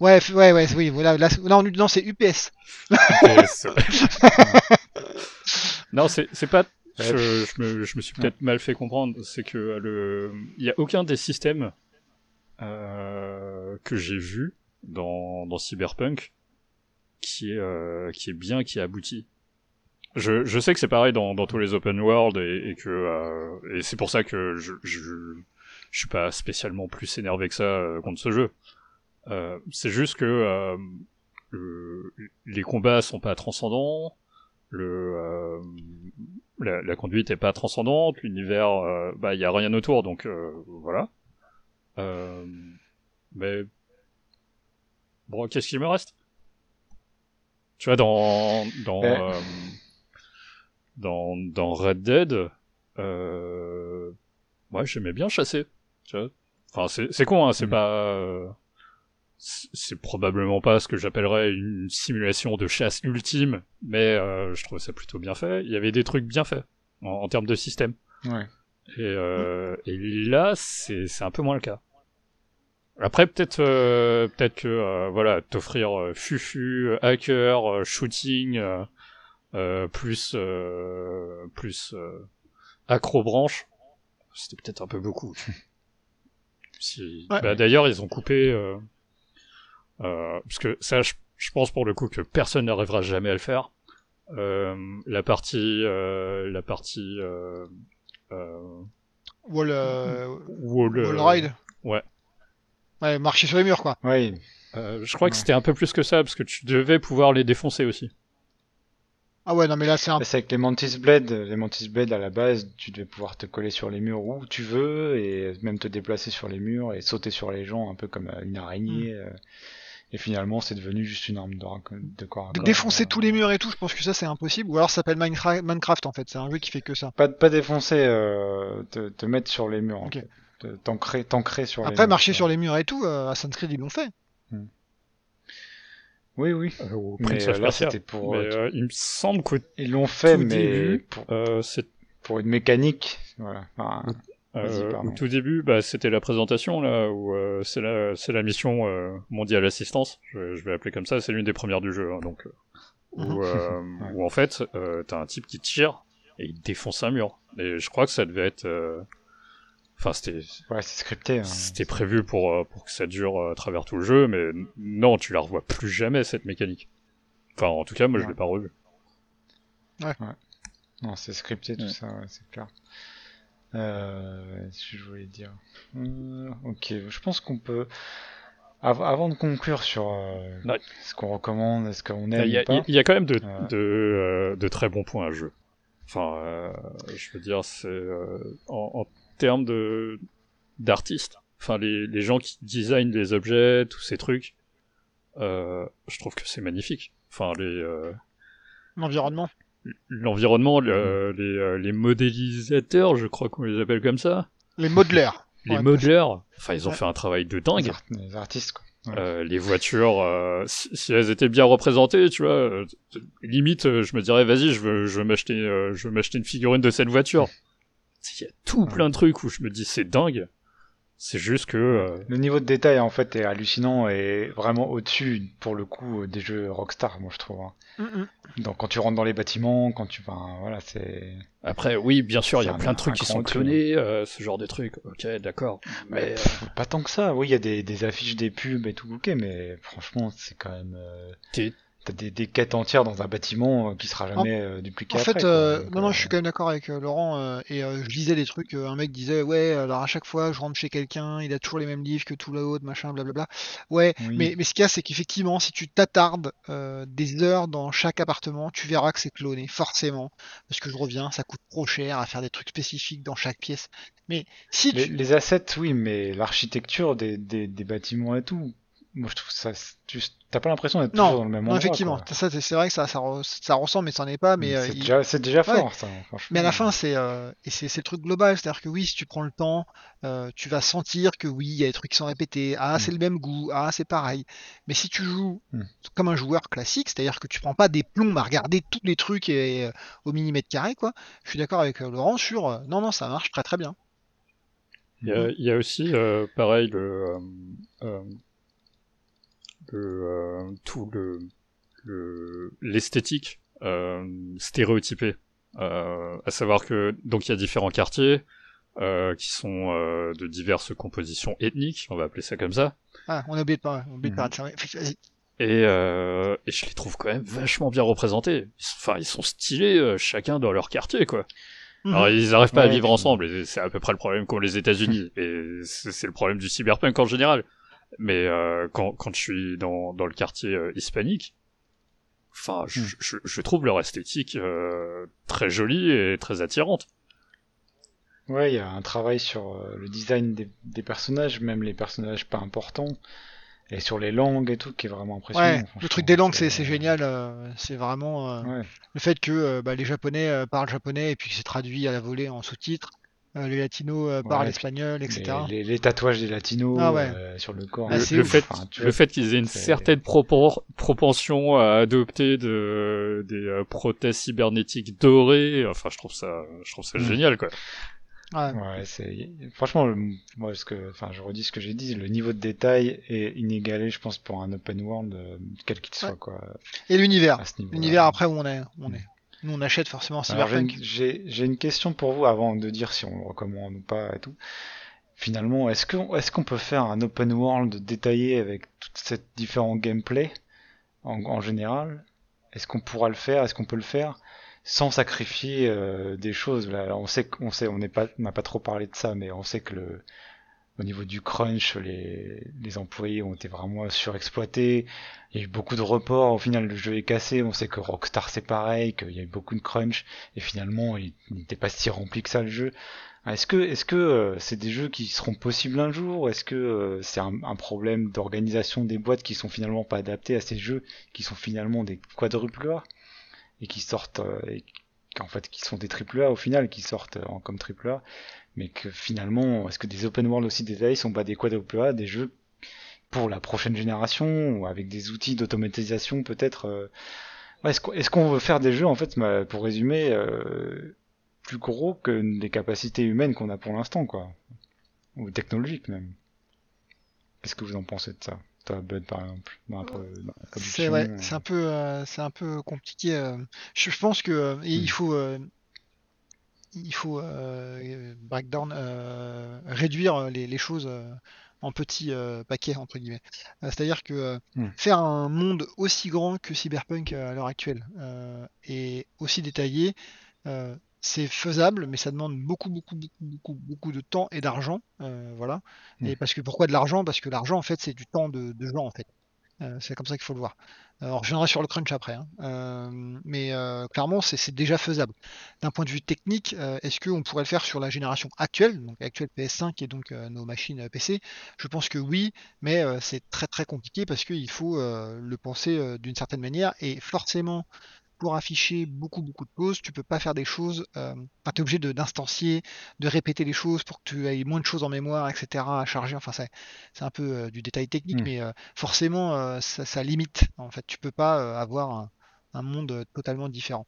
Ouais, ouais, ouais, oui, voilà, là, non, non, c'est UPS. *laughs* non, c'est c'est pas. Ouais. Je, je me, je me suis peut-être mal fait comprendre. C'est que euh, le, il y a aucun des systèmes euh, que j'ai vu dans, dans Cyberpunk qui est euh, qui est bien, qui est abouti. Je, je sais que c'est pareil dans, dans tous les open world et, et que euh, et c'est pour ça que je, je je suis pas spécialement plus énervé que ça euh, contre ce jeu. Euh, c'est juste que euh, le- les combats sont pas transcendants, le euh, la, la conduite est pas transcendante, l'univers euh, bah il y a rien autour donc euh, voilà. Euh, mais bon qu'est-ce qu'il me reste? Tu vois dans dans Ouais. euh, dans dans Red Dead euh, moi j'aimais bien chasser tu vois enfin c'est c'est con hein c'est Mm. pas euh, c'est probablement pas ce que j'appellerais une simulation de chasse ultime mais euh, je trouvais ça plutôt bien fait il y avait des trucs bien faits en, en termes de système Ouais. et, euh, et là c'est c'est un peu moins le cas après peut-être euh, peut-être que euh, voilà t'offrir fufu hacker shooting plus euh, plus euh, accrobranche c'était peut-être un peu beaucoup *laughs* si... Ouais. bah, d'ailleurs ils ont coupé euh, parce que ça je, je pense pour le coup que personne n'arrivera jamais à le faire euh, la partie euh, la partie euh, euh, Wall, euh, wall, wall ride. ouais. Ouais, marcher sur les murs, quoi. Ouais. euh, je crois que c'était un peu plus que ça parce que tu devais pouvoir les défoncer aussi Ah ouais, non, mais là, c'est un C'est avec les Mantis Blade. Les Mantis Blade, à la base, tu devais pouvoir te coller sur les murs où tu veux et même te déplacer sur les murs et sauter sur les gens un peu comme une araignée. euh. Et finalement, c'est devenu juste une arme de, de corps à corps. défoncer euh. tous les murs et tout, je pense que ça, c'est impossible. Ou alors, ça s'appelle Minecraft, en fait. C'est un jeu qui fait que ça. Pas, pas défoncer, euh, te, te mettre sur les murs. en Ok. fait. Te- T'ancrer t'ancrer sur les Après, murs. marcher sur les murs et tout, euh, Assassin's Creed, ils l'ont fait. Oui, oui. euh, Mais euh, là, c'était pour. mais euh, euh, il me semble qu'au Ils l'ont fait, mais début, pour, euh, c'est pour une mécanique. Voilà. Enfin, Euh, au tout début, bah, c'était la présentation là où euh, c'est la c'est la mission euh, mondiale assistance. Je, je vais l'appeler comme ça. C'est l'une des premières du jeu, hein, donc euh, où, *laughs* euh, où en fait euh, t'as un type qui tire et il défonce un mur. Et je crois que ça devait être, euh, enfin c'était ouais, c'est scripté. hein. c'était prévu pour euh, pour que ça dure euh, à travers tout le jeu, mais non, tu la revois plus jamais cette mécanique. Enfin, en tout cas, moi je Ouais. l'ai pas revu. Non, c'est scripté tout Ouais. ça, ouais, c'est clair. Euh, si je voulais dire. Euh, ok, je pense qu'on peut. av- avant de conclure sur euh, Ouais. ce qu'on recommande, est-ce qu'on Il aime y, a, ou pas, il y a quand même de, Euh. de, euh, de très bons points à jeu. Enfin, euh, je veux dire, c'est euh, en, en termes de d'artistes. Enfin, les, les gens qui designent les objets, tous ces trucs, euh, je trouve que c'est magnifique. enfin les euh, L'environnement. L'environnement, le- les, euh, les modélisateurs, je crois qu'on les appelle comme ça, Les modelers. *laughs* les Ouais. modelers. Enfin, ils ont Ouais. fait un travail de Les, dingue. art- les artistes, quoi. Ouais. Euh, les voitures, euh, si, si elles étaient bien représentées, tu vois, euh, limite, euh, je me dirais, vas-y, je veux, je veux m'acheter, euh, je veux m'acheter une figurine de cette voiture. Il y a tout plein de trucs où je me dis, c'est dingue. C'est juste que, euh, Le niveau de détail en fait est hallucinant et vraiment au-dessus pour le coup des jeux Rockstar, moi je trouve. hein. Mm, mm. Donc quand tu rentres dans les bâtiments, quand tu, enfin voilà, c'est. après, oui, bien sûr, il y a plein de trucs qui sont clonés, euh, ce genre de trucs. Ok, d'accord. Mais, euh, Pas tant que ça. Oui, il y a des, des affiches, des pubs et tout, ok, mais franchement c'est quand même. euh, T'es- T'as des, des quêtes entières dans un bâtiment euh, qui sera jamais euh, dupliqué En fait, euh, non, non, je suis quand même d'accord avec Laurent. euh, et euh, je lisais des trucs. un mec disait, ouais, alors à chaque fois, je rentre chez quelqu'un, il a toujours les mêmes livres que tout l'autre, machin, blablabla. Ouais, Oui. mais, mais ce qu'il y a, c'est qu'effectivement, si tu t'attardes des heures dans chaque appartement, tu verras que c'est cloné, forcément. Parce que je reviens, ça coûte trop cher à faire des trucs spécifiques dans chaque pièce. Mais si Les, tu... les assets, oui, mais l'architecture des, des, des bâtiments et tout, moi je trouve ça. tu- T'as pas l'impression d'être Non, toujours dans le même Non, endroit. effectivement, quoi. ça, c'est c'est vrai que ça, ça, re- ça ressemble, mais ça n'est pas. Mais, euh, c'est déjà, c'est déjà Ouais. fort ça. Mais à la fin, c'est euh, et c'est c'est le truc global, c'est-à-dire que oui, si tu prends le temps, euh, tu vas sentir que oui, il y a des trucs qui sont répétés. Ah, c'est le même goût. Ah, c'est pareil. Mais si tu joues Mm. comme un joueur classique, c'est-à-dire que tu prends pas des plombs à regarder tous les trucs et, euh, au millimètre carré, quoi. Je suis d'accord avec euh, Laurent sur euh, non, non, ça marche très très bien. Il y a, il y a aussi, euh, pareil, le, euh, euh, le, euh, tout le, le, l'esthétique euh, stéréotypée. Euh, à savoir que donc il y a différents quartiers euh, qui sont euh, de diverses compositions ethniques, on va appeler ça comme ça. Ah, on de parler, on ça. ouais. Vas-y. Et, euh, et je les trouve quand même vachement bien représentés. Ils sont- Enfin, ils sont stylés euh, chacun dans leur quartier, quoi. Mhm. Alors ils arrivent pas à vivre ensemble, c'est à peu près le problème qu'ont les États-Unis, et c'est le problème du cyberpunk en général. Mais euh, quand, quand je suis dans, dans le quartier euh, hispanique, enfin, je, Hmm. je, je trouve leur esthétique euh, très jolie et très attirante. Ouais, il y a un travail sur euh, le design des, des personnages, même les personnages pas importants, et sur les langues et tout, qui est vraiment impressionnant. Ouais, le truc des langues, c'est c'est génial. euh, c'est vraiment euh, Ouais. le fait que euh, bah, les Japonais euh, parlent japonais et puis que c'est traduit à la volée en sous-titres. Euh, les Latinos euh, parlent Ouais, espagnol, etc. Les, tatouages des latinos Ah ouais. euh, sur le corps. Ah, Le, ouf. fait, Enfin, tu le vois, fait qu'ils aient une certaine propor- propension à adopter de, des euh, prothèses cybernétiques dorées, enfin, je trouve ça, je trouve ça Hmm. génial, quoi. Ouais. Ouais, c'est franchement, moi, ce que, enfin, je redis ce que j'ai dit, le niveau de détail est inégalé, je pense, pour un open world, quel qu'il soit, Ouais. quoi, Et l'univers. L'univers après où on est, où on est. Nous on achète forcément Cyberpunk. j'ai- une question pour vous avant de dire si on le recommande ou pas et tout. Finalement, est-ce qu'on peut faire un open world détaillé avec toute cette différent gameplay en, en général? Est-ce qu'on pourra le faire? Est-ce qu'on peut le faire sans sacrifier euh, des choses? Là, on sait qu'on sait, on n'est pas, on n'a pas trop parlé de ça, mais on sait que le au niveau du crunch, les, employés ont été vraiment surexploités. Il y a eu beaucoup de reports. Au final, le jeu est cassé. On sait que Rockstar c'est pareil, qu'il y a eu beaucoup de crunch. Et finalement, il n'était pas si rempli que ça le jeu. Est-ce que, est-ce euh, c'est des jeux qui seront possibles un jour? Est-ce que euh, c'est un, problème d'organisation des boîtes qui sont finalement pas adaptées à ces jeux, qui sont finalement des quadruples A et qui sortent, euh, en fait, qui sont des triple A au final, qui sortent euh, en- comme triple A, mais que finalement, est-ce que des open world aussi détaillés sont pas des quadruple des jeux pour la prochaine génération ou avec des outils d'automatisation peut-être euh, Est-ce qu'on veut faire des jeux en fait, pour résumer, euh, plus gros que les capacités humaines qu'on a pour l'instant, quoi, ou technologiques même. Qu'est-ce que vous en pensez de ça? Bud, par exemple, C'est ouais, euh, c'est un peu, euh, c'est un peu compliqué. euh. Je, je pense que euh, il Hmm. faut, euh, il faut breakdown, réduire les, les choses en petits paquets entre guillemets. C'est-à-dire que Hmm. faire un monde aussi grand que Cyberpunk à l'heure actuelle et aussi détaillé, c'est faisable, mais ça demande beaucoup, beaucoup, beaucoup, beaucoup, beaucoup de temps et d'argent. euh, voilà. Et parce que pourquoi de l'argent? Parce que l'argent en fait c'est du temps de, de gens en fait. Euh, c'est comme ça qu'il faut le voir. Alors, je viendrai sur le crunch après, hein. Euh, mais euh, clairement, c'est déjà faisable. D'un point de vue technique, euh, est-ce qu'on pourrait le faire sur la génération actuelle, donc actuelle PS5 et donc euh, nos machines euh, PC Je pense que oui, mais euh, c'est très très compliqué parce qu'il faut euh, le penser euh, d'une certaine manière et forcément pour afficher beaucoup beaucoup de choses, tu peux pas faire des choses, euh, enfin, tu es obligé de- d'instancier, de répéter les choses pour que tu aies moins de choses en mémoire, etc. à charger. Enfin, c'est un peu euh, du détail technique, Mm. mais euh, forcément, euh, ça, ça limite. En fait, tu peux pas avoir un, un monde totalement différent.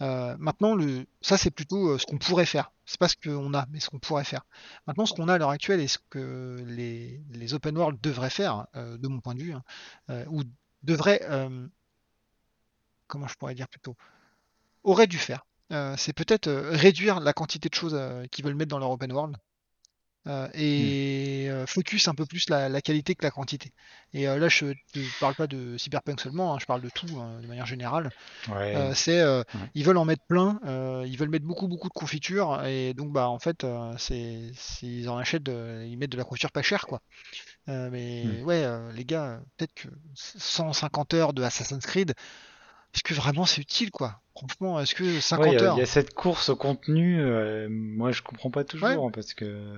Maintenant, le, ça c'est plutôt ce qu'on pourrait faire. C'est pas ce qu'on a, mais ce qu'on pourrait faire. Maintenant, ce qu'on a à l'heure actuelle et ce que les, les open world devraient faire, de mon point de vue, hein, ou devraient, comment je pourrais dire plutôt, auraient dû faire, euh, c'est peut-être euh, réduire la quantité de choses euh, qu'ils veulent mettre dans leur open world euh, et euh, focus un peu plus la, la qualité que la quantité. Et euh, là, je ne parle pas de Cyberpunk seulement, hein, je parle de tout hein, de manière générale. Ouais. Euh, c'est ils veulent en mettre plein, ils veulent mettre beaucoup beaucoup de confiture et donc bah en fait c'est s'ils en achètent de- ils mettent de la confiture pas chère quoi. Mais Mm. ouais les gars, peut-être que 150 heures de Assassin's Creed, est-ce que vraiment c'est utile quoi? Franchement, est-ce que Ouais, 50 il y, a- heures il y a cette course au contenu, euh, moi je comprends pas toujours hein, parce que.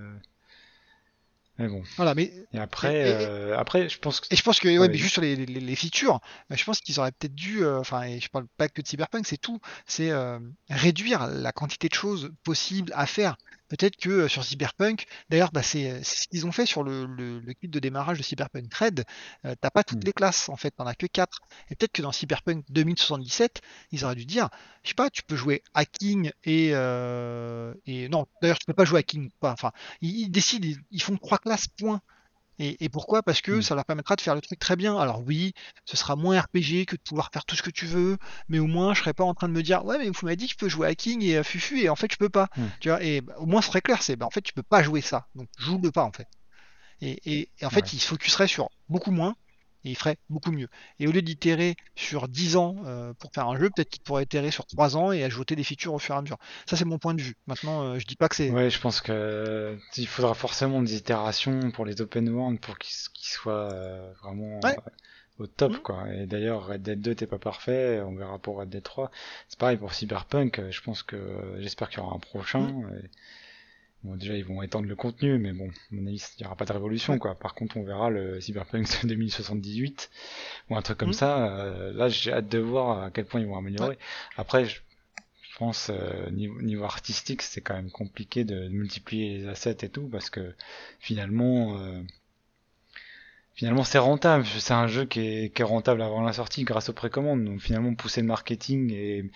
Mais bon. Voilà, mais Et après, Et- et- euh, après, je pense que. Et je pense que, ouais, Ouais, mais juste sur les, les, les features, euh, je pense qu'ils auraient peut-être dû, euh, enfin, et je parle pas que de Cyberpunk, c'est tout, c'est euh, réduire la quantité de choses possibles à faire. Peut-être que euh, sur Cyberpunk, d'ailleurs, bah, c'est c'est ce qu'ils ont fait sur le, le, le kit de démarrage de Cyberpunk Red. Euh, T'as pas toutes Mm. les classes, en fait, t'en as que quatre. Et peut-être que dans Cyberpunk 2077, ils auraient dû dire, je sais pas, tu peux jouer hacking et, et non, d'ailleurs, tu peux pas jouer hacking, pas, enfin, ils, ils décident, ils, ils font trois classes, point. Et, et pourquoi? Parce que Mm. ça leur permettra de faire le truc très bien. Alors oui, ce sera moins RPG que de pouvoir faire tout ce que tu veux, mais au moins je serais pas en train de me dire ouais mais vous m'avez dit que je peux jouer à King et à Fufu et en fait je peux pas. Mm. Tu vois, et bah, au moins ce serait clair, c'est bah, en fait tu peux pas jouer ça, donc joue-le pas en fait. Et, et- et en fait Ouais. il se focuserait sur beaucoup moins et il ferait beaucoup mieux. Et au lieu d'itérer sur 10 ans euh, pour faire un jeu, peut-être qu'il pourrait itérer sur 3 ans et ajouter des features au fur et à mesure. Ça c'est mon point de vue. Maintenant euh, je dis pas que c'est Ouais, je pense que euh, il faudra forcément des itérations pour les open world pour qu'ils soient euh, vraiment Ouais. au top, quoi. Et d'ailleurs, Red Dead 2 n'était pas parfait, on verra pour Red Dead 3. C'est pareil pour Cyberpunk, je pense que j'espère qu'il y aura un prochain. Et- Bon, déjà, ils vont étendre le contenu, mais bon, à mon avis, il n'y aura pas de révolution, quoi. Par contre, on verra le Cyberpunk *laughs* 2078 ou un truc comme Mhm. ça. euh, là, j'ai hâte de voir à quel point ils vont améliorer. Après, je, je pense, euh, niveau, niveau artistique, c'est quand même compliqué de, de multiplier les assets et tout, parce que finalement, euh, finalement, c'est rentable. C'est un jeu qui est, qui est rentable avant la sortie grâce aux précommandes. Donc finalement, pousser le marketing et,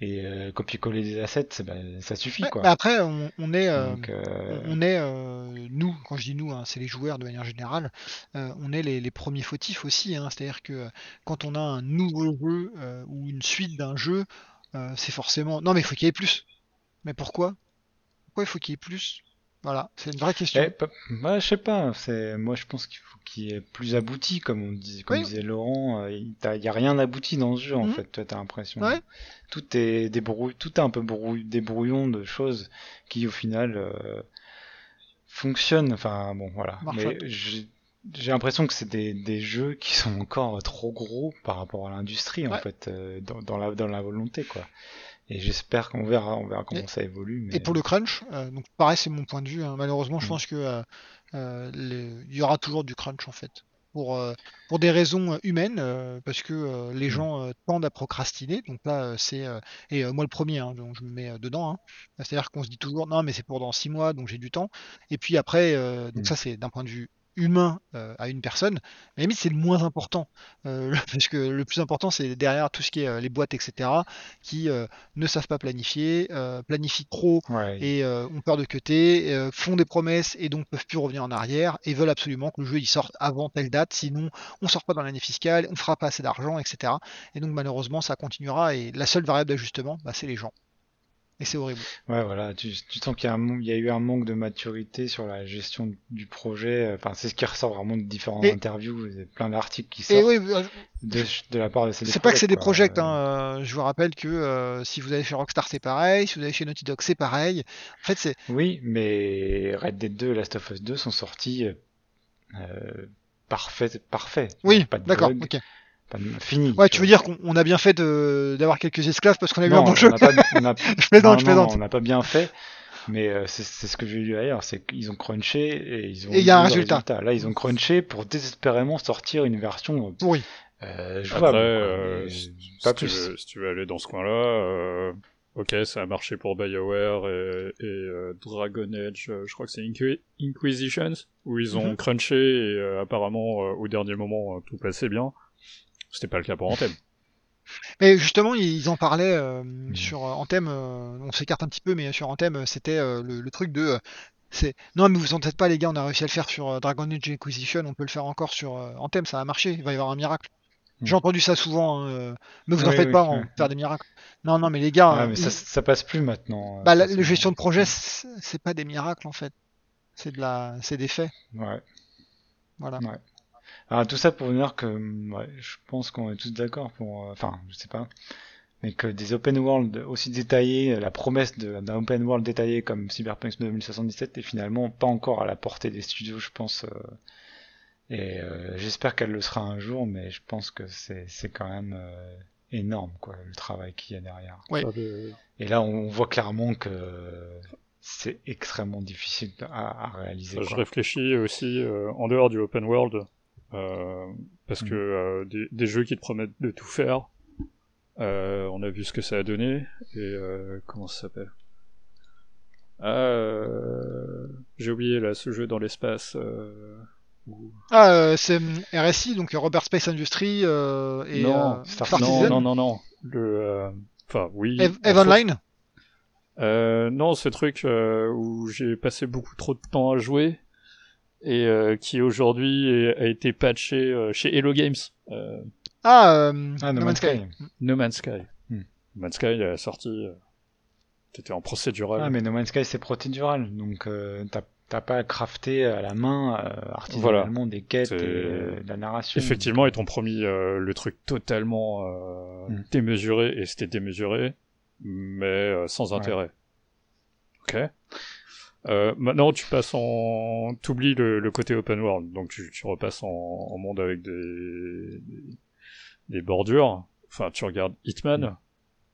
et euh, copier-coller des assets, ben, ça suffit, Ouais, quoi. après on, on est euh, Donc, euh, on est, euh, nous, quand je dis nous, hein, c'est les joueurs de manière générale, euh, on est les, les premiers fautifs aussi. hein. C'est-à-dire que euh, quand on a un nouveau jeu euh, ou une suite d'un jeu, euh, c'est forcément. Non, mais il faut qu'il y ait plus. Mais pourquoi? Pourquoi il faut qu'il y ait plus? Voilà, c'est une vraie question. Eh, bah, je sais pas, c'est moi je pense qu'il faut qu'il ait plus abouti, comme on dit, comme Oui. disait Laurent, euh, il t'as- il y a rien abouti dans ce jeu en Mhm. fait, toi t'as l'impression. Ouais. Tout est débrouille, tout est un peu brouille, des brouillons de choses qui au final euh, fonctionnent. Enfin bon voilà, Marche mais j'ai l'impression que c'est des, des jeux qui sont encore trop gros par rapport à l'industrie en fait, euh, dans, dans la dans la volonté quoi. Et j'espère qu'on verra, on verra comment Et- ça évolue. Mais... Et pour le crunch, euh, donc pareil, c'est mon point de vue. hein. Malheureusement, je Mm. pense que euh, euh, les- il y aura toujours du crunch en fait. Pour, euh, pour des raisons humaines, parce que les Mm. gens tendent à procrastiner. Donc là, c'est et moi le premier, hein, donc je me mets dedans. hein. C'est-à-dire qu'on se dit toujours non, mais c'est pour dans six mois, donc j'ai du temps. Et puis après, donc Mm. ça c'est d'un point de vue humain euh, à une personne. Mais limite, c'est le moins important, Euh, *laughs* parce que le plus important, c'est derrière tout ce qui est euh, les boîtes, etc., qui euh, ne savent pas planifier, planifient trop Ouais, et ont peur de cuter, font des promesses et donc peuvent plus revenir en arrière et veulent absolument que le jeu il sorte avant telle date, sinon on sort pas dans l'année fiscale, on fera pas assez d'argent, etc. Et donc malheureusement ça continuera et la seule variable d'ajustement, bah, c'est les gens. Et c'est horrible. Ouais, voilà, tu, tu sens qu'il y a, y eu un manque de maturité sur la gestion du projet. Enfin, c'est ce qui ressort vraiment de différentes Et- interviews, il y a plein d'articles qui Et sortent oui, euh, de, de la part de ces c'est pas que c'est des projets, hein, euh, je vous rappelle que euh, si vous allez chez Rockstar c'est pareil, si vous allez chez Naughty Dog c'est pareil. En fait c'est Oui, mais Red Dead 2 et Last of Us 2 sont sortis euh, parfait, parfait. Oui, pas de d'accord, bug, ok. pas de- fini. Ouais, tu tu veux dire qu'on on a bien fait d'avoir quelques esclaves parce qu'on a eu un bon on jeu *laughs* Je plaisante, je plaisante. on n'a pas bien fait, mais euh, c'est c'est ce que j'ai lu ailleurs, c'est qu'ils ont crunché et ils ont Et il y a un résultat. Là, ils ont crunché pour désespérément sortir une version Pourri. euh, Après, jouable. quoi, euh, si, pas si tu plus. veux, si tu veux aller dans ce coin-là, euh, ok, ça a marché pour BioWare et, et euh, Dragon Age, euh, je crois que c'est Inqui- Inquisitions, où ils ont Mhm. crunché et euh, apparemment euh, au dernier moment euh, tout passait bien. C'était pas le cas pour Anthem. *laughs* Mais justement, ils en parlaient euh, Mhm. sur euh, Anthem, euh, on s'écarte un petit peu, mais sur Anthem, c'était euh, le, le truc de. c'est non, mais vous en faites pas, les gars, on a réussi à le faire sur Dragon Age Inquisition, on peut le faire encore sur Anthem, ça a marché, il va y avoir un miracle. Mhm. J'ai entendu ça souvent, hein, mais vous en Oui, faites oui, pas, on ouais. va faire des miracles. Non, non, mais les gars, Ouais, mais ça, ça passe plus maintenant. bah, la, gestion de projet, c'est pas des miracles en fait, c'est de la, c'est des faits, Ouais. voilà. Ah, tout ça pour dire que hum, ouais, je pense qu'on est tous d'accord pour, euh, enfin, je sais pas, mais que des open world aussi détaillés, la promesse d'un open world détaillé comme Cyberpunk 2077 est finalement pas encore à la portée des studios, je pense. euh, et euh, j'espère qu'elle le sera un jour, mais je pense que c'est c'est quand même euh, énorme quoi le travail qu'il y a derrière. Le- Et là, on voit clairement que c'est extrêmement difficile à, à réaliser. Je quoi. réfléchis aussi euh, en dehors du open world, euh, parce Mm. que euh, des, des jeux qui te promettent de tout faire, euh, on a vu ce que ça a donné, et euh, comment ça s'appelle? Euh, J'ai oublié là, ce jeu dans l'espace. Euh, où- Ah, euh, c'est RSI, donc Robert Space Industry euh, et non, euh, Star Star non, Citizen. non, non, non, le, euh, enfin oui. Eve, entre Eve autres. Online Euh, non, ce truc euh, où j'ai passé beaucoup trop de temps à jouer et euh, qui aujourd'hui a été patché euh, chez Hello Games. Euh, Ah, euh, Ah, No No Man's Sky. No Man's Sky. Hmm. No Man's Sky est sorti. Euh, T'étais en procédural. Ah, mais No Man's Sky c'est procédural, donc euh, t'as t'as pas à crafter à la main euh, artisanalement des quêtes et euh, de la narration. Effectivement, ils t'ont promis euh, le truc totalement euh, Hmm. démesuré et c'était démesuré, mais euh, sans Ouais. intérêt. Ok. Euh, maintenant, tu passes en, t'oublies le, côté open world, donc tu, tu repasses en, en monde avec des, des, bordures. Enfin, tu regardes Hitman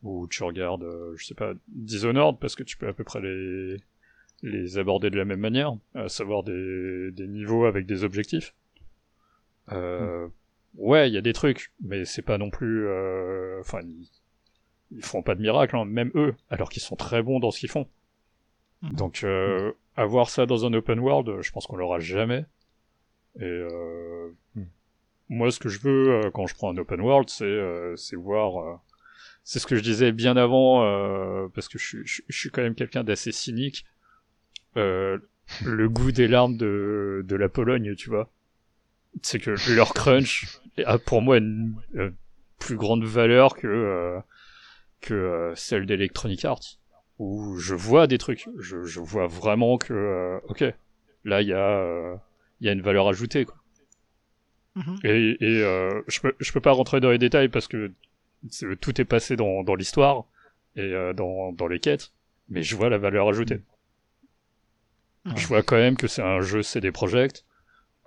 ou tu regardes, euh, je sais pas, Dishonored parce que tu peux à peu près les les aborder de la même manière, à savoir des, des niveaux avec des objectifs. Euh, Ouais, il y a des trucs, mais c'est pas non plus. euh, Enfin, ils, ils font pas de miracle, hein, même eux, alors qu'ils sont très bons dans ce qu'ils font. Mhm. Donc, euh, avoir ça dans un open world, je pense qu'on l'aura jamais. Et euh, Mhm. moi, ce que je veux euh, quand je prends un open world, c'est euh, c'est voir. euh, c'est ce que je disais bien avant, euh, parce que je, suis- je, je suis quand même quelqu'un d'assez cynique. Euh, le *laughs* goût des larmes de, de la Pologne, tu vois. C'est que leur crunch a pour moi une, euh, plus grande valeur que, euh, que celle d'Electronic Arts. Où je vois des trucs. Je, je vois vraiment que, euh, ok, là il y, a, euh, il y a une valeur ajoutée. Quoi. Mhm. Et, et euh, je, peux, je peux pas rentrer dans les détails parce que tout est passé dans, dans l'histoire et euh, dans, dans les quêtes. Mais je vois la valeur ajoutée. Je vois quand même que c'est un jeu CD Projekt,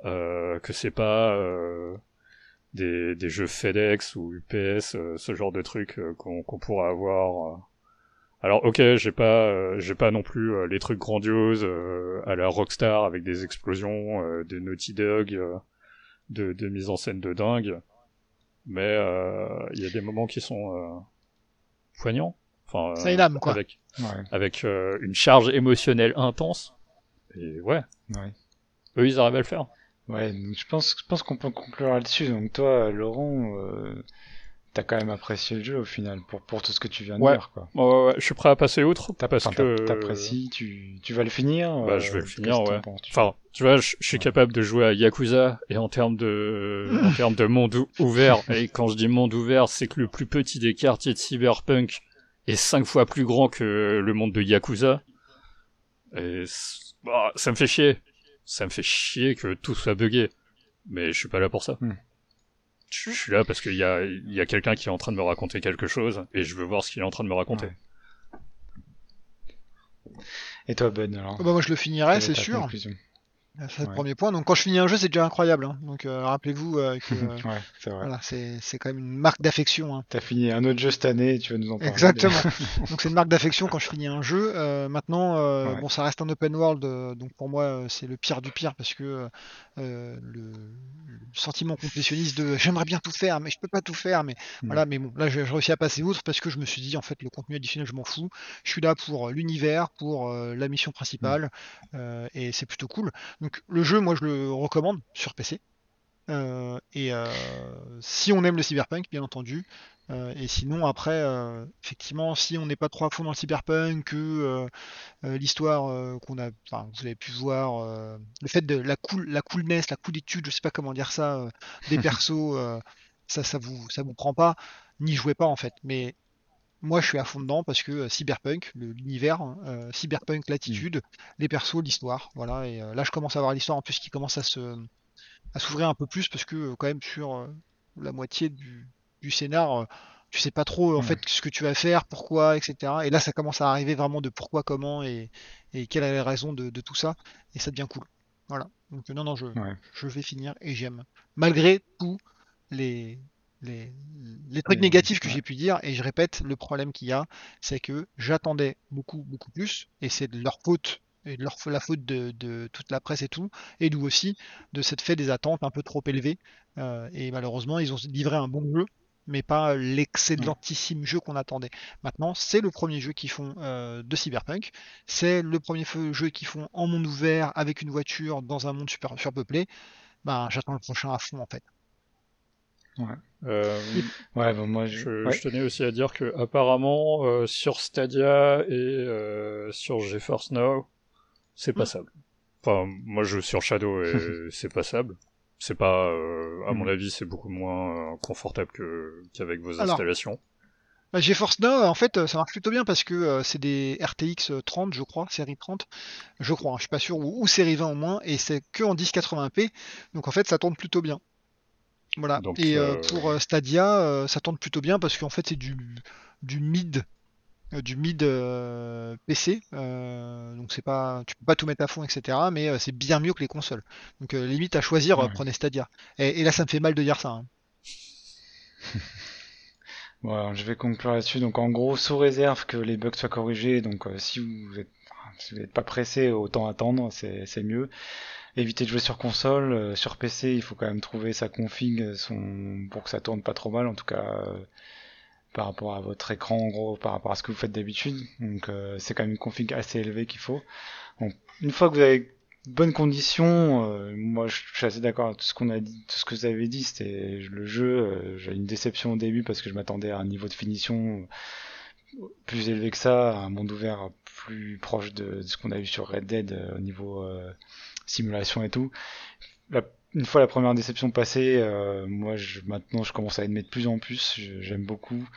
euh, que c'est pas euh, des, des jeux FedEx ou UPS, euh, ce genre de trucs euh, qu'on qu'on pourrait avoir. Alors ok, j'ai pas, euh, j'ai pas non plus euh, les trucs grandioses euh, à la Rockstar avec des explosions, euh, des Naughty Dog, euh, de, de mise en scène de dingue, mais euh, il y a des moments qui sont euh, poignants. Enfin, Ça quoi. Avec, Ouais, avec euh, une charge émotionnelle intense. Et ouais, ouais. eux ils arrivent à le faire. Ouais, donc je pense, je pense qu'on peut conclure là-dessus. Donc toi, Laurent, euh, t'as quand même apprécié le jeu au final pour, pour tout ce que tu viens de Ouais. dire, quoi. Ouais, ouais, ouais, je suis prêt à passer outre T'as- parce que t'as- T'apprécies, tu, tu vas le finir. Bah, euh, je vais le finir, ouais. penses, tu- Enfin, tu vois, je, je suis capable de jouer à Yakuza et en termes de, *laughs* en termes de monde ou- ouvert. Et quand je dis monde ouvert, c'est que le plus petit des quartiers de cyberpunk est cinq fois plus grand que le monde de Yakuza. Et bah, ça me fait chier. Ça me fait chier que tout soit buggé. Mais je suis pas là pour ça. Hmm. Je suis là parce qu'il y a, il y a quelqu'un qui est en train de me raconter quelque chose et je veux voir ce qu'il est en train de me raconter. Ouais. Et toi, Ben, alors? Ah bah, moi je le finirai, c'est sûr. conclusion c'est le Ouais. premier point. Donc quand je finis un jeu, c'est déjà incroyable. hein. Donc euh, rappelez-vous euh, que euh, *laughs* Ouais, c'est voilà, c'est c'est quand même une marque d'affection. hein. T'as fini un autre jeu cette année, et tu vas nous en parler. Exactement. *laughs* donc c'est une marque d'affection quand je finis un jeu. Euh, maintenant, euh, Ouais. bon, ça reste un open world, donc pour moi c'est le pire du pire parce que le, le sentiment complétionniste de j'aimerais bien tout faire, mais je peux pas tout faire. Mais Mm. voilà, mais bon, là j'ai j'ai réussi à passer outre parce que je me suis dit en fait le contenu additionnel je m'en fous. Je suis là pour l'univers, pour la mission principale, euh, et c'est plutôt cool. Donc le jeu, moi je le recommande sur PC. Euh, et euh, si on aime le cyberpunk, bien entendu. Euh, et sinon, après, effectivement, si on n'est pas trop à fond dans le cyberpunk, que l'histoire qu'on a, enfin, vous avez pu voir, le fait de la cool, la coolness, la coolitude, je sais pas comment dire ça, des *laughs* persos, ça, ça vous, ça vous prend pas, n'y jouez pas en fait. Mais moi, je suis à fond dedans parce que euh, cyberpunk, l'univers, hein, euh, cyberpunk, l'attitude, les persos, l'histoire, voilà. Et euh, là, je commence à voir l'histoire en plus qui commence à se, à s'ouvrir un peu plus parce que quand même sur la moitié du, du scénar, tu sais pas trop en Ouais. fait ce que tu vas faire, pourquoi, etc. Et là, ça commence à arriver vraiment de pourquoi, comment et, et quelle est la raison de, de tout ça. Et ça devient cool. Voilà. Donc non, non, je, Ouais. je vais finir et j'aime. Malgré tous les, les, les trucs Les- négatifs que ouais. j'ai pu dire, et je répète, le problème qu'il y a, c'est que j'attendais beaucoup, beaucoup plus, et c'est de leur faute, et de leur, la faute de, de toute la presse et tout, et nous aussi, de cette fait des attentes un peu trop élevées. Euh, et malheureusement, ils ont livré un bon jeu, mais pas l'excellentissime jeu qu'on attendait. Maintenant, c'est le premier jeu qu'ils font euh, de Cyberpunk, c'est le premier feu- jeu qu'ils font en monde ouvert avec une voiture dans un monde super surpeuplé. Ben, j'attends le prochain à fond en fait. Euh, Ouais, bon, moi, je... je, ouais. je tenais aussi à dire que apparemment euh, sur Stadia et euh, sur GeForce Now, c'est passable. Enfin, moi je sur Shadow et *laughs* c'est passable. C'est pas, à mon Mm. avis, c'est beaucoup moins confortable que qu'avec vos Alors, installations. Bah, GeForce Now, en fait, ça marche plutôt bien parce que c'est des RTX 30, je crois, série 30, je crois, hein, je suis pas sûr, ou, ou série 20 au moins, et c'est que en 1080p, donc en fait, ça tourne plutôt bien. Voilà. Donc, et euh, euh, pour euh, Stadia, ça tourne plutôt bien parce qu'en fait, c'est du, du mid, du mid euh, PC, euh, donc c'est pas, tu peux pas tout mettre à fond, etc. Mais euh, c'est bien mieux que les consoles. Donc limite à choisir, Ouais. prenez Stadia. Et, et là, ça me fait mal de dire ça. hein. *laughs* Bon, alors, je vais conclure là-dessus. Donc, en gros, sous réserve que les bugs soient corrigés. Donc, si vous êtes, si vous n'êtes pas pressé, autant attendre, c'est mieux. Évitez de jouer sur console. Euh, sur PC, il faut quand même trouver sa config euh, son... pour que ça tourne pas trop mal. En tout cas, euh, par rapport à votre écran, en gros, par rapport à ce que vous faites d'habitude. Donc, c'est quand même une config assez élevée qu'il faut. Donc, une fois que vous avez bonnes conditions, moi je suis assez d'accord avec tout ce qu'on a dit, ce que vous avez dit, c'était le jeu, j'ai une déception au début parce que je m'attendais à un niveau de finition plus élevé que ça, un monde ouvert plus proche de, ce qu'on a vu sur Red Dead au niveau simulation et tout. Une fois la première déception passée, euh, moi maintenant je commence à aimer de plus en plus, j'aime beaucoup.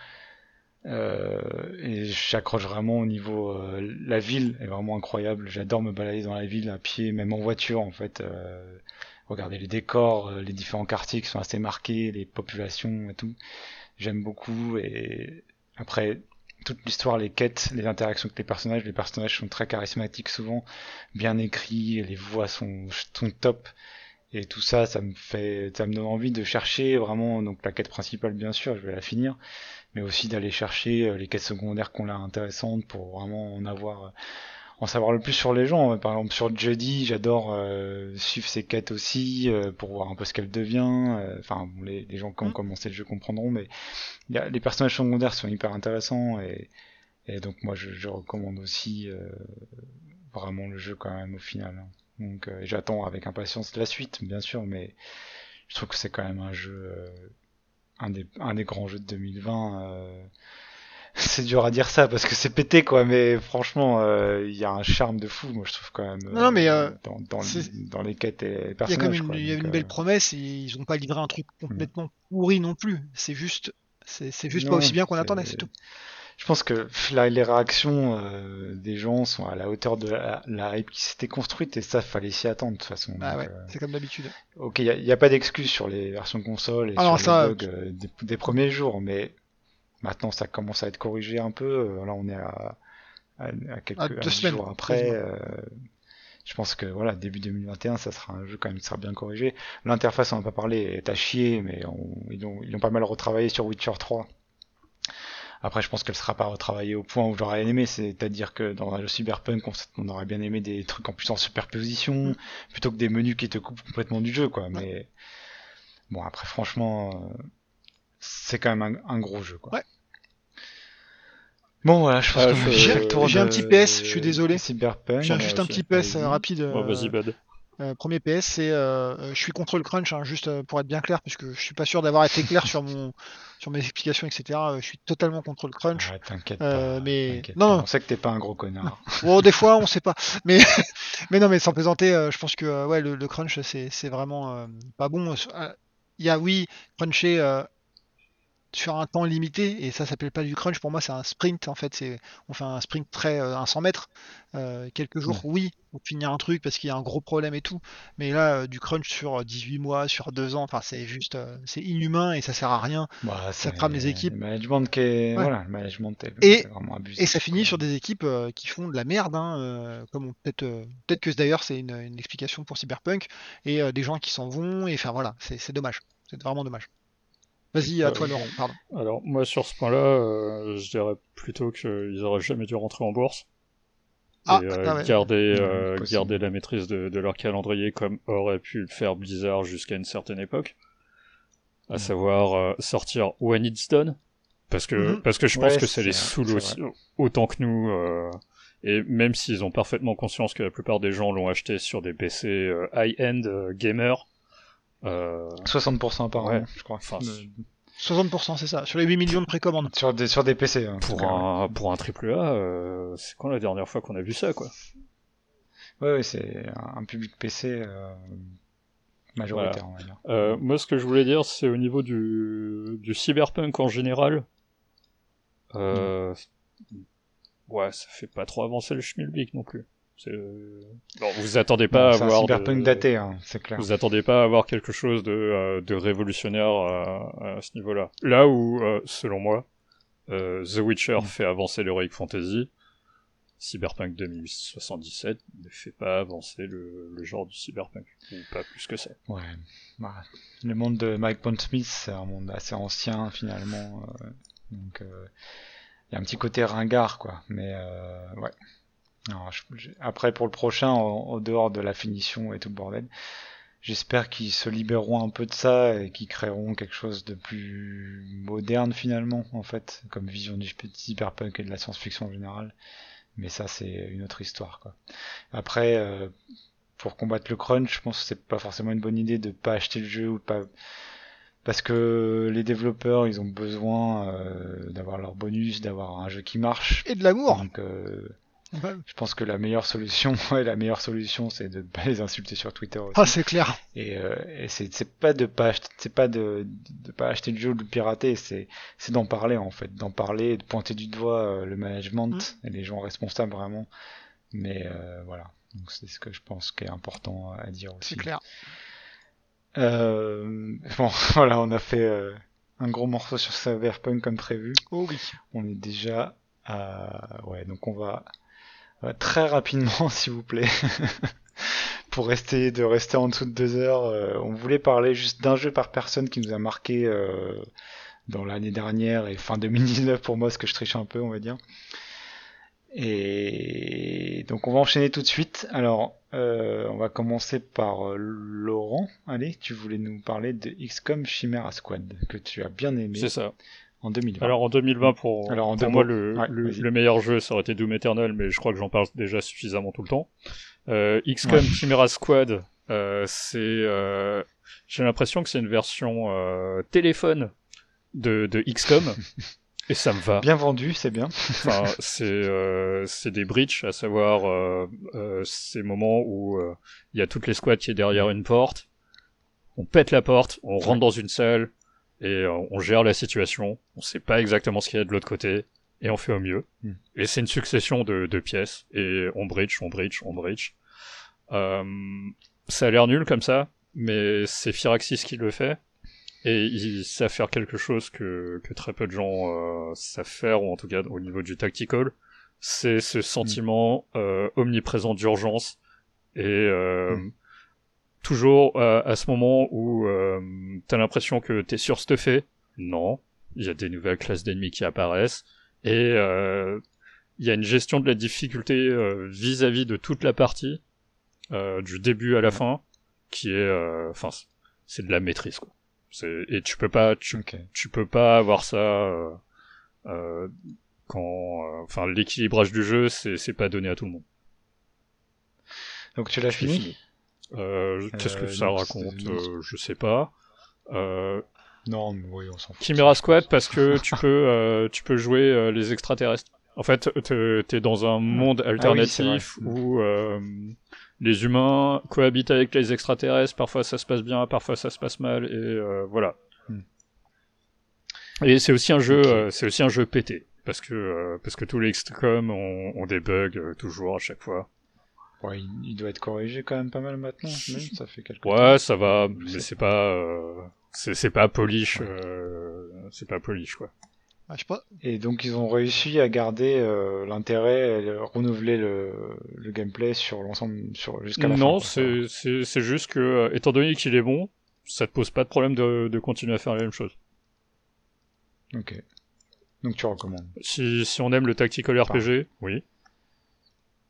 Euh, et j'accroche vraiment au niveau euh, la ville est vraiment incroyable j'adore me balader dans la ville à pied même en voiture en fait regarder les décors les différents quartiers qui sont assez marqués les populations et tout j'aime beaucoup et après toute l'histoire les quêtes les interactions avec les personnages. Les personnages sont très charismatiques souvent bien écrits les voix sont, sont top. Et tout ça ça me fait ça me donne envie de chercher vraiment donc la quête principale bien sûr je vais la finir mais aussi d'aller chercher euh, les quêtes secondaires qu'on a intéressantes pour vraiment en avoir en savoir le plus sur les gens par exemple sur Jedi j'adore euh, suivre ses quêtes aussi euh, pour voir un peu ce qu'elle devient euh, enfin bon, les, les gens qui ont Mm. commencé le jeu comprendront mais il y a, les personnages secondaires sont hyper intéressants et, et donc moi je, je recommande aussi euh, vraiment le jeu quand même au final hein. donc euh, j'attends avec impatience la suite bien sûr mais je trouve que c'est quand même un jeu euh, un des, un des grands jeux de 2020. Euh, *laughs* C'est dur à dire ça parce que c'est pété quoi, mais franchement, euh, il y a un charme de fou, moi je trouve quand même. Non, non, mais, euh, dans, dans, les quêtes et les Il y a quand personnages. même une, quoi, il y a donc, une euh, belle promesse et ils ont pas livré un truc complètement pourri non plus. C'est juste, c'est juste pas aussi bien qu'on attendait, c'est tout. Je pense que là, les réactions euh, des gens sont à la hauteur de la, la hype qui s'était construite et ça, fallait s'y attendre de toute façon. Donc, ouais, euh, c'est comme d'habitude. Ok, il n'y a, pas d'excuse sur les versions console et Ah non, sur ça, les bugs euh, des, des premiers jours, mais maintenant ça commence à être corrigé un peu. euh, Là, on est à, à, à quelques À deux semaines, jours après. euh, je pense que voilà, début 2021, ça sera un jeu quand même qui sera bien corrigé. L'interface, on en a pas parlé, est à chier, mais on- ils, ont, ils ont pas mal retravaillé sur Witcher 3. Après, je pense qu'elle sera pas retravaillée au point où j'aurais aimé, c'est-à-dire que dans jeu cyberpunk, on, aurait bien aimé des trucs en plus en superposition, plutôt que des menus qui te coupent complètement du jeu, quoi. Mais bon, après, franchement, euh, c'est quand même un, un gros jeu, quoi. Ouais. Bon, voilà, je pense Ah, que j'ai un petit PS, je suis désolé. Cyberpunk. J'ai juste un petit PS euh, rapide. Ouais, euh, vas-y, Bud. euh, premier PS, c'est euh, euh, je suis contre le crunch, hein, juste euh, pour être bien clair, parce que je suis pas sûr d'avoir été clair sur mon *laughs* sur mes explications, etc. Euh, je suis totalement contre le crunch. Ouais, t'inquiète Euh, pas. mais- non, pas. non. On sait que t'es pas un gros connard. *laughs* Bon, des fois, on sait pas. *laughs* Mais, mais non, mais sans plaisanter, euh, je pense que euh, ouais, le, le crunch, c'est, c'est vraiment euh, pas bon. Euh, Il y a, oui, cruncher euh, sur un temps limité, et ça s'appelle pas du crunch. Pour moi, c'est un sprint. En fait, c'est, on fait un sprint très, euh, un 100 mètres, euh, quelques jours, oui, pour finir un truc parce qu'il y a un gros problème et tout. Mais là, euh, du crunch sur 18 mois, sur 2 ans, enfin, c'est juste, euh, c'est inhumain et ça sert à rien. Bah, c'est crame les équipes. Le management qui est, Ouais. voilà, le management est, Et- est vraiment abusé. Et ça finit sur des équipes euh, qui font de la merde, hein, euh, comme on- peut-être euh, peut-être que d'ailleurs c'est une, une explication pour Cyberpunk, et euh, des gens qui s'en vont, et enfin voilà, c'est dommage, c'est vraiment dommage. Vas-y, à Euh, toi Laurent, pardon. Alors, moi, sur ce point-là, euh, je dirais plutôt qu'ils auraient jamais dû rentrer en bourse. Ah, et euh, ah ouais. garder, euh, possible. garder la maîtrise de, de leur calendrier comme aurait pu le faire Blizzard jusqu'à une certaine époque. À Mmh. savoir euh, sortir When It's Done. Parce que, Mhm. parce que je pense Ouais, que ça c'est les saoule aussi, autant que nous. euh, et même s'ils ont parfaitement conscience que la plupart des gens l'ont acheté sur des PC euh, high-end euh, gamers, euh, 60% par Ouais. an, je crois. Enfin, Euh, 60% c'est ça, sur les 8 millions de précommandes. sur des sur des PC. hein, pour un pour un triple A, euh, c'est quand la dernière fois qu'on a vu ça quoi? Ouais, ouais, c'est un, public PC euh, majoritaire, on va dire. euh, Moi, ce que je voulais dire, c'est au niveau du du cyberpunk en général. Euh, Ouais, ça fait pas trop avancer le schmilblick non plus. Bon, vous attendez pas Bon, à c'est un avoir cyberpunk de- daté, hein, c'est clair. Vous attendez pas à avoir quelque chose de, euh, de révolutionnaire à, à ce niveau-là. Là où, euh, selon moi, euh, The Witcher Mm. fait avancer l'Heroic Fantasy, Cyberpunk 2077 ne fait pas avancer le, le genre du cyberpunk, ou pas plus que ça. Ouais. Bah, le monde de Mike Pondsmith, c'est un monde assez ancien finalement. euh, donc euh, il y a un petit côté ringard, quoi. Mais euh, ouais. Alors, je- après, pour le prochain, en, en dehors de la finition et tout le bordel, j'espère qu'ils se libéreront un peu de ça et qu'ils créeront quelque chose de plus moderne finalement, en fait, comme vision du cyberpunk et de la science-fiction en général. Mais ça, c'est une autre histoire, quoi. Après, euh, pour combattre le crunch, je pense que c'est pas forcément une bonne idée de pas acheter le jeu ou pas parce que les développeurs ils ont besoin euh, d'avoir leur bonus, d'avoir un jeu qui marche. Et de l'amour. Donc euh. Je pense que la meilleure solution, *laughs* ouais, la meilleure solution c'est de pas les insulter sur Twitter aussi. Ah c'est clair. Et, euh, et c'est pas de pas acheter, c'est pas de, de pas acheter le jeu ou de le pirater, c'est c'est d'en parler en fait, d'en parler, de pointer du doigt euh, le management Mm. et les gens responsables vraiment. Mais euh, voilà, donc c'est ce que je pense qui est important à dire aussi. C'est clair. Euh, *laughs* bon, voilà, on a fait euh, un gros morceau sur Cyberpunk comme prévu. Oh oui. On est déjà à... Ouais, donc on va très rapidement, *laughs* s'il vous plaît, *laughs* pour rester de rester en dessous de deux heures. euh, on voulait parler juste d'un jeu par personne qui nous a marqué euh, dans l'année dernière et fin 2019 pour moi, parce que je triche un peu, on va dire. Et donc on va enchaîner tout de suite. Alors, euh, on va commencer par Laurent. Allez, tu voulais nous parler de XCOM Chimera Squad, que tu as bien aimé C'est ça. En 2020. Alors en 2020, pour, Alors, en pour moi, le, Ouais, le, meilleur jeu, ça aurait été Doom Eternal, mais je crois que j'en parle déjà suffisamment tout le temps. Euh, XCOM Ouais. Chimera Squad, euh, c'est... euh, J'ai l'impression que c'est une version euh, téléphone de, de XCOM, *laughs* et ça me va. Bien vendu, c'est bien. Enfin, c'est euh, c'est des breaches, à savoir euh, euh, ces moments où euh, il y a toutes les squads qui est derrière une porte. On pète la porte, on rentre dans une salle et euh, on gère la situation. On sait pas exactement ce qu'il y a de l'autre côté et on fait au mieux. Hmm. Et c'est une succession de, de pièces et on breach, on breach, on breach. Euh, ça a l'air nul comme ça, mais c'est Firaxis qui le fait. Et ils savent faire quelque chose que, que très peu de gens euh, savent faire, ou en tout cas au niveau du tactical. C'est ce sentiment euh, omniprésent d'urgence Et euh, Mm. Toujours euh, à ce moment où euh, t'as l'impression que t'es surstuffé, non, il y a des nouvelles classes d'ennemis qui apparaissent. Et euh, il y a une gestion de la difficulté euh, vis-à-vis de toute la partie, euh, du début à la fin, qui est, euh, enfin, c'est de la maîtrise quoi. Et tu peux pas, tu, tu peux pas avoir ça euh, euh, quand, euh, enfin, l'équilibrage du jeu, c'est pas donné à tout le monde. Donc tu l'as fini Euh, Qu'est-ce que Euh, ça raconte euh, Je sais pas. Euh, Non, mais oui, on s'en fout. Chimera Squad parce que *laughs* tu peux euh, tu peux jouer euh, les extraterrestres. En fait, t'es dans un monde alternatif Ah oui, c'est vrai. où euh, les humains cohabitent avec les extraterrestres. Parfois ça se passe bien, parfois ça se passe mal, et euh, voilà. Hmm. Et c'est aussi un jeu, euh, c'est aussi un jeu pété parce que euh, parce que tous les XCOM ont, ont des bugs euh, toujours à chaque fois. Ouais, il, doit être corrigé quand même pas mal maintenant. Même, ça fait quelques Ouais, temps. ça va, mais c'est pas euh, c'est c'est pas polish, Ouais. euh, c'est pas polish quoi. Ah, je sais pas. Et donc ils ont réussi à garder euh, l'intérêt, et le- renouveler le, le gameplay sur l'ensemble, sur jusqu'à la fin. Non, c'est c'est c'est juste que euh, étant donné qu'il est bon, ça te pose pas de problème de de continuer à faire la même chose. Ok. Donc tu recommandes. De Si si on aime le tactical RPG, oui.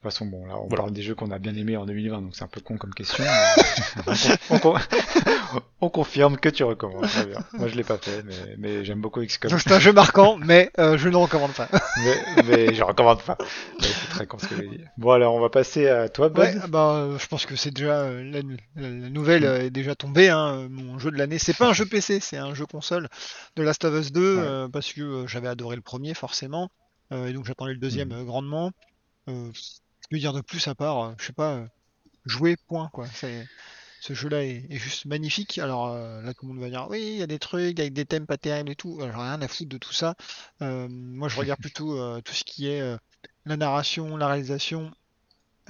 Toute façon, bon, là, on Voilà. parle des jeux qu'on a bien aimés en 2020, donc c'est un peu con comme question. *laughs* mais on, con- on con- on confirme que tu recommandes. Très bien. Moi, je l'ai pas fait, mais, mais j'aime beaucoup XCOM. Donc c'est un jeu marquant, mais euh, je ne le recommande pas. *laughs* mais, mais je recommande pas. Ouais, c'est très con ce que j'ai dit. Bon, alors, on va passer à toi, Bud. Ouais, bah, euh, je pense que c'est déjà euh, la, nouvelle est déjà tombée. Hein, mon jeu de l'année, c'est pas un jeu PC, c'est un jeu console de Last of Us 2 Ouais. euh, parce que euh, j'avais adoré le premier forcément, euh, et donc j'attendais le deuxième euh, grandement. Euh, que dire de plus à part, euh, je sais pas, euh, jouer point quoi. C'est ce jeu-là est, est juste magnifique. Alors euh, là, tout le monde va dire oui, il y a des trucs avec des thèmes pas terribles et tout. Alors, rien à foutre de tout ça. Euh, moi, je regarde *laughs* plutôt euh, tout ce qui est la narration, la réalisation,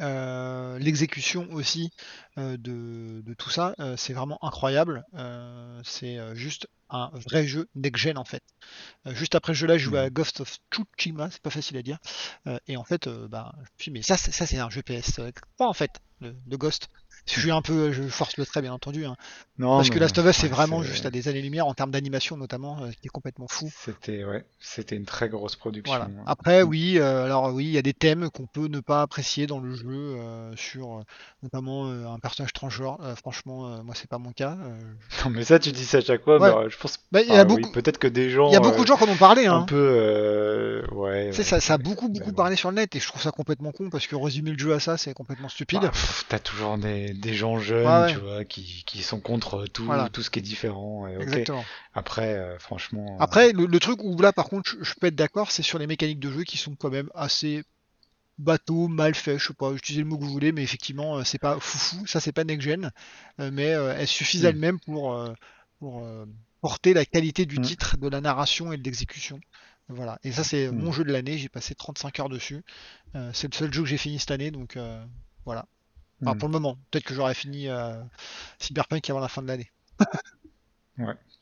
euh, l'exécution aussi euh, de, de tout ça. Euh, c'est vraiment incroyable. C'est juste un vrai jeu next-gen en fait. Juste après ce jeu-là, je jouais à Ghost of Tsushima, c'est pas facile à dire. Et en fait, bah, je me suis dit, mais ça, c'est- ça c'est un jeu PS. euh, Pas en fait, le, le Ghost. Je suis un peu, je force le trait bien entendu, hein. Non, parce que Last of Us c'est vraiment juste à des années-lumière en termes d'animation notamment, euh, qui est complètement fou. C'était, ouais, c'était une très grosse production. Voilà. hein. Après, oui, euh, alors oui, il y a des thèmes qu'on peut ne pas apprécier dans le jeu, euh, sur euh, notamment un personnage transgenre. Franchement, moi c'est pas mon cas. Non, mais ça, tu dis ça à chaque fois, Ouais. je pense. Bah, il y a Ah oui, beaucoup, peut-être que des gens. il y a beaucoup de gens qui en ont parlé, Un hein. peu, ouais. Ça, ça a beaucoup beaucoup parlé sur le net et je trouve ça complètement con parce que résumer le jeu à ça c'est complètement stupide. Bah, pff, T'as toujours des, des gens jeunes, Ouais, ouais. tu vois, qui, qui sont contre tout, Voilà. tout ce qui est différent. et. Après, euh, franchement. euh, Après, le, le truc où là par contre je, je peux être d'accord, c'est sur les mécaniques de jeu qui sont quand même assez bateau, mal fait, je sais pas, utilisez le mot que vous voulez, mais effectivement euh, c'est pas foufou, ça c'est pas next gen, euh, mais elles suffisent Mm. elles-mêmes pour, pour porter la qualité du Mm. titre, de la narration et de l'exécution. Voilà. Et ça c'est Mm. mon jeu de l'année, j'ai passé 35 heures dessus. C'est le seul jeu que j'ai fini cette année, donc voilà. Enfin, Mm. pour le moment, peut-être que j'aurais fini euh, Cyberpunk avant la fin de l'année. *laughs*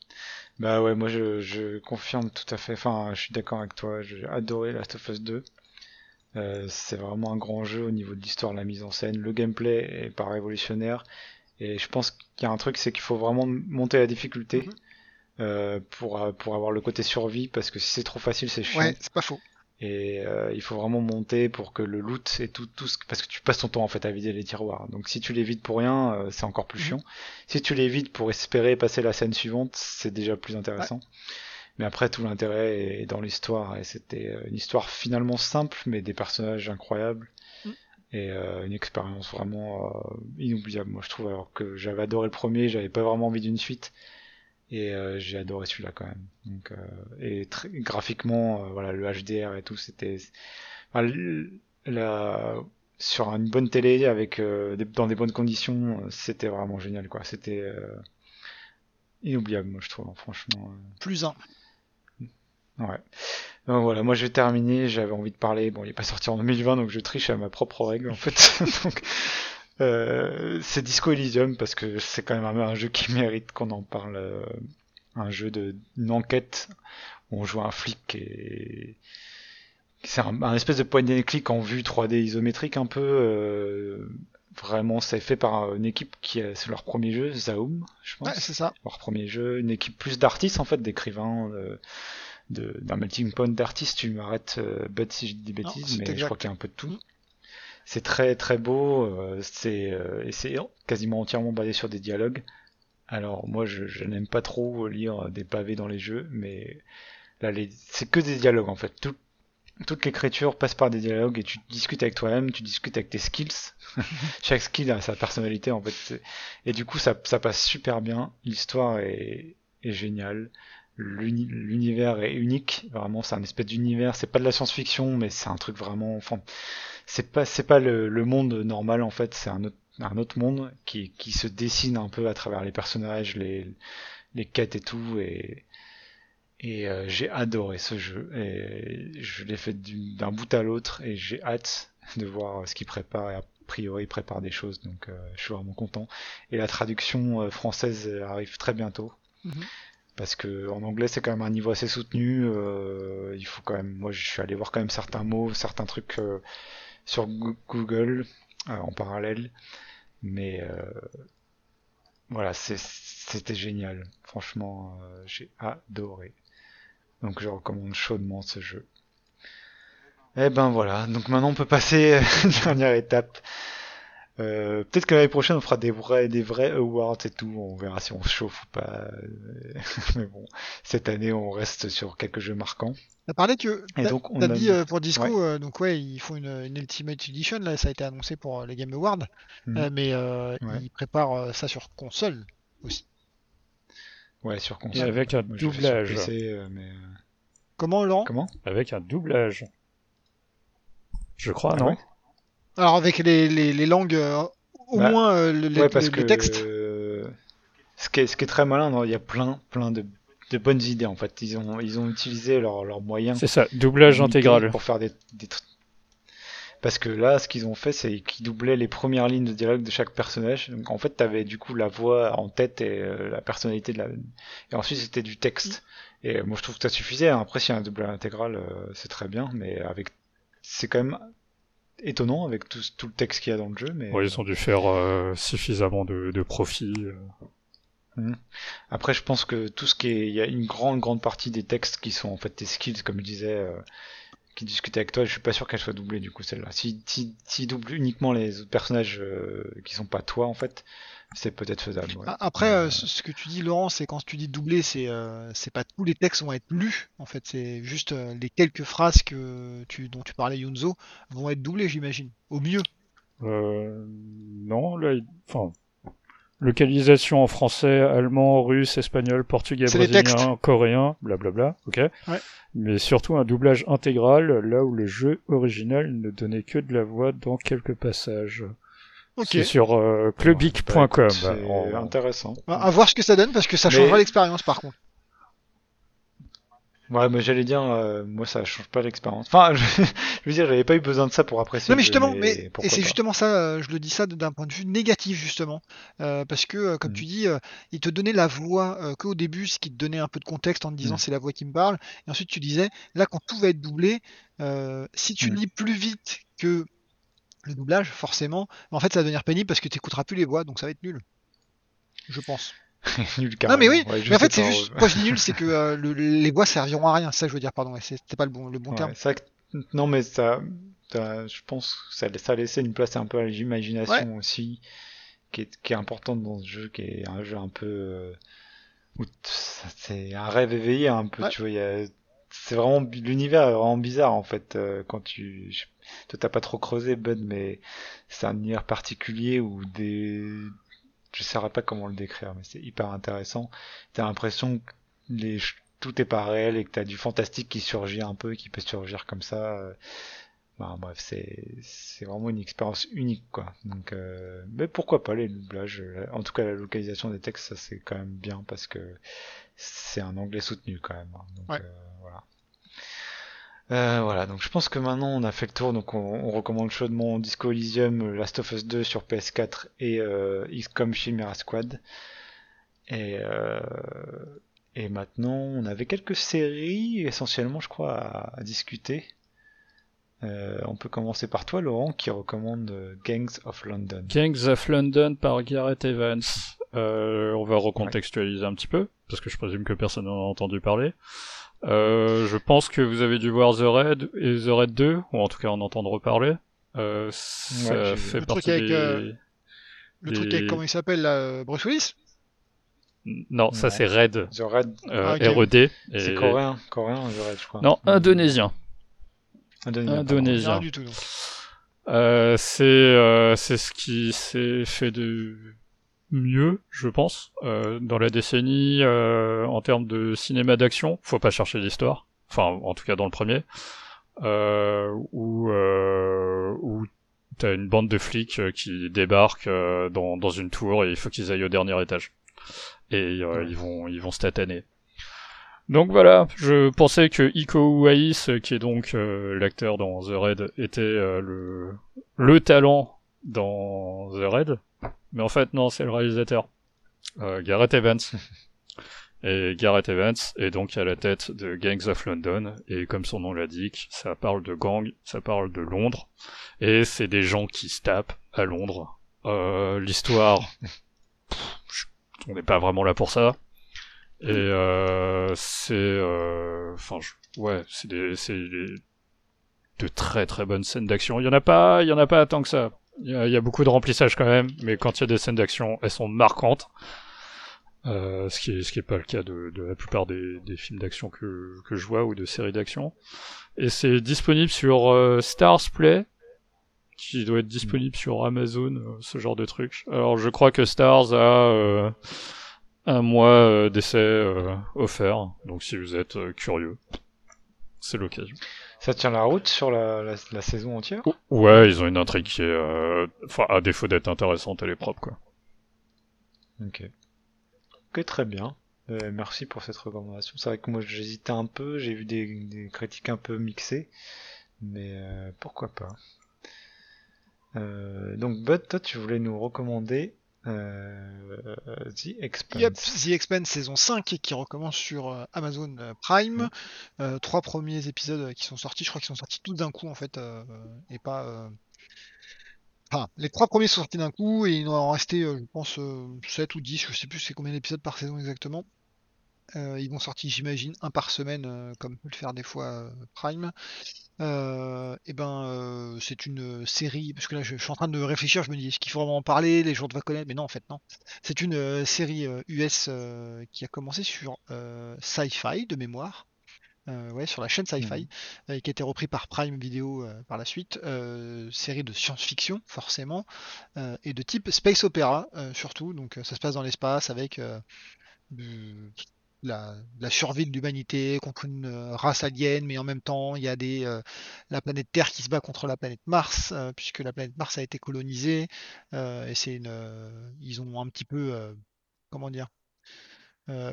Bah ouais, moi je, je confirme tout à fait. Enfin, je suis d'accord avec toi. J'ai adoré Last of Us 2. Euh, c'est vraiment un grand jeu au niveau de l'histoire, de la mise en scène. Le gameplay est pas révolutionnaire. Et je pense qu'il y a un truc, c'est qu'il faut vraiment monter la difficulté Mhm. euh, pour, pour avoir le côté survie. Parce que si c'est trop facile, c'est chiant. Ouais, c'est pas faux. Et euh, il faut vraiment monter pour que le loot et tout, tout ce... parce que tu passes ton temps en fait à vider les tiroirs. Donc si tu les vides pour rien, euh, c'est encore plus Mhm. chiant. Si tu les vides pour espérer passer la scène suivante, c'est déjà plus intéressant. Mais après tout l'intérêt est dans l'histoire et c'était euh, une histoire finalement simple mais des personnages incroyables Mhm. et euh, une expérience vraiment inoubliable. Moi je trouve alors que j'avais adoré le premier, j'avais pas vraiment envie d'une suite. Et euh, j'ai adoré celui-là quand même. Donc, euh, et très, graphiquement, euh, voilà, le HDR et tout, c'était enfin, l- la, sur une bonne télé avec euh, des- dans des bonnes conditions, euh, c'était vraiment génial quoi. C'était euh, inoubliable, moi je trouve, hein, franchement. Plus un. Ouais. Donc voilà, moi je vais terminer, j'avais envie de parler, bon il est pas sorti en 2020 donc je triche à ma propre règle en fait. *laughs* donc euh, c'est Disco Elysium parce que c'est quand même un, un jeu qui *laughs* mérite qu'on en parle. euh, un jeu de une enquête où on joue un flic et c'est un, un espèce de point and click en vue 3D isométrique un peu euh, vraiment, c'est fait par une équipe qui a, c'est leur premier jeu, Zaum, je pense. Ouais, c'est ça. leur premier jeu, une équipe plus d'artistes en fait, d'écrivains, euh, de, d'un melting pot d'artistes. Tu m'arrêtes, euh, si je dis des Non, bêtises, mais je crois qu'il y a un peu de tout. C'est très très beau, euh, c'est euh, c'est quasiment entièrement basé sur des dialogues. Alors moi, je, je n'aime pas trop lire des pavés dans les jeux, mais là, c'est que des dialogues en fait. Tout- toute l'écriture passe par des dialogues et tu discutes avec toi-même, tu discutes avec tes skills. *laughs* Chaque skill a sa personnalité en fait. Et du coup, ça, ça passe super bien. L'histoire est, est géniale. L'uni- L'univers est unique. Vraiment, c'est un espèce d'univers. C'est pas de la science-fiction, mais c'est un truc vraiment. Enfin, c'est pas, c'est pas le, monde normal en fait. C'est un autre, un autre monde qui, qui se dessine un peu à travers les personnages, les, les quêtes et tout. Et, et euh, j'ai adoré ce jeu. Et je l'ai fait du- d'un bout à l'autre et j'ai hâte de voir ce qu'il prépare. A priori, il prépare des choses, donc euh, je suis vraiment content. Et la traduction euh, française arrive très bientôt. Mhm. Parce que en anglais c'est quand même un niveau assez soutenu. euh, il faut quand même, moi je suis allé voir quand même certains mots, certains trucs euh, sur Goo- Google euh, en parallèle. Mais voilà, c'était génial. Franchement, j'ai adoré. Donc je recommande chaudement ce jeu. Et ben voilà, donc maintenant on peut passer à la *laughs* dernière étape. Euh, Peut-être que l'année prochaine on fera des vrais, des vrais awards et tout, on verra si on se chauffe ou pas. Euh, *laughs* Mais bon, cette année on reste sur quelques jeux marquants. T'as parlé que Et donc on t'as a dit euh, pour Disco, Ouais. euh, donc ouais, ils font une, une Ultimate Edition là, ça a été annoncé pour les Game Awards. Euh, mais euh, Ouais. ils préparent euh, ça sur console aussi. Ouais, sur Et console. avec un Moi, doublage. PC, mais Comment Laurent? comment? Avec un doublage. Je crois, Ah non? ouais? Alors avec les, les, les langues, euh, au Bah, moins euh, le- les, Ouais, parce les- que les textes. euh, ce, qui est, ce qui est très malin, non, il y a plein, plein de, de bonnes idées en fait. Ils ont, ils ont utilisé leurs leurs moyens C'est ça, doublage intégral. pour faire des, des Parce que là, ce qu'ils ont fait, c'est qu'ils doublaient les premières lignes de dialogue de chaque personnage. Donc en fait, t'avais du coup la voix en tête et euh, la personnalité de la. Et ensuite, c'était du texte. Et moi, je trouve que ça suffisait. hein. Après, s'il y a un doublage intégral, euh, c'est très bien, mais avec, c'est quand même étonnant avec tout, tout le texte qu'il y a dans le jeu. Mais Ouais, ils ont dû faire euh, suffisamment de, de profit. euh. Après, je pense que tout ce qui est, il y a une grande, grande partie des textes qui sont en fait tes skills, comme je disais, euh, qui discutent avec toi. Je suis pas sûr qu'elle soit doublée du coup celle-là. Si, si, si double uniquement les autres personnages euh, qui sont pas toi en fait, c'est peut-être faisable. ouais. Après, euh, euh, ce que tu dis, Laurent, c'est quand tu dis doubler, c'est euh, c'est pas tous les textes vont être lus. En fait, c'est juste euh, les quelques phrases que tu, dont tu parlais, Yunzo, vont être doublées, j'imagine. Au mieux. Euh, non, là, il- enfin, localisation en français, allemand, russe, espagnol, portugais, brésilien, coréen, blablabla, ok. Ouais. Mais surtout un doublage intégral, là où le jeu original ne donnait que de la voix dans quelques passages. Ok. C'est sur euh, clubic.com. bah, écoute, c'est En- intéressant. À, à voir ce que ça donne parce que ça Mais- changera l'expérience par contre. Ouais, mais j'allais dire, euh, moi ça change pas l'expérience. Enfin, *laughs* je, je veux dire, j'avais pas eu besoin de ça pour apprécier. Non mais justement, mais, et c'est justement ça, euh, je le dis ça d'un point de vue négatif justement, Euh, parce que euh, comme Mm. tu dis, euh, il te donnait la voix euh, qu'au début, ce qui te donnait un peu de contexte en te disant Mm. c'est la voix qui me parle, et ensuite tu disais, là quand tout va être doublé, euh, si tu Mm. lis plus vite que le doublage, forcément, en fait ça va devenir pénible parce que tu écouteras plus les voix, donc ça va être nul. Je pense. *laughs* Nul Non carrément. mais oui, Ouais, mais en fait c'est juste, quand je dis nul, c'est que euh, le- les voix serviront à rien, ça je veux dire, pardon, c'était pas le bon, le bon Ouais, terme. non, mais ça, ça- je pense que ça, ça a laissé une place un peu à l'imagination aussi, qui est, qui est importante dans ce jeu, qui est un jeu un peu, euh, c'est un rêve éveillé un peu, tu vois, c'est vraiment, l'univers est vraiment bizarre en fait, euh, quand tu, je- toi t'as pas trop creusé Bud, mais c'est un univers particulier où des, je saurais pas comment le décrire, mais c'est hyper intéressant. T'as l'impression que les, tout est pas réel et que t'as du fantastique qui surgit un peu, qui peut surgir comme ça. Bah, bref, c'est c'est vraiment une expérience unique, quoi. Donc, euh, mais pourquoi pas les doublages euh, En tout cas, la localisation des textes, ça c'est quand même bien parce que c'est un anglais soutenu quand même. hein. Donc Ouais. euh, voilà. Euh, voilà, donc je pense que maintenant on a fait le tour, donc on, recommande chaudement Disco Elysium, Last of Us 2 sur PS4 et euh, XCOM Chimera Squad. Et, euh, maintenant on avait quelques séries essentiellement je crois à, discuter. Euh, on peut commencer par toi, Laurent, qui recommande euh, Gangs of London. Gangs of London par Gareth Evans. Euh, on va recontextualiser un petit peu, parce que je présume que personne n'en a entendu parler. Euh, je pense que vous avez dû voir The Raid et The Raid 2, ou en tout cas en entendre reparler. Euh, ça Ouais, fait Le partie truc avec, des... euh, Le truc Et- avec, comment il s'appelle là, euh, Bruce Willis? Non, ça Non. c'est Raid, The Red, euh, Ah. RED. c'est et- coréen, coréen, The Red, je crois. Non, indonésien. Indonésien. Indonésien. Rien du tout. non. Euh, c'est euh, c'est ce qui s'est fait de mieux, je pense, euh, dans la décennie euh, en termes de cinéma d'action. Faut pas chercher l'histoire, enfin en tout cas dans le premier, euh, où euh, où t'as une bande de flics euh, qui débarquent euh, dans dans une tour et il faut qu'ils aillent au dernier étage et euh, Ouais. ils vont ils vont se tataner. Donc voilà, je pensais que Iko Uwais, qui est donc l'acteur dans The Raid, était le, le talent dans The Raid. Mais en fait, non, c'est le réalisateur, euh, Gareth Evans. *laughs* Et Gareth Evans est donc à la tête de Gangs of London. Et comme son nom l'indique, ça parle de gang, ça parle de Londres. Et c'est des gens qui se tapent à Londres. Euh, L'histoire, on n'est pas vraiment là pour ça. Et euh, c'est, euh, enfin, ouais, c'est des, des- de très très bonnes scènes d'action. Il y en a pas, il en a pas tant que ça. Il y a, beaucoup de remplissage quand même, mais quand il y a des scènes d'action, elles sont marquantes. Euh, ce qui est ce qui est pas le cas de, la plupart des, films d'action que que je vois ou de séries d'action. Et c'est disponible sur euh, Stars Play, qui doit être disponible sur Amazon, euh, ce genre de truc. Alors je crois que Stars a euh, un mois euh, d'essai offert, donc si vous êtes curieux, c'est l'occasion. Ça tient la route sur la, la, la saison entière? Ouais, ils ont une intrigue qui est, euh, enfin, à défaut d'être intéressante, elle est propre, quoi. Ok. Ok, très bien. Euh, merci pour cette recommandation. C'est vrai que moi j'hésitais un peu, j'ai vu des, des critiques un peu mixées, mais euh, pourquoi pas. Euh, donc Bud, toi tu voulais nous recommander euh, The Expanse. Yep, The Expanse saison 5 qui recommence sur euh, Amazon euh, Prime. Euh, trois premiers épisodes qui sont sortis, je crois qu'ils sont sortis tous d'un coup en fait, euh, et pas. Enfin, les trois premiers sont sortis d'un coup et il en euh, je pense, euh, 7 ou 10, je sais plus c'est combien d'épisodes par saison exactement. Euh, ils vont sortir, j'imagine, un par semaine, euh, comme peut le faire des fois euh, Prime. Et ben, c'est une série, parce que là je, je suis en train de réfléchir, je me dis, est-ce qu'il faut vraiment en parler, les gens doivent connaître, mais non, en fait, non. C'est une série US qui a commencé sur Sci-Fi de mémoire. Ouais, sur la chaîne Sci-Fi, euh, qui a été repris par Prime Video par la suite. Série de science-fiction, forcément, et de type space opéra, surtout. Donc, ça se passe dans l'espace avec la, survie de l'humanité contre une euh, race alien, mais en même temps, il y a des, euh, la planète Terre qui se bat contre la planète Mars, euh, puisque la planète Mars a été colonisée. et c'est une, ils ont un petit peu, comment dire,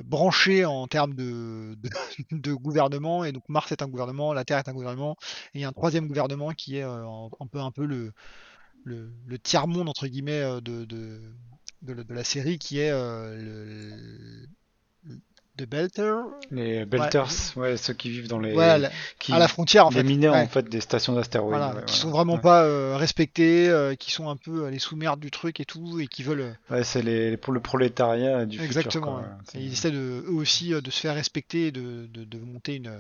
branché en termes de, *laughs* de, gouvernement. Et donc Mars est un gouvernement, la Terre est un gouvernement, et il y a un troisième gouvernement qui est un, peu un peu le, le, tiers-monde entre guillemets de, de, de, la- série, qui est le de Belter. Les Belters, ouais. ceux qui vivent dans les. Ouais, à la- qui, à la frontière en les fait. mineurs Ouais. en fait des stations d'astéroïdes. Voilà, qui sont vraiment pas euh, respectés, euh, qui sont un peu euh, les sous-merdes du truc et tout, et qui veulent Ouais, c'est les, pour le prolétariat du exactement. futur. Et ils essaient de, eux aussi de se faire respecter, et de, de, de monter une,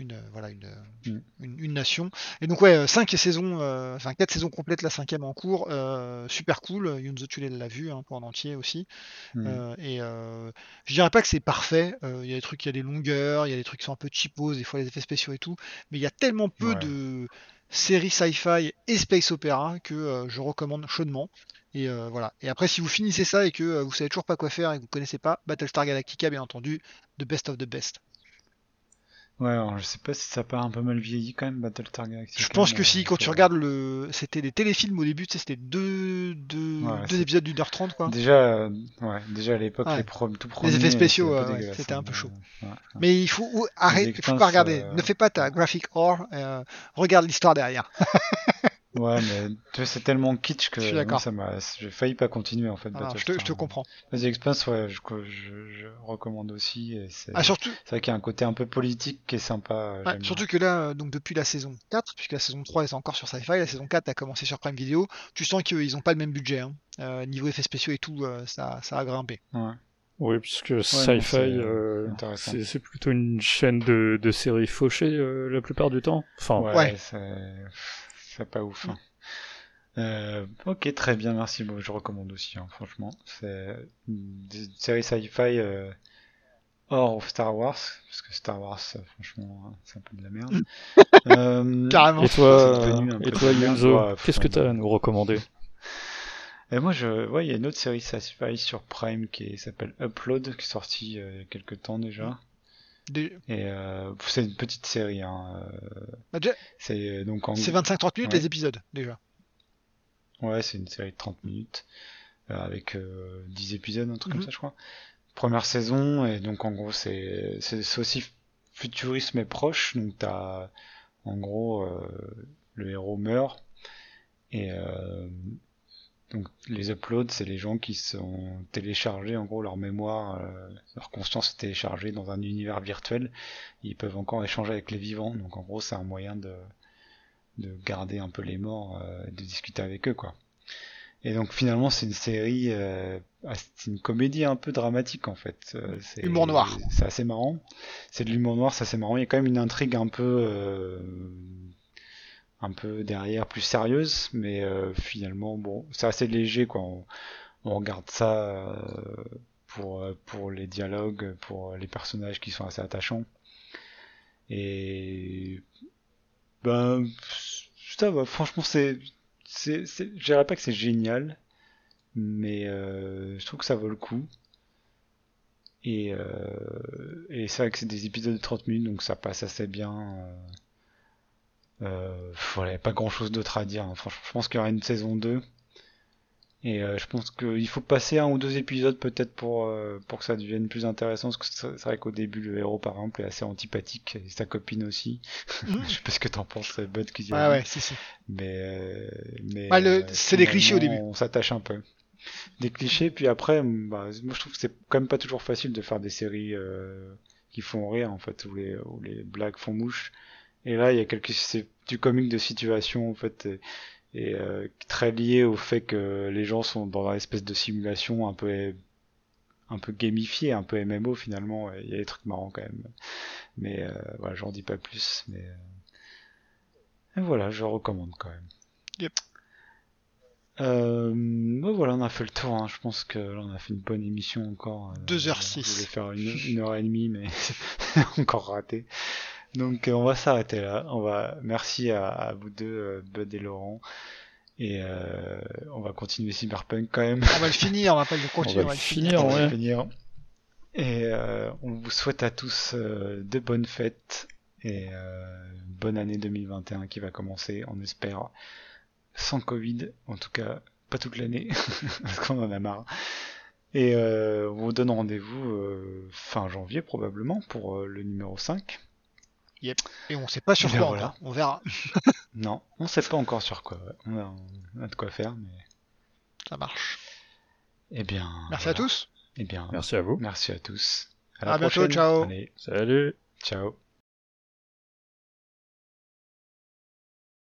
une euh, voilà une, Mm. une, une nation. Et donc ouais, euh, cinq saisons, euh, enfin quatre saisons complètes, la cinquième en cours, euh, super cool. Yunzo Tule l'a vu hein, pour en entier aussi. Mm. Euh, et euh, je dirais pas que c'est parfait. euh, Il y a des trucs, il y a des longueurs, il y a des trucs qui sont un peu cheapos, des fois les effets spéciaux et tout. Mais il y a tellement peu Ouais. de séries sci-fi et space opéra que euh, je recommande chaudement. Et euh, voilà. Et après, si vous finissez ça et que euh, vous savez toujours pas quoi faire et que vous connaissez pas, Battlestar Galactica, bien entendu, the best of the best. Ouais, alors, je sais pas si ça part un peu mal vieilli quand même, Battlestar Galactica. Je pense que si, quand tu regardes le, c'était des téléfilms au début, tu sais, c'était deux, deux, Ouais, deux épisodes d'une heure trente, quoi. Déjà, euh, ouais, déjà à l'époque, Ouais. les pro- tout premiers. effets spéciaux, c'était un hein, peu chaud. ouais, ouais. Mais il faut arrête, il faut pas regarder. euh, Ne fais pas ta graphic or, euh, regarde l'histoire derrière. *laughs* Ouais, mais tu vois, c'est tellement kitsch que Je moi, ça m'a, j'ai failli pas continuer en fait. Ah, je, te, je te comprends. Vas-y, Expanse, ouais, je, je, je recommande aussi. et c'est, Ah, surtout, c'est vrai qu'il y a un côté un peu politique qui est sympa. euh, ouais, surtout que là, euh, donc depuis la saison 4, puisque la saison 3 est encore sur Sci-Fi, la saison 4 a commencé sur Prime Video, tu sens qu'ils ont pas le même budget. Hein. Euh, niveau effets spéciaux et tout, euh, ça, ça a grimpé. Ouais, Oui, puisque Sci-Fi, c'est, euh, plutôt une chaîne de, de séries fauchées euh, la plupart du temps. Enfin, ouais, Ouais. C'est, c'est pas ouf. hein. Euh, ok, très bien, merci. Bon, je recommande aussi, hein, franchement. C'est une série sci-fi euh, hors Star Wars, parce que Star Wars, franchement, hein, c'est un peu de la merde. *laughs* Euh, Carrément. Et toi, C'est devenu un et toi. Yunzo, qu'est-ce que franchement. t'as à nous recommander? Et moi, je, ouais, il y a une autre série sci-fi sur Prime qui s'appelle Upload, qui est sortie euh, il y a quelques temps déjà. Des- Et euh, c'est une petite série. Hein. euh, bah, déjà, C'est donc en C'est 25-30 minutes Ouais. les épisodes, déjà. Ouais, c'est une série de 30 minutes euh, avec euh, 10 épisodes, un truc comme Mhm. ça, je crois. Première saison, et donc en gros, c'est aussi futurisme et proche. Donc t'as en gros euh, le héros meurt et euh, donc les uploads, c'est les gens qui sont téléchargés, en gros leur mémoire, euh, leur conscience est téléchargée dans un univers virtuel. Ils peuvent encore échanger avec les vivants. Donc en gros, c'est un moyen de de garder un peu les morts euh, et de discuter avec eux quoi. Et donc finalement c'est une série, euh, ah, c'est une comédie un peu dramatique en fait. Euh, c'est- Humour noir. C'est assez marrant. C'est de l'humour noir, c'est assez marrant. Il y a quand même une intrigue un peu, euh, un peu derrière, plus sérieuse, mais euh, finalement bon, c'est assez léger quoi. On, regarde ça euh, pour euh, pour les dialogues, pour les personnages qui sont assez attachants. Et ben, ça va, franchement, c'est, c'est, c'est, je dirais pas que c'est génial, mais euh, je trouve que ça vaut le coup. Et, et c'est vrai que c'est des épisodes de 30 minutes, donc ça passe assez bien. Euh, voilà, pas grand chose d'autre à dire. hein. Franchement, je pense qu'il y aura une saison 2. Et euh, je pense qu'il faut passer un ou deux épisodes peut-être pour, euh, pour que ça devienne plus intéressant. Parce que c'est vrai qu'au début, le héros, par exemple, est assez antipathique. Et sa copine aussi. Mhm. *laughs* je sais pas ce que t'en penses, c'est Bud qui dit. Ouais, ouais, si, si. Mais, euh, mais Ouais, le- euh, c'est des clichés au début. On s'attache un peu. Des clichés, puis après, bah, moi je trouve que c'est quand même pas toujours facile de faire des séries euh, qui font rire en fait, où les, où les blagues font mouche. Et là, il y a quelque c'est du comique de situation en fait, et, et, euh, très lié au fait que les gens sont dans une espèce de simulation un peu un peu gamifiée, un peu MMO finalement. Il y a des trucs marrants quand même. Mais euh, voilà, j'en dis pas plus. Mais euh, et voilà, je recommande quand même. Yep. Euh, voilà, on a fait le tour. hein. Je pense que là, on a fait une bonne émission encore. Euh, 2h06. Je voulais faire une, *laughs* une heure et demie, mais *laughs* encore raté. Donc, euh, on va s'arrêter là. On va merci à, à vous deux, euh, Bud et Laurent. Et euh, on va continuer Cyberpunk quand même. On va le finir, on va pas le *laughs* continuer, On on va va le finir. finir, On va ouais. finir. Et euh, on vous souhaite à tous euh, de bonnes fêtes et euh, bonne année 2021 qui va commencer, on espère, sans Covid, en tout cas pas toute l'année, *laughs* parce qu'on en a marre. Et euh, on vous donne rendez-vous euh, fin janvier probablement pour euh, le numéro 5. Et on sait pas sur Ben quoi voilà. encore, on verra. *laughs* Non, on sait pas encore sur quoi. ouais. On, a, on a de quoi faire, mais... Ça marche. Eh bien... Merci voilà. à tous. Eh bien, Merci à vous. merci à tous. À la bientôt, prochaine. ciao. Allez, Salut. ciao.